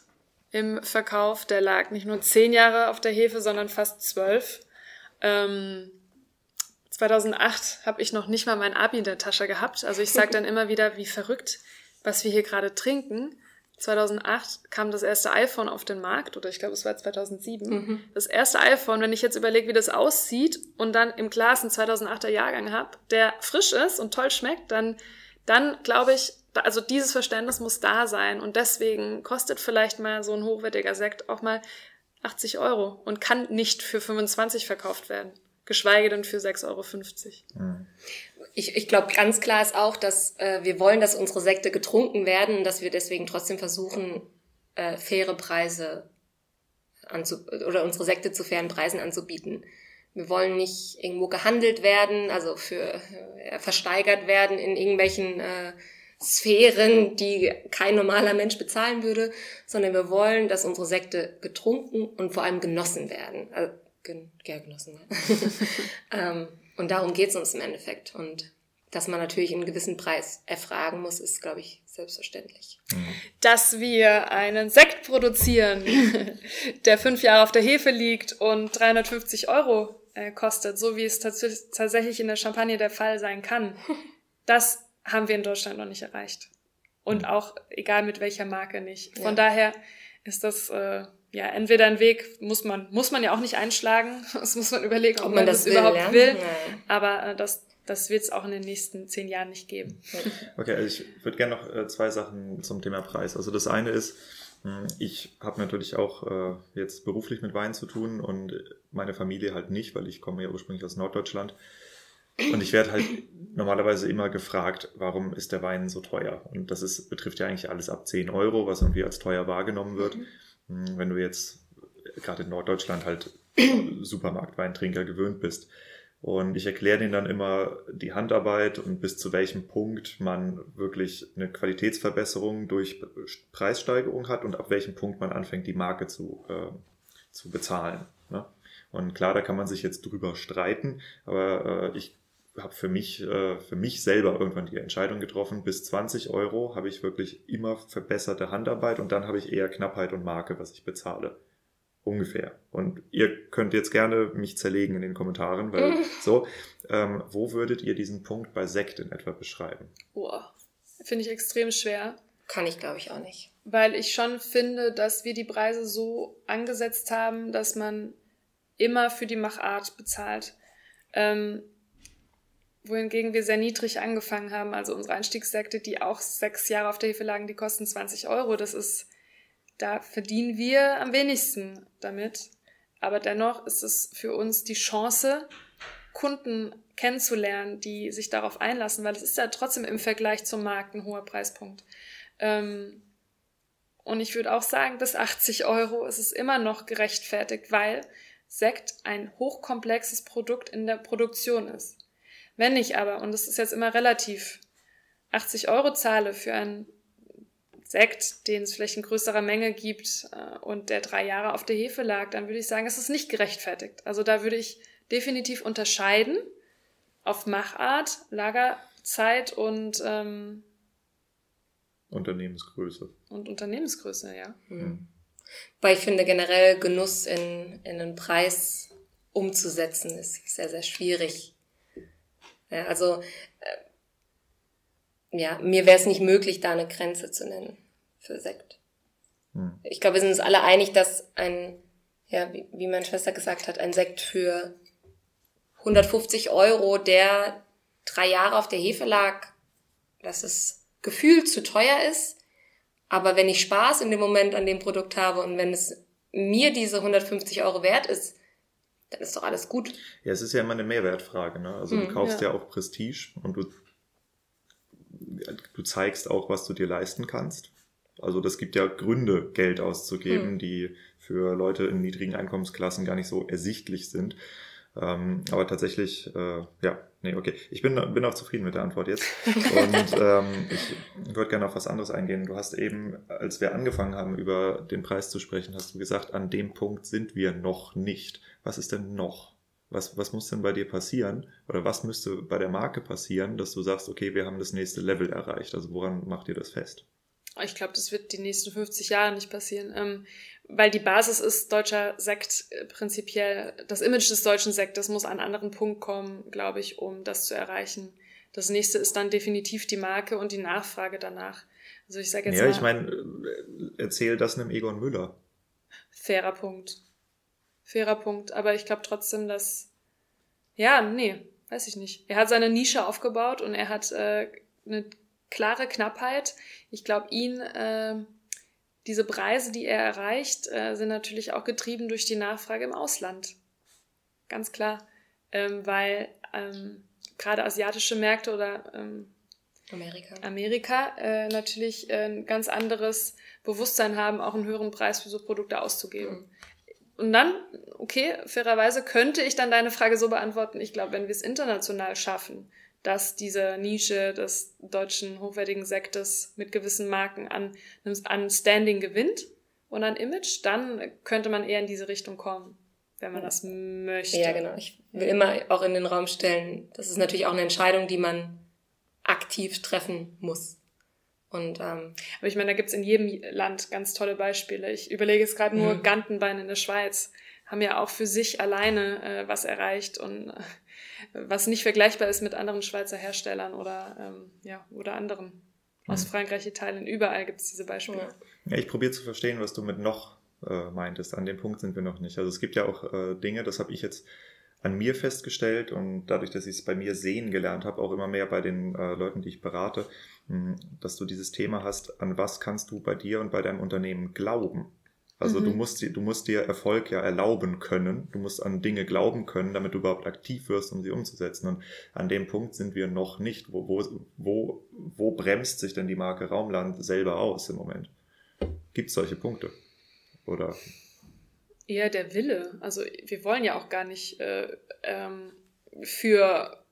S3: im Verkauf. Der lag nicht nur zehn Jahre auf der Hefe, sondern fast zwölf. Ähm, 2008 habe ich noch nicht mal mein Abi in der Tasche gehabt. Also ich sage dann immer wieder, wie verrückt, was wir hier gerade trinken. 2008 kam das erste iPhone auf den Markt, oder ich glaube, es war 2007. Mhm. Das erste iPhone, wenn ich jetzt überlege, wie das aussieht und dann im Glas einen 2008er Jahrgang habe, der frisch ist und toll schmeckt, dann, dann glaube ich, also dieses Verständnis muss da sein und deswegen kostet vielleicht mal so ein hochwertiger Sekt auch mal 80 Euro und kann nicht für 25 verkauft werden, geschweige denn für 6,50 Euro.
S2: Mhm. Ich, ich glaube, ganz klar ist auch, dass äh, wir wollen, dass unsere Sekte getrunken werden und dass wir deswegen trotzdem versuchen, äh, faire Preise anzu oder unsere Sekte zu fairen Preisen anzubieten. Wir wollen nicht irgendwo gehandelt werden, also für äh, versteigert werden in irgendwelchen äh, Sphären, die kein normaler Mensch bezahlen würde, sondern wir wollen, dass unsere Sekte getrunken und vor allem genossen werden. Also, gen ja, genossen. Ja. ähm, und darum geht's uns im Endeffekt. Und dass man natürlich einen gewissen Preis erfragen muss, ist, glaube ich, selbstverständlich.
S3: Dass wir einen Sekt produzieren, der fünf Jahre auf der Hefe liegt und 350 Euro äh, kostet, so wie es tatsächlich in der Champagne der Fall sein kann, das haben wir in Deutschland noch nicht erreicht. Und auch egal mit welcher Marke nicht. Von ja. daher ist das äh, ja entweder ein Weg, muss man, muss man ja auch nicht einschlagen. Das muss man überlegen, ob, ob man, man, das, das will, überhaupt ja? will. Aber äh, das, das wird es auch in den nächsten zehn Jahren nicht geben.
S1: Okay, also ich würde gerne noch äh, zwei Sachen zum Thema Preis. Also das eine ist, hm, ich habe natürlich auch äh, jetzt beruflich mit Wein zu tun und meine Familie halt nicht, weil ich komme ja ursprünglich aus Norddeutschland. Und ich werde halt normalerweise immer gefragt, warum ist der Wein so teuer? Und das ist, betrifft ja eigentlich alles ab 10 Euro, was irgendwie als teuer wahrgenommen wird. Mhm. Hm, wenn du jetzt gerade in Norddeutschland halt Supermarktweintrinker gewöhnt bist. Und ich erkläre denen dann immer die Handarbeit und bis zu welchem Punkt man wirklich eine Qualitätsverbesserung durch Preissteigerung hat und ab welchem Punkt man anfängt, die Marke zu, äh, zu bezahlen. Ne? Und klar, da kann man sich jetzt drüber streiten, aber äh, ich habe für mich, äh, für mich selber irgendwann die Entscheidung getroffen, bis 20 Euro habe ich wirklich immer verbesserte Handarbeit und dann habe ich eher Knappheit und Marke, was ich bezahle. Ungefähr. Und ihr könnt jetzt gerne mich zerlegen in den Kommentaren, weil so, ähm, wo würdet ihr diesen Punkt bei Sekt in etwa beschreiben?
S3: Boah, finde ich extrem schwer.
S2: Kann ich, glaube ich, auch nicht.
S3: Weil ich schon finde, dass wir die Preise so angesetzt haben, dass man immer für die Machart bezahlt. Ähm, wohingegen wir sehr niedrig angefangen haben. Also unsere Einstiegssekte, die auch sechs Jahre auf der Hefe lagen, die kosten 20 Euro. Das ist da verdienen wir am wenigsten damit. Aber dennoch ist es für uns die Chance, Kunden kennenzulernen, die sich darauf einlassen, weil es ist ja trotzdem im Vergleich zum Markt ein hoher Preispunkt. Ähm, und ich würde auch sagen, bis 80 Euro ist es immer noch gerechtfertigt, weil Sekt ein hochkomplexes Produkt in der Produktion ist. Wenn ich aber, und das ist jetzt immer relativ, 80 Euro zahle für ein Sekt, den es vielleicht in größerer Menge gibt äh, und der drei Jahre auf der Hefe lag, dann würde ich sagen, es ist nicht gerechtfertigt. Also da würde ich definitiv unterscheiden auf Machart, Lagerzeit und ähm,
S1: Unternehmensgröße.
S3: Und Unternehmensgröße, ja.
S2: Mhm. Weil ich finde generell Genuss in, in einen Preis umzusetzen ist sehr, sehr schwierig. Ja, also äh, ja, mir wäre es nicht möglich, da eine Grenze zu nennen für Sekt. Hm. Ich glaube, wir sind uns alle einig, dass ein, ja, wie, wie meine Schwester gesagt hat, ein Sekt für 150 Euro, der drei Jahre auf der Hefe lag, dass es gefühlt zu teuer ist. Aber wenn ich Spaß in dem Moment an dem Produkt habe und wenn es mir diese 150 Euro wert ist, dann ist doch alles gut.
S1: Ja, es ist ja immer eine Mehrwertfrage. Ne? Also hm, du kaufst ja. ja auch Prestige und du, du zeigst auch, was du dir leisten kannst. Also das gibt ja Gründe, Geld auszugeben, hm. die für Leute in niedrigen Einkommensklassen gar nicht so ersichtlich sind. Ähm, aber tatsächlich, äh, ja, nee, okay. Ich bin, bin auch zufrieden mit der Antwort jetzt. Und ähm, ich würde gerne auf was anderes eingehen. Du hast eben, als wir angefangen haben, über den Preis zu sprechen, hast du gesagt, an dem Punkt sind wir noch nicht. Was ist denn noch? Was, was muss denn bei dir passieren? Oder was müsste bei der Marke passieren, dass du sagst, okay, wir haben das nächste Level erreicht? Also woran macht ihr das fest?
S3: Ich glaube, das wird die nächsten 50 Jahre nicht passieren, ähm, weil die Basis ist deutscher Sekt äh, prinzipiell. Das Image des deutschen Sektes muss an einen anderen Punkt kommen, glaube ich, um das zu erreichen. Das nächste ist dann definitiv die Marke und die Nachfrage danach. Also ich sage jetzt
S1: ja, mal. Ja, ich meine, äh, erzähl das einem Egon Müller.
S3: Fairer Punkt. Fairer Punkt. Aber ich glaube trotzdem, dass. Ja, nee, weiß ich nicht. Er hat seine Nische aufgebaut und er hat äh, eine klare Knappheit. Ich glaube, ihn, äh, diese Preise, die er erreicht, äh, sind natürlich auch getrieben durch die Nachfrage im Ausland. Ganz klar. Ähm, weil ähm, gerade asiatische Märkte oder ähm,
S2: Amerika,
S3: Amerika äh, natürlich äh, ein ganz anderes Bewusstsein haben, auch einen höheren Preis für so Produkte auszugeben. Mhm. Und dann, okay, fairerweise könnte ich dann deine Frage so beantworten, ich glaube, wenn wir es international schaffen, dass diese Nische des deutschen hochwertigen Sektes mit gewissen Marken an, an Standing gewinnt und an Image, dann könnte man eher in diese Richtung kommen, wenn man das möchte.
S2: Ja, genau. Ich will immer auch in den Raum stellen, das ist natürlich auch eine Entscheidung, die man aktiv treffen muss. Und, ähm,
S3: Aber ich meine, da gibt's in jedem Land ganz tolle Beispiele. Ich überlege jetzt gerade nur, mhm. Gantenbein in der Schweiz haben ja auch für sich alleine äh, was erreicht und äh, was nicht vergleichbar ist mit anderen Schweizer Herstellern oder, ähm, ja, oder anderen. Mhm. Aus Frankreich, Italien, überall gibt's diese Beispiele.
S1: Ja, ich probiere zu verstehen, was du mit noch äh, meintest. An dem Punkt sind wir noch nicht. Also es gibt ja auch äh, Dinge, das habe ich jetzt an mir festgestellt und dadurch, dass ich es bei mir sehen gelernt habe, auch immer mehr bei den äh, Leuten, die ich berate, mh, dass du dieses Thema hast, an was kannst du bei dir und bei deinem Unternehmen glauben. Also mhm. du musst du musst dir Erfolg ja erlauben können. Du musst an Dinge glauben können, damit du überhaupt aktiv wirst, um sie umzusetzen. Und an dem Punkt sind wir noch nicht. Wo, wo, wo, wo bremst sich denn die Marke Raumland selber aus im Moment? Gibt es solche Punkte? Oder
S3: eher der Wille. Also wir wollen ja auch gar nicht äh, ähm, für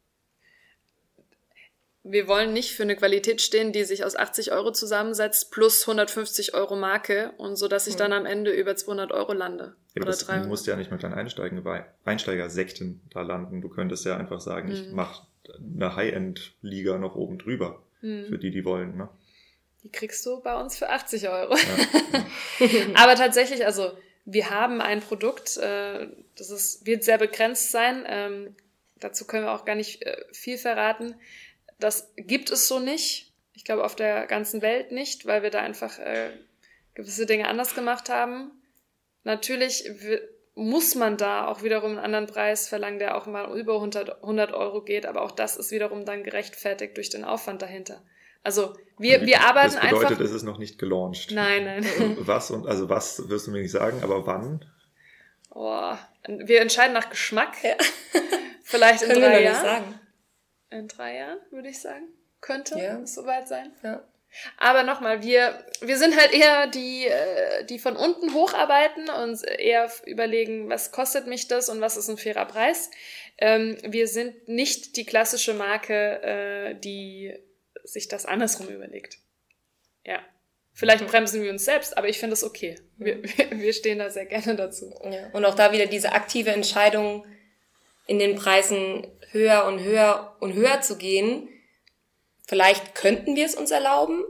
S3: wir wollen nicht für eine Qualität stehen, die sich aus 80 Euro zusammensetzt plus 150 Euro Marke und so, dass ich dann am Ende über 200 Euro lande.
S1: Ja, oder das, 300. Du musst ja nicht mit deinen Einsteigen, Einsteigersekten da landen. Du könntest ja einfach sagen, mhm. ich mache eine High-End-Liga noch oben drüber. Mhm. Für die, die wollen, ne?
S3: Die kriegst du bei uns für 80 Euro. Ja, ja. Aber tatsächlich, also wir haben ein Produkt, äh, das ist, wird sehr begrenzt sein. Ähm, dazu können wir auch gar nicht äh, viel verraten. Das gibt es so nicht. Ich glaube auf der ganzen Welt nicht, weil wir da einfach äh, gewisse Dinge anders gemacht haben. Natürlich muss man da auch wiederum einen anderen Preis verlangen, der auch mal über 100, 100 Euro geht, aber auch das ist wiederum dann gerechtfertigt durch den Aufwand dahinter. Also wir, also, wir arbeiten einfach.
S1: Das bedeutet,
S3: einfach,
S1: es ist noch nicht gelauncht.
S3: Nein, nein.
S1: Was und also was wirst du mir nicht sagen, aber wann?
S3: Oh, wir entscheiden nach Geschmack. Ja. Vielleicht in Können drei Jahren. In drei Jahren, würde ich sagen. Könnte ja. soweit sein. Ja. Aber nochmal, wir, wir sind halt eher die, äh, die von unten hocharbeiten und eher überlegen, was kostet mich das und was ist ein fairer Preis. Ähm, wir sind nicht die klassische Marke, äh, die sich das andersrum überlegt. Ja. Vielleicht bremsen wir uns selbst, aber ich finde es okay. Wir, mhm. wir stehen da sehr gerne dazu.
S2: Ja. Und auch da wieder diese aktive Entscheidung, in den Preisen höher und höher und höher zu gehen. Vielleicht könnten wir es uns erlauben,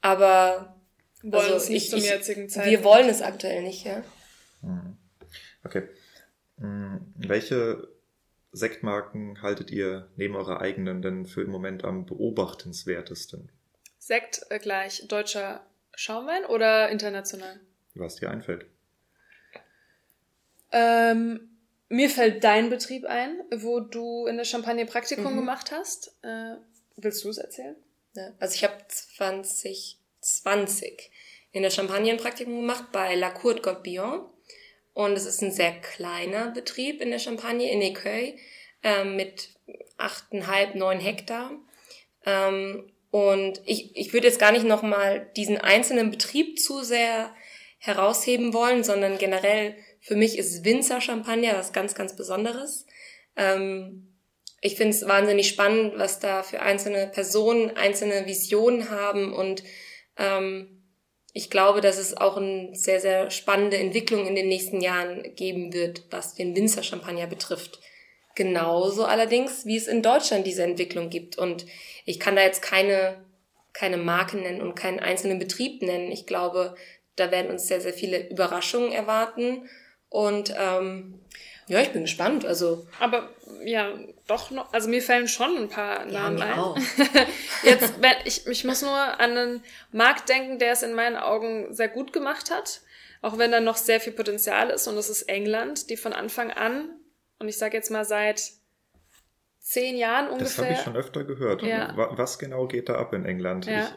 S2: aber
S3: wollen also es nicht ich, zum jetzigen
S2: Zeitpunkt. Wir wollen es aktuell nicht, ja.
S1: Mhm. Okay. Welche Sektmarken haltet ihr neben eurer eigenen denn für im Moment am beobachtenswertesten?
S3: Sekt äh, gleich deutscher Schaumwein oder international?
S1: Was dir einfällt.
S3: Ähm, mir fällt dein Betrieb ein, wo du in der Champagne Praktikum mhm. gemacht hast. Äh, willst du es erzählen?
S2: Ja, also ich habe 2020 in der Champagne ein Praktikum gemacht bei La Cour de Gotbillon. Und es ist ein sehr kleiner Betrieb in der Champagne, in Écueil, ähm, mit 8,5, 9 Hektar. Ähm, und ich, ich würde jetzt gar nicht nochmal diesen einzelnen Betrieb zu sehr herausheben wollen, sondern generell für mich ist Winzer Champagner was ganz, ganz Besonderes. Ähm, ich finde es wahnsinnig spannend, was da für einzelne Personen einzelne Visionen haben und ähm, ich glaube, dass es auch eine sehr, sehr spannende Entwicklung in den nächsten Jahren geben wird, was den Winzer-Champagner betrifft. Genauso allerdings, wie es in Deutschland diese Entwicklung gibt. Und ich kann da jetzt keine, keine Marke nennen und keinen einzelnen Betrieb nennen. Ich glaube, da werden uns sehr, sehr viele Überraschungen erwarten. Und ähm, ja, ich bin gespannt. Also.
S3: Aber ja, doch noch, also mir fallen schon ein paar Namen ja, ein. Auch. Jetzt, ich, ich muss nur an einen Markt denken, der es in meinen Augen sehr gut gemacht hat. Auch wenn da noch sehr viel Potenzial ist. Und das ist England, die von Anfang an, und ich sage jetzt mal seit zehn Jahren ungefähr.
S1: Das habe ich schon öfter gehört. Ja. Was genau geht da ab in England?
S3: Ja. Ich,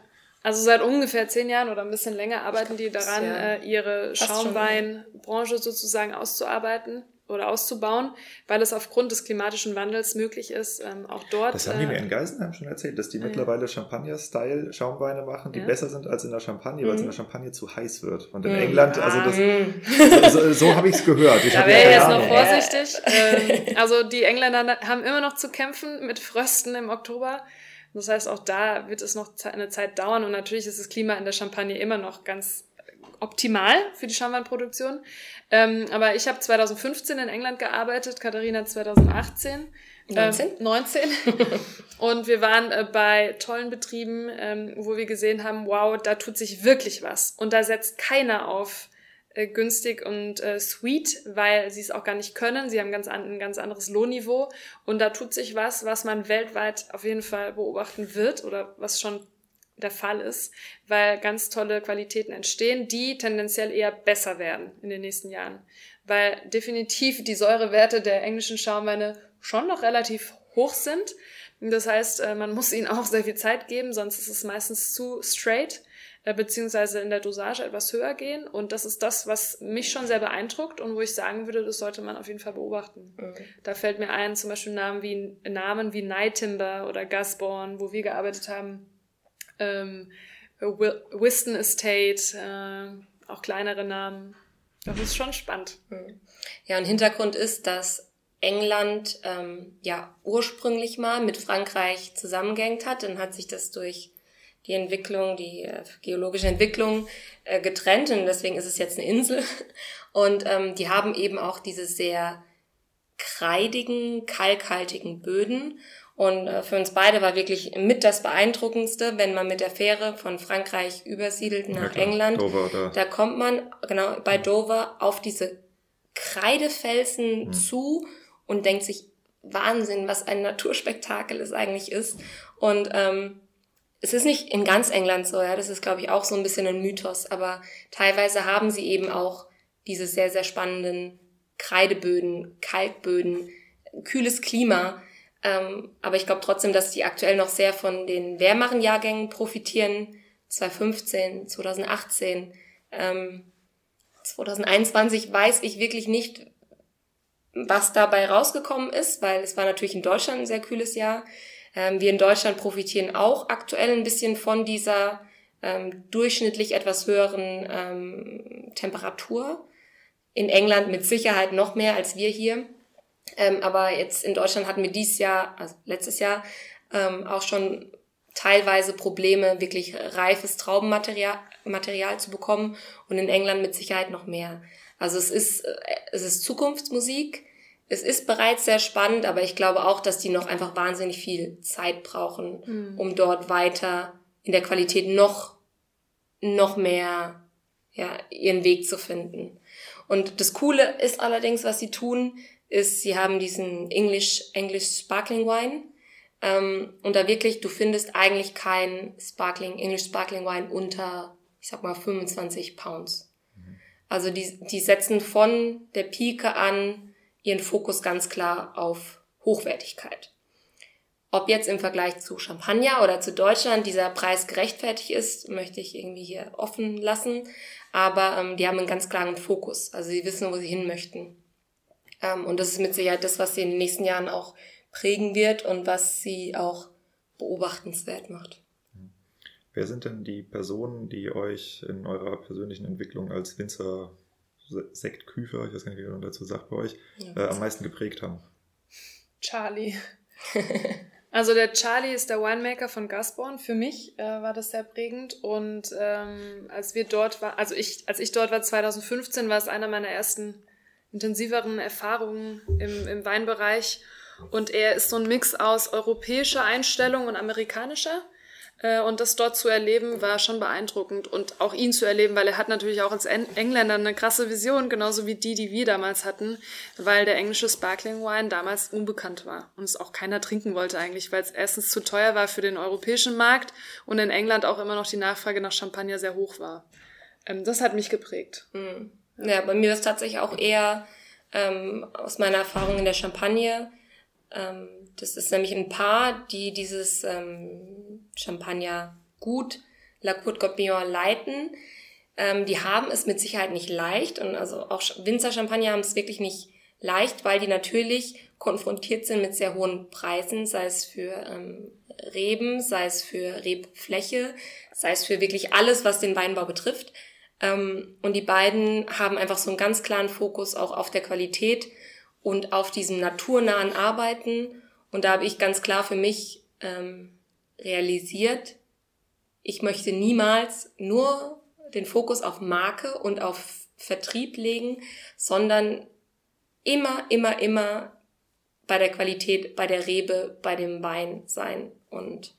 S3: also seit ungefähr zehn Jahren oder ein bisschen länger arbeiten die daran, ja äh, ihre Schaumweinbranche sozusagen auszuarbeiten oder auszubauen, weil es aufgrund des klimatischen Wandels möglich ist, ähm, auch dort.
S1: Das haben die mir äh, in Geisenheim schon erzählt, dass die ja. mittlerweile Champagner-Style Schaumweine machen, die ja. besser sind als in der Champagne, weil es in der mhm. Champagne zu heiß wird. Und in mhm. England, also das, ah. so, so habe ich es gehört. Ich
S3: da wäre jetzt noch vorsichtig. ähm, also die Engländer haben immer noch zu kämpfen mit Frösten im Oktober. Das heißt, auch da wird es noch eine Zeit dauern und natürlich ist das Klima in der Champagne immer noch ganz optimal für die Schaumweinproduktion. Ähm, aber ich habe 2015 in England gearbeitet, Katharina 2018. 19? Ähm, 19. und wir waren äh, bei tollen Betrieben, ähm, wo wir gesehen haben, wow, da tut sich wirklich was. Und da setzt keiner auf äh, günstig und äh, sweet, weil sie es auch gar nicht können. Sie haben ganz an, ein ganz anderes Lohnniveau. Und da tut sich was, was man weltweit auf jeden Fall beobachten wird oder was schon der Fall ist, weil ganz tolle Qualitäten entstehen, die tendenziell eher besser werden in den nächsten Jahren. Weil definitiv die Säurewerte der englischen Schaumweine schon noch relativ hoch sind. Das heißt, äh, man muss ihnen auch sehr viel Zeit geben, sonst ist es meistens zu straight, äh, beziehungsweise in der Dosage etwas höher gehen. Und das ist das, was mich schon sehr beeindruckt und wo ich sagen würde, das sollte man auf jeden Fall beobachten. Okay. Da fällt mir ein, zum Beispiel Namen wie, Namen wie Night Timber oder Gasborn, wo wir gearbeitet haben ähm, Whiston Estate, äh, auch kleinere Namen. Das ist schon spannend.
S2: Ja, und Hintergrund ist, dass England ähm, ja ursprünglich mal mit Frankreich zusammengehängt hat. Dann hat sich das durch die Entwicklung, die äh, geologische Entwicklung äh, getrennt und deswegen ist es jetzt eine Insel. Und ähm, die haben eben auch diese sehr kreidigen, kalkhaltigen Böden und äh, für uns beide war wirklich mit das Beeindruckendste, wenn man mit der Fähre von Frankreich übersiedelt nach ja, England. Dover, da. da kommt man genau bei Dover auf diese Kreidefelsen mhm. zu und denkt sich, Wahnsinn, was ein Naturspektakel es eigentlich ist. Und ähm, es ist nicht in ganz England so, ja, das ist, glaube ich, auch so ein bisschen ein Mythos, aber teilweise haben sie eben auch diese sehr, sehr spannenden Kreideböden, Kalkböden, kühles Klima ähm, aber ich glaube trotzdem, dass die aktuell noch sehr von den wärmeren Jahrgängen profitieren. 2015, 2018, ähm, 2021 weiß ich wirklich nicht, was dabei rausgekommen ist, weil es war natürlich in Deutschland ein sehr kühles Jahr. Ähm, wir in Deutschland profitieren auch aktuell ein bisschen von dieser ähm, durchschnittlich etwas höheren ähm, Temperatur. In England mit Sicherheit noch mehr als wir hier. Ähm, aber jetzt in Deutschland hatten wir dieses Jahr, also letztes Jahr, ähm, auch schon teilweise Probleme, wirklich reifes Traubenmaterial Material zu bekommen und in England mit Sicherheit noch mehr. Also es ist, äh, es ist Zukunftsmusik. Es ist bereits sehr spannend, aber ich glaube auch, dass die noch einfach wahnsinnig viel Zeit brauchen, mhm. um dort weiter in der Qualität noch, noch mehr, ja, ihren Weg zu finden. Und das Coole ist allerdings, was sie tun, ist, sie haben diesen English, English Sparkling Wine. Ähm, und da wirklich, du findest eigentlich kein Sparkling, English Sparkling Wine unter, ich sag mal, 25 Pounds. Mhm. Also die, die setzen von der Pike an ihren Fokus ganz klar auf Hochwertigkeit. Ob jetzt im Vergleich zu Champagner oder zu Deutschland dieser Preis gerechtfertigt ist, möchte ich irgendwie hier offen lassen. Aber ähm, die haben einen ganz klaren Fokus. Also sie wissen, wo sie hin möchten. Ähm, und das ist mit Sicherheit das, was sie in den nächsten Jahren auch prägen wird und was sie auch beobachtenswert macht.
S1: Wer sind denn die Personen, die euch in eurer persönlichen Entwicklung als Winzer, Sektküfer, ich weiß gar nicht, wie man dazu sagt bei euch, ja, äh, am meisten geprägt haben?
S3: Charlie. also der Charlie ist der Winemaker von Gasborn. Für mich äh, war das sehr prägend. Und ähm, als wir dort waren, also ich, als ich dort war 2015, war es einer meiner ersten intensiveren Erfahrungen im, im Weinbereich. Und er ist so ein Mix aus europäischer Einstellung und amerikanischer. Äh, und das dort zu erleben, war schon beeindruckend. Und auch ihn zu erleben, weil er hat natürlich auch als Engländer eine krasse Vision, genauso wie die, die wir damals hatten, weil der englische Sparkling Wine damals unbekannt war und es auch keiner trinken wollte eigentlich, weil es erstens zu teuer war für den europäischen Markt und in England auch immer noch die Nachfrage nach Champagner sehr hoch war. Ähm, das hat mich geprägt.
S2: Mhm. Ja, bei mir ist tatsächlich auch eher ähm, aus meiner Erfahrung in der Champagne Ähm, das ist nämlich ein Paar, die dieses ähm, Champagner gut La Cour Gotbillon leiten. Ähm, die haben es mit Sicherheit nicht leicht und also auch Winzer Champagner haben es wirklich nicht leicht, weil die natürlich konfrontiert sind mit sehr hohen Preisen, sei es für ähm, Reben, sei es für Rebfläche, sei es für wirklich alles, was den Weinbau betrifft. Ähm, und die beiden haben einfach so einen ganz klaren Fokus auch auf der Qualität und auf diesem naturnahen Arbeiten. Und da habe ich ganz klar für mich ähm, realisiert, ich möchte niemals nur den Fokus auf Marke und auf Vertrieb legen, sondern immer, immer, immer bei der Qualität, bei der Rebe, bei dem Wein sein. Und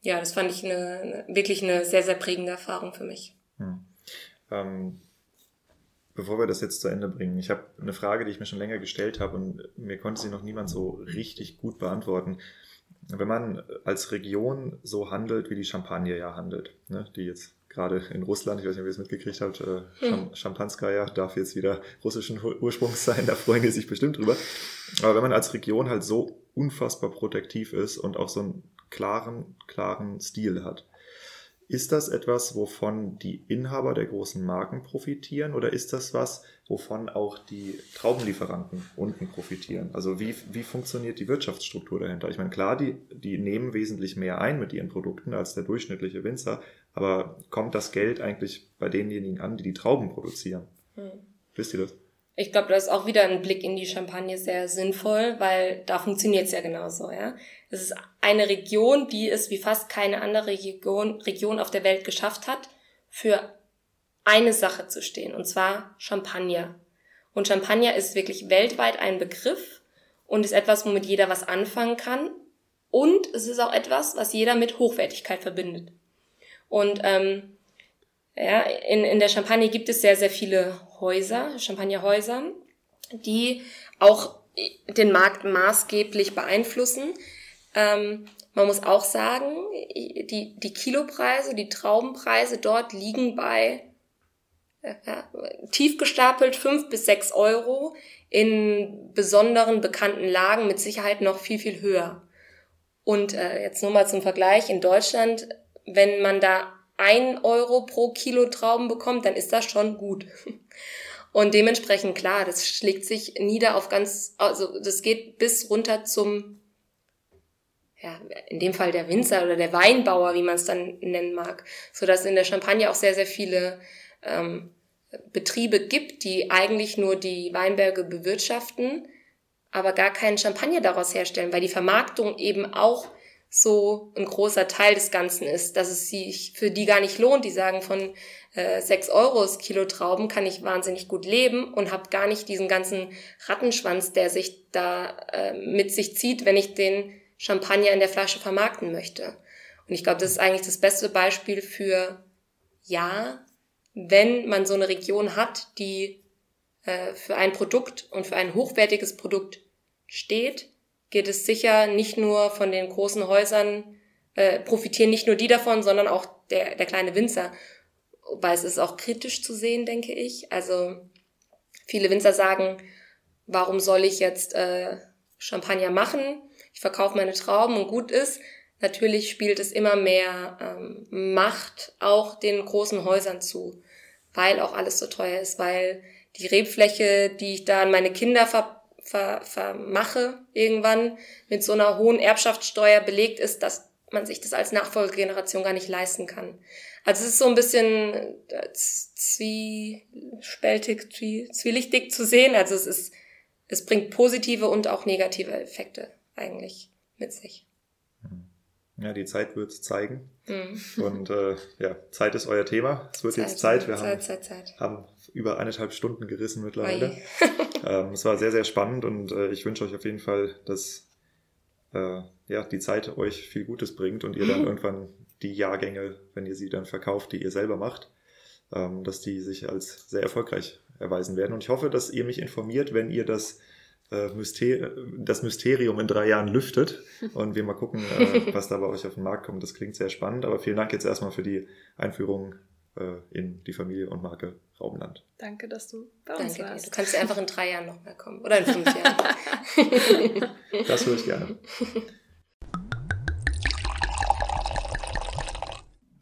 S2: ja, das fand ich eine, wirklich eine sehr, sehr prägende Erfahrung für mich. Hm.
S1: Ähm, bevor wir das jetzt zu Ende bringen, ich habe eine Frage, die ich mir schon länger gestellt habe und mir konnte sie noch niemand so richtig gut beantworten. Wenn man als Region so handelt, wie die Champagne ja handelt, ne, die jetzt gerade in Russland, ich weiß nicht, ob ihr es mitgekriegt habt, äh, hm. Champanskaya darf jetzt wieder russischen Ursprungs sein, da freuen die sich bestimmt drüber. Aber wenn man als Region halt so unfassbar protektiv ist und auch so einen klaren, klaren Stil hat, ist das etwas, wovon die Inhaber der großen Marken profitieren oder ist das was, wovon auch die Traubenlieferanten unten profitieren? Also wie, wie funktioniert die Wirtschaftsstruktur dahinter? Ich meine, klar, die, die nehmen wesentlich mehr ein mit ihren Produkten als der durchschnittliche Winzer, aber kommt das Geld eigentlich bei denjenigen an, die die Trauben produzieren? Hm. Wisst ihr das?
S2: Ich glaube, da ist auch wieder ein Blick in die Champagne sehr sinnvoll, weil da funktioniert es ja genauso, ja. Es ist eine Region, die es wie fast keine andere Region, Region auf der Welt geschafft hat, für eine Sache zu stehen, und zwar Champagner. Und Champagner ist wirklich weltweit ein Begriff und ist etwas, womit jeder was anfangen kann. Und es ist auch etwas, was jeder mit Hochwertigkeit verbindet. Und ähm, ja, in, in der Champagne gibt es sehr, sehr viele Häuser, Champagnerhäuser, die auch den Markt maßgeblich beeinflussen. Ähm, man muss auch sagen, die, die Kilopreise, die Traubenpreise dort liegen bei äh, ja, tief gestapelt fünf bis sechs Euro, in besonderen bekannten Lagen mit Sicherheit noch viel, viel höher. Und äh, jetzt nur mal zum Vergleich, in Deutschland, wenn man da ein Euro pro Kilo Trauben bekommt, dann ist das schon gut. Und dementsprechend klar, das schlägt sich nieder auf ganz, also das geht bis runter zum, ja, in dem Fall der Winzer oder der Weinbauer, wie man es dann nennen mag, so dass in der Champagne auch sehr, sehr viele ähm, Betriebe gibt, die eigentlich nur die Weinberge bewirtschaften, aber gar keinen Champagner daraus herstellen, weil die Vermarktung eben auch so ein großer Teil des Ganzen ist, dass es sich für die gar nicht lohnt. Die sagen, von äh, 6 Euro Kilo Trauben kann ich wahnsinnig gut leben und habe gar nicht diesen ganzen Rattenschwanz, der sich da äh, mit sich zieht, wenn ich den Champagner in der Flasche vermarkten möchte. Und ich glaube, das ist eigentlich das beste Beispiel für, ja, wenn man so eine Region hat, die äh, für ein Produkt und für ein hochwertiges Produkt steht, geht es sicher nicht nur von den großen Häusern, äh, profitieren nicht nur die davon, sondern auch der, der kleine Winzer. Wobei es ist auch kritisch zu sehen, denke ich. Also viele Winzer sagen, warum soll ich jetzt äh, Champagner machen? Ich verkaufe meine Trauben und gut ist. Natürlich spielt es immer mehr ähm, Macht auch den großen Häusern zu, weil auch alles so teuer ist, weil die Rebfläche, die ich da an meine Kinder ver ver, vermache irgendwann mit so einer hohen Erbschaftssteuer belegt ist, dass man sich das als Nachfolgegeneration gar nicht leisten kann. Also es ist so ein bisschen äh, zwiespältig, zwielichtig zu sehen. Also es ist, es bringt positive und auch negative Effekte eigentlich mit sich.
S1: Ja, die Zeit wird es zeigen. Mhm. Und äh, ja, Zeit ist euer Thema. Es wird Zeit, jetzt Zeit. Wir Zeit, haben, Zeit, Zeit. haben über eineinhalb Stunden gerissen mittlerweile. ähm, es war sehr, sehr spannend und äh, ich wünsche euch auf jeden Fall, dass äh, ja, die Zeit euch viel Gutes bringt und ihr dann irgendwann die Jahrgänge, wenn ihr sie dann verkauft, die ihr selber macht, ähm, dass die sich als sehr erfolgreich erweisen werden. Und ich hoffe, dass ihr mich informiert, wenn ihr das äh, das Mysterium in drei Jahren lüftet und wir mal gucken, äh, was da bei euch auf den Markt kommt. Das klingt sehr spannend, aber vielen Dank jetzt erstmal für die Einführung in die Familie und Marke Raumland.
S3: Danke, dass du bei uns
S2: Danke dir.
S3: warst.
S2: Du kannst ja einfach in drei Jahren nochmal kommen. Oder in fünf Jahren.
S1: Das höre ich gerne.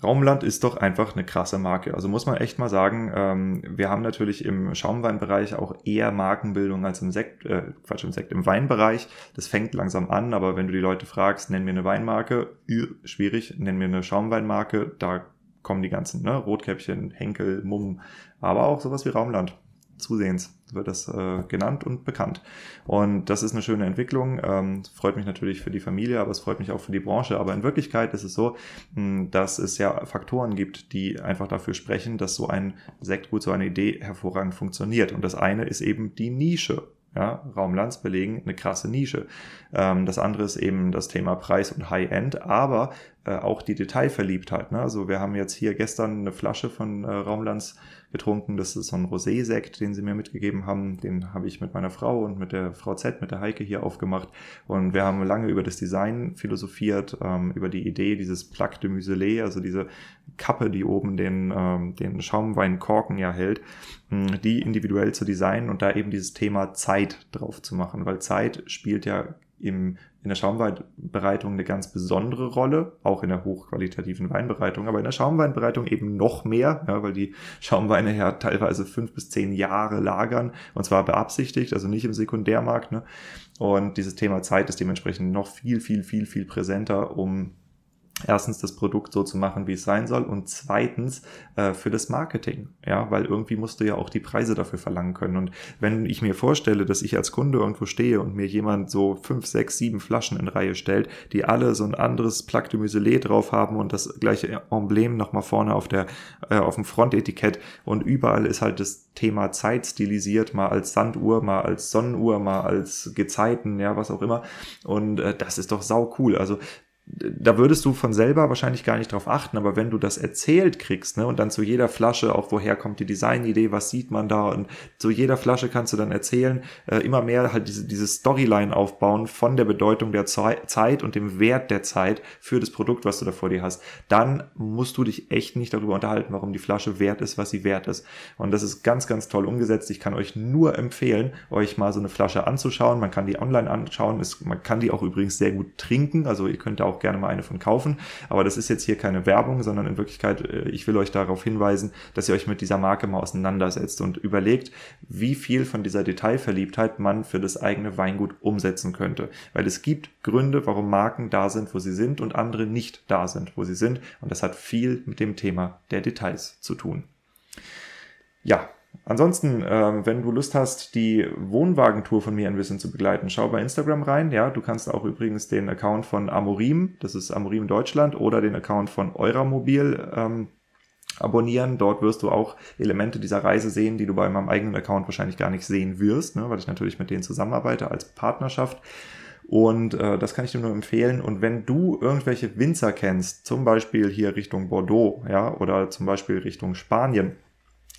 S1: Raumland ist doch einfach eine krasse Marke. Also muss man echt mal sagen, ähm, wir haben natürlich im Schaumweinbereich auch eher Markenbildung als im Sekt, äh, Quatsch, im Sekt, im Weinbereich. Das fängt langsam an, aber wenn du die Leute fragst, nenn mir eine Weinmarke, äh, schwierig, nenn mir eine Schaumweinmarke, da kommen die ganzen, ne? Rotkäppchen, Henkel, Mumm, aber auch sowas wie Raumland. Zusehends wird das äh, genannt und bekannt. Und das ist eine schöne Entwicklung. Ähm, freut mich natürlich für die Familie, aber es freut mich auch für die Branche. Aber in Wirklichkeit ist es so, mh, dass es ja Faktoren gibt, die einfach dafür sprechen, dass so ein Sektgut, so eine Idee hervorragend funktioniert. Und das eine ist eben die Nische. Ja, Raumlands belegen eine krasse Nische. Ähm, das andere ist eben das Thema Preis und High-End, aber äh, auch die Detailverliebtheit. Ne? Also wir haben jetzt hier gestern eine Flasche von äh, Raumlands getrunken. Das ist so ein Rosé-Sekt, den sie mir mitgegeben haben. Den habe ich mit meiner Frau und mit der Frau Z, mit der Heike hier aufgemacht. Und wir haben lange über das Design philosophiert, ähm, über die Idee dieses Plaque de Muselet, also diese Kappe, die oben den, ähm, den Schaumweinkorken ja hält, mh, die individuell zu designen und da eben dieses Thema Zeit drauf zu machen, weil Zeit spielt ja im, in der Schaumweinbereitung eine ganz besondere Rolle, auch in der hochqualitativen Weinbereitung, aber in der Schaumweinbereitung eben noch mehr, ja, weil die Schaumweine ja teilweise fünf bis zehn Jahre lagern und zwar beabsichtigt, also nicht im Sekundärmarkt. Ne? Und dieses Thema Zeit ist dementsprechend noch viel, viel, viel, viel präsenter, um erstens das Produkt so zu machen, wie es sein soll und zweitens äh, für das Marketing, ja, weil irgendwie musst du ja auch die Preise dafür verlangen können. Und wenn ich mir vorstelle, dass ich als Kunde irgendwo stehe und mir jemand so fünf, sechs, sieben Flaschen in Reihe stellt, die alle so ein anderes Plaque de Muselet drauf haben und das gleiche Emblem nochmal vorne auf der äh, auf dem Frontetikett und überall ist halt das Thema Zeit stilisiert, mal als Sanduhr, mal als Sonnenuhr, mal als Gezeiten, ja, was auch immer. Und äh, das ist doch sau cool, also da würdest du von selber wahrscheinlich gar nicht drauf achten, aber wenn du das erzählt kriegst, ne, und dann zu jeder Flasche, auch woher kommt die Designidee, was sieht man da, und zu jeder Flasche kannst du dann erzählen, äh, immer mehr halt diese, diese Storyline aufbauen von der Bedeutung der Zeit und dem Wert der Zeit für das Produkt, was du da vor dir hast, dann musst du dich echt nicht darüber unterhalten, warum die Flasche wert ist, was sie wert ist. Und das ist ganz, ganz toll umgesetzt. Ich kann euch nur empfehlen, euch mal so eine Flasche anzuschauen. Man kann die online anschauen, es, man kann die auch übrigens sehr gut trinken, also ihr könnt da auch gerne mal eine von kaufen. Aber das ist jetzt hier keine Werbung, sondern in Wirklichkeit, äh, ich will euch darauf hinweisen, dass ihr euch mit dieser Marke mal auseinandersetzt und überlegt, wie viel von dieser Detailverliebtheit man für das eigene Weingut umsetzen könnte. Weil es gibt Gründe, warum Marken da sind, wo sie sind und andere nicht da sind, wo sie sind. Und das hat viel mit dem Thema der Details zu tun. Ja, Ansonsten, ähm, wenn du Lust hast, die Wohnwagentour von mir ein bisschen zu begleiten, schau bei Instagram rein. Ja, du kannst auch übrigens den Account von Amorim, das ist Amorim Deutschland, oder den Account von Euramobil ähm, abonnieren. Dort wirst du auch Elemente dieser Reise sehen, die du bei meinem eigenen Account wahrscheinlich gar nicht sehen wirst, ne, weil ich natürlich mit denen zusammenarbeite als Partnerschaft. Und äh, das kann ich dir nur empfehlen. Und wenn du irgendwelche Winzer kennst, zum Beispiel hier Richtung Bordeaux, ja, oder zum Beispiel Richtung Spanien,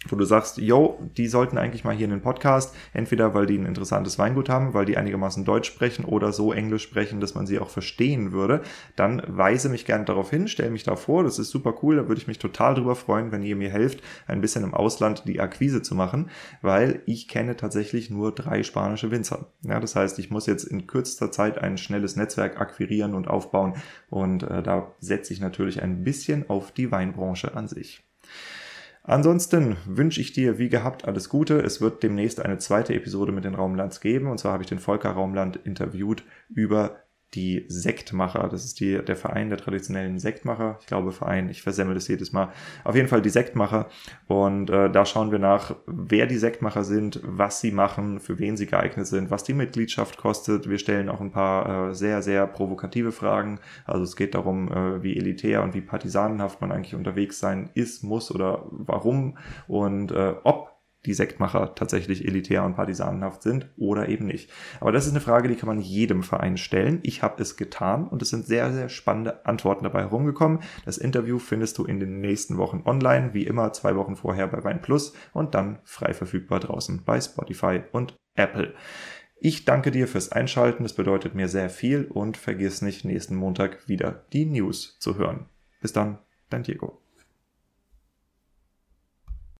S1: wo du sagst, yo, die sollten eigentlich mal hier in den Podcast, entweder weil die ein interessantes Weingut haben, weil die einigermaßen Deutsch sprechen oder so Englisch sprechen, dass man sie auch verstehen würde, dann weise mich gerne darauf hin, stell mich da vor, das ist super cool, da würde ich mich total drüber freuen, wenn ihr mir helft, ein bisschen im Ausland die Akquise zu machen, weil ich kenne tatsächlich nur drei spanische Winzer. Ja, das heißt, ich muss jetzt in kürzester Zeit ein schnelles Netzwerk akquirieren und aufbauen und äh, da setze ich natürlich ein bisschen auf die Weinbranche an sich. Ansonsten wünsche ich dir wie gehabt alles Gute. Es wird demnächst eine zweite Episode mit den Raumlands geben. Und zwar habe ich den Volker Raumland interviewt über die Sektmacher. Das ist die, der Verein der traditionellen Sektmacher. Ich glaube Verein, ich versemmel das jedes Mal. Auf jeden Fall die Sektmacher. Und äh, da schauen wir nach, wer die Sektmacher sind, was sie machen, für wen sie geeignet sind, was die Mitgliedschaft kostet. Wir stellen auch ein paar äh, sehr, sehr provokative Fragen. Also es geht darum, äh, wie elitär und wie partisanenhaft man eigentlich unterwegs sein ist, muss oder warum und äh, ob die Sektmacher tatsächlich elitär und partisanenhaft sind oder eben nicht. Aber das ist eine Frage, die kann man jedem Verein stellen. Ich habe es getan und es sind sehr, sehr spannende Antworten dabei herumgekommen. Das Interview findest du in den nächsten Wochen online, wie immer zwei Wochen vorher bei Wein Plus und dann frei verfügbar draußen bei Spotify und Apple. Ich danke dir fürs Einschalten, das bedeutet mir sehr viel und vergiss nicht, nächsten Montag wieder die News zu hören. Bis dann, dein Diego.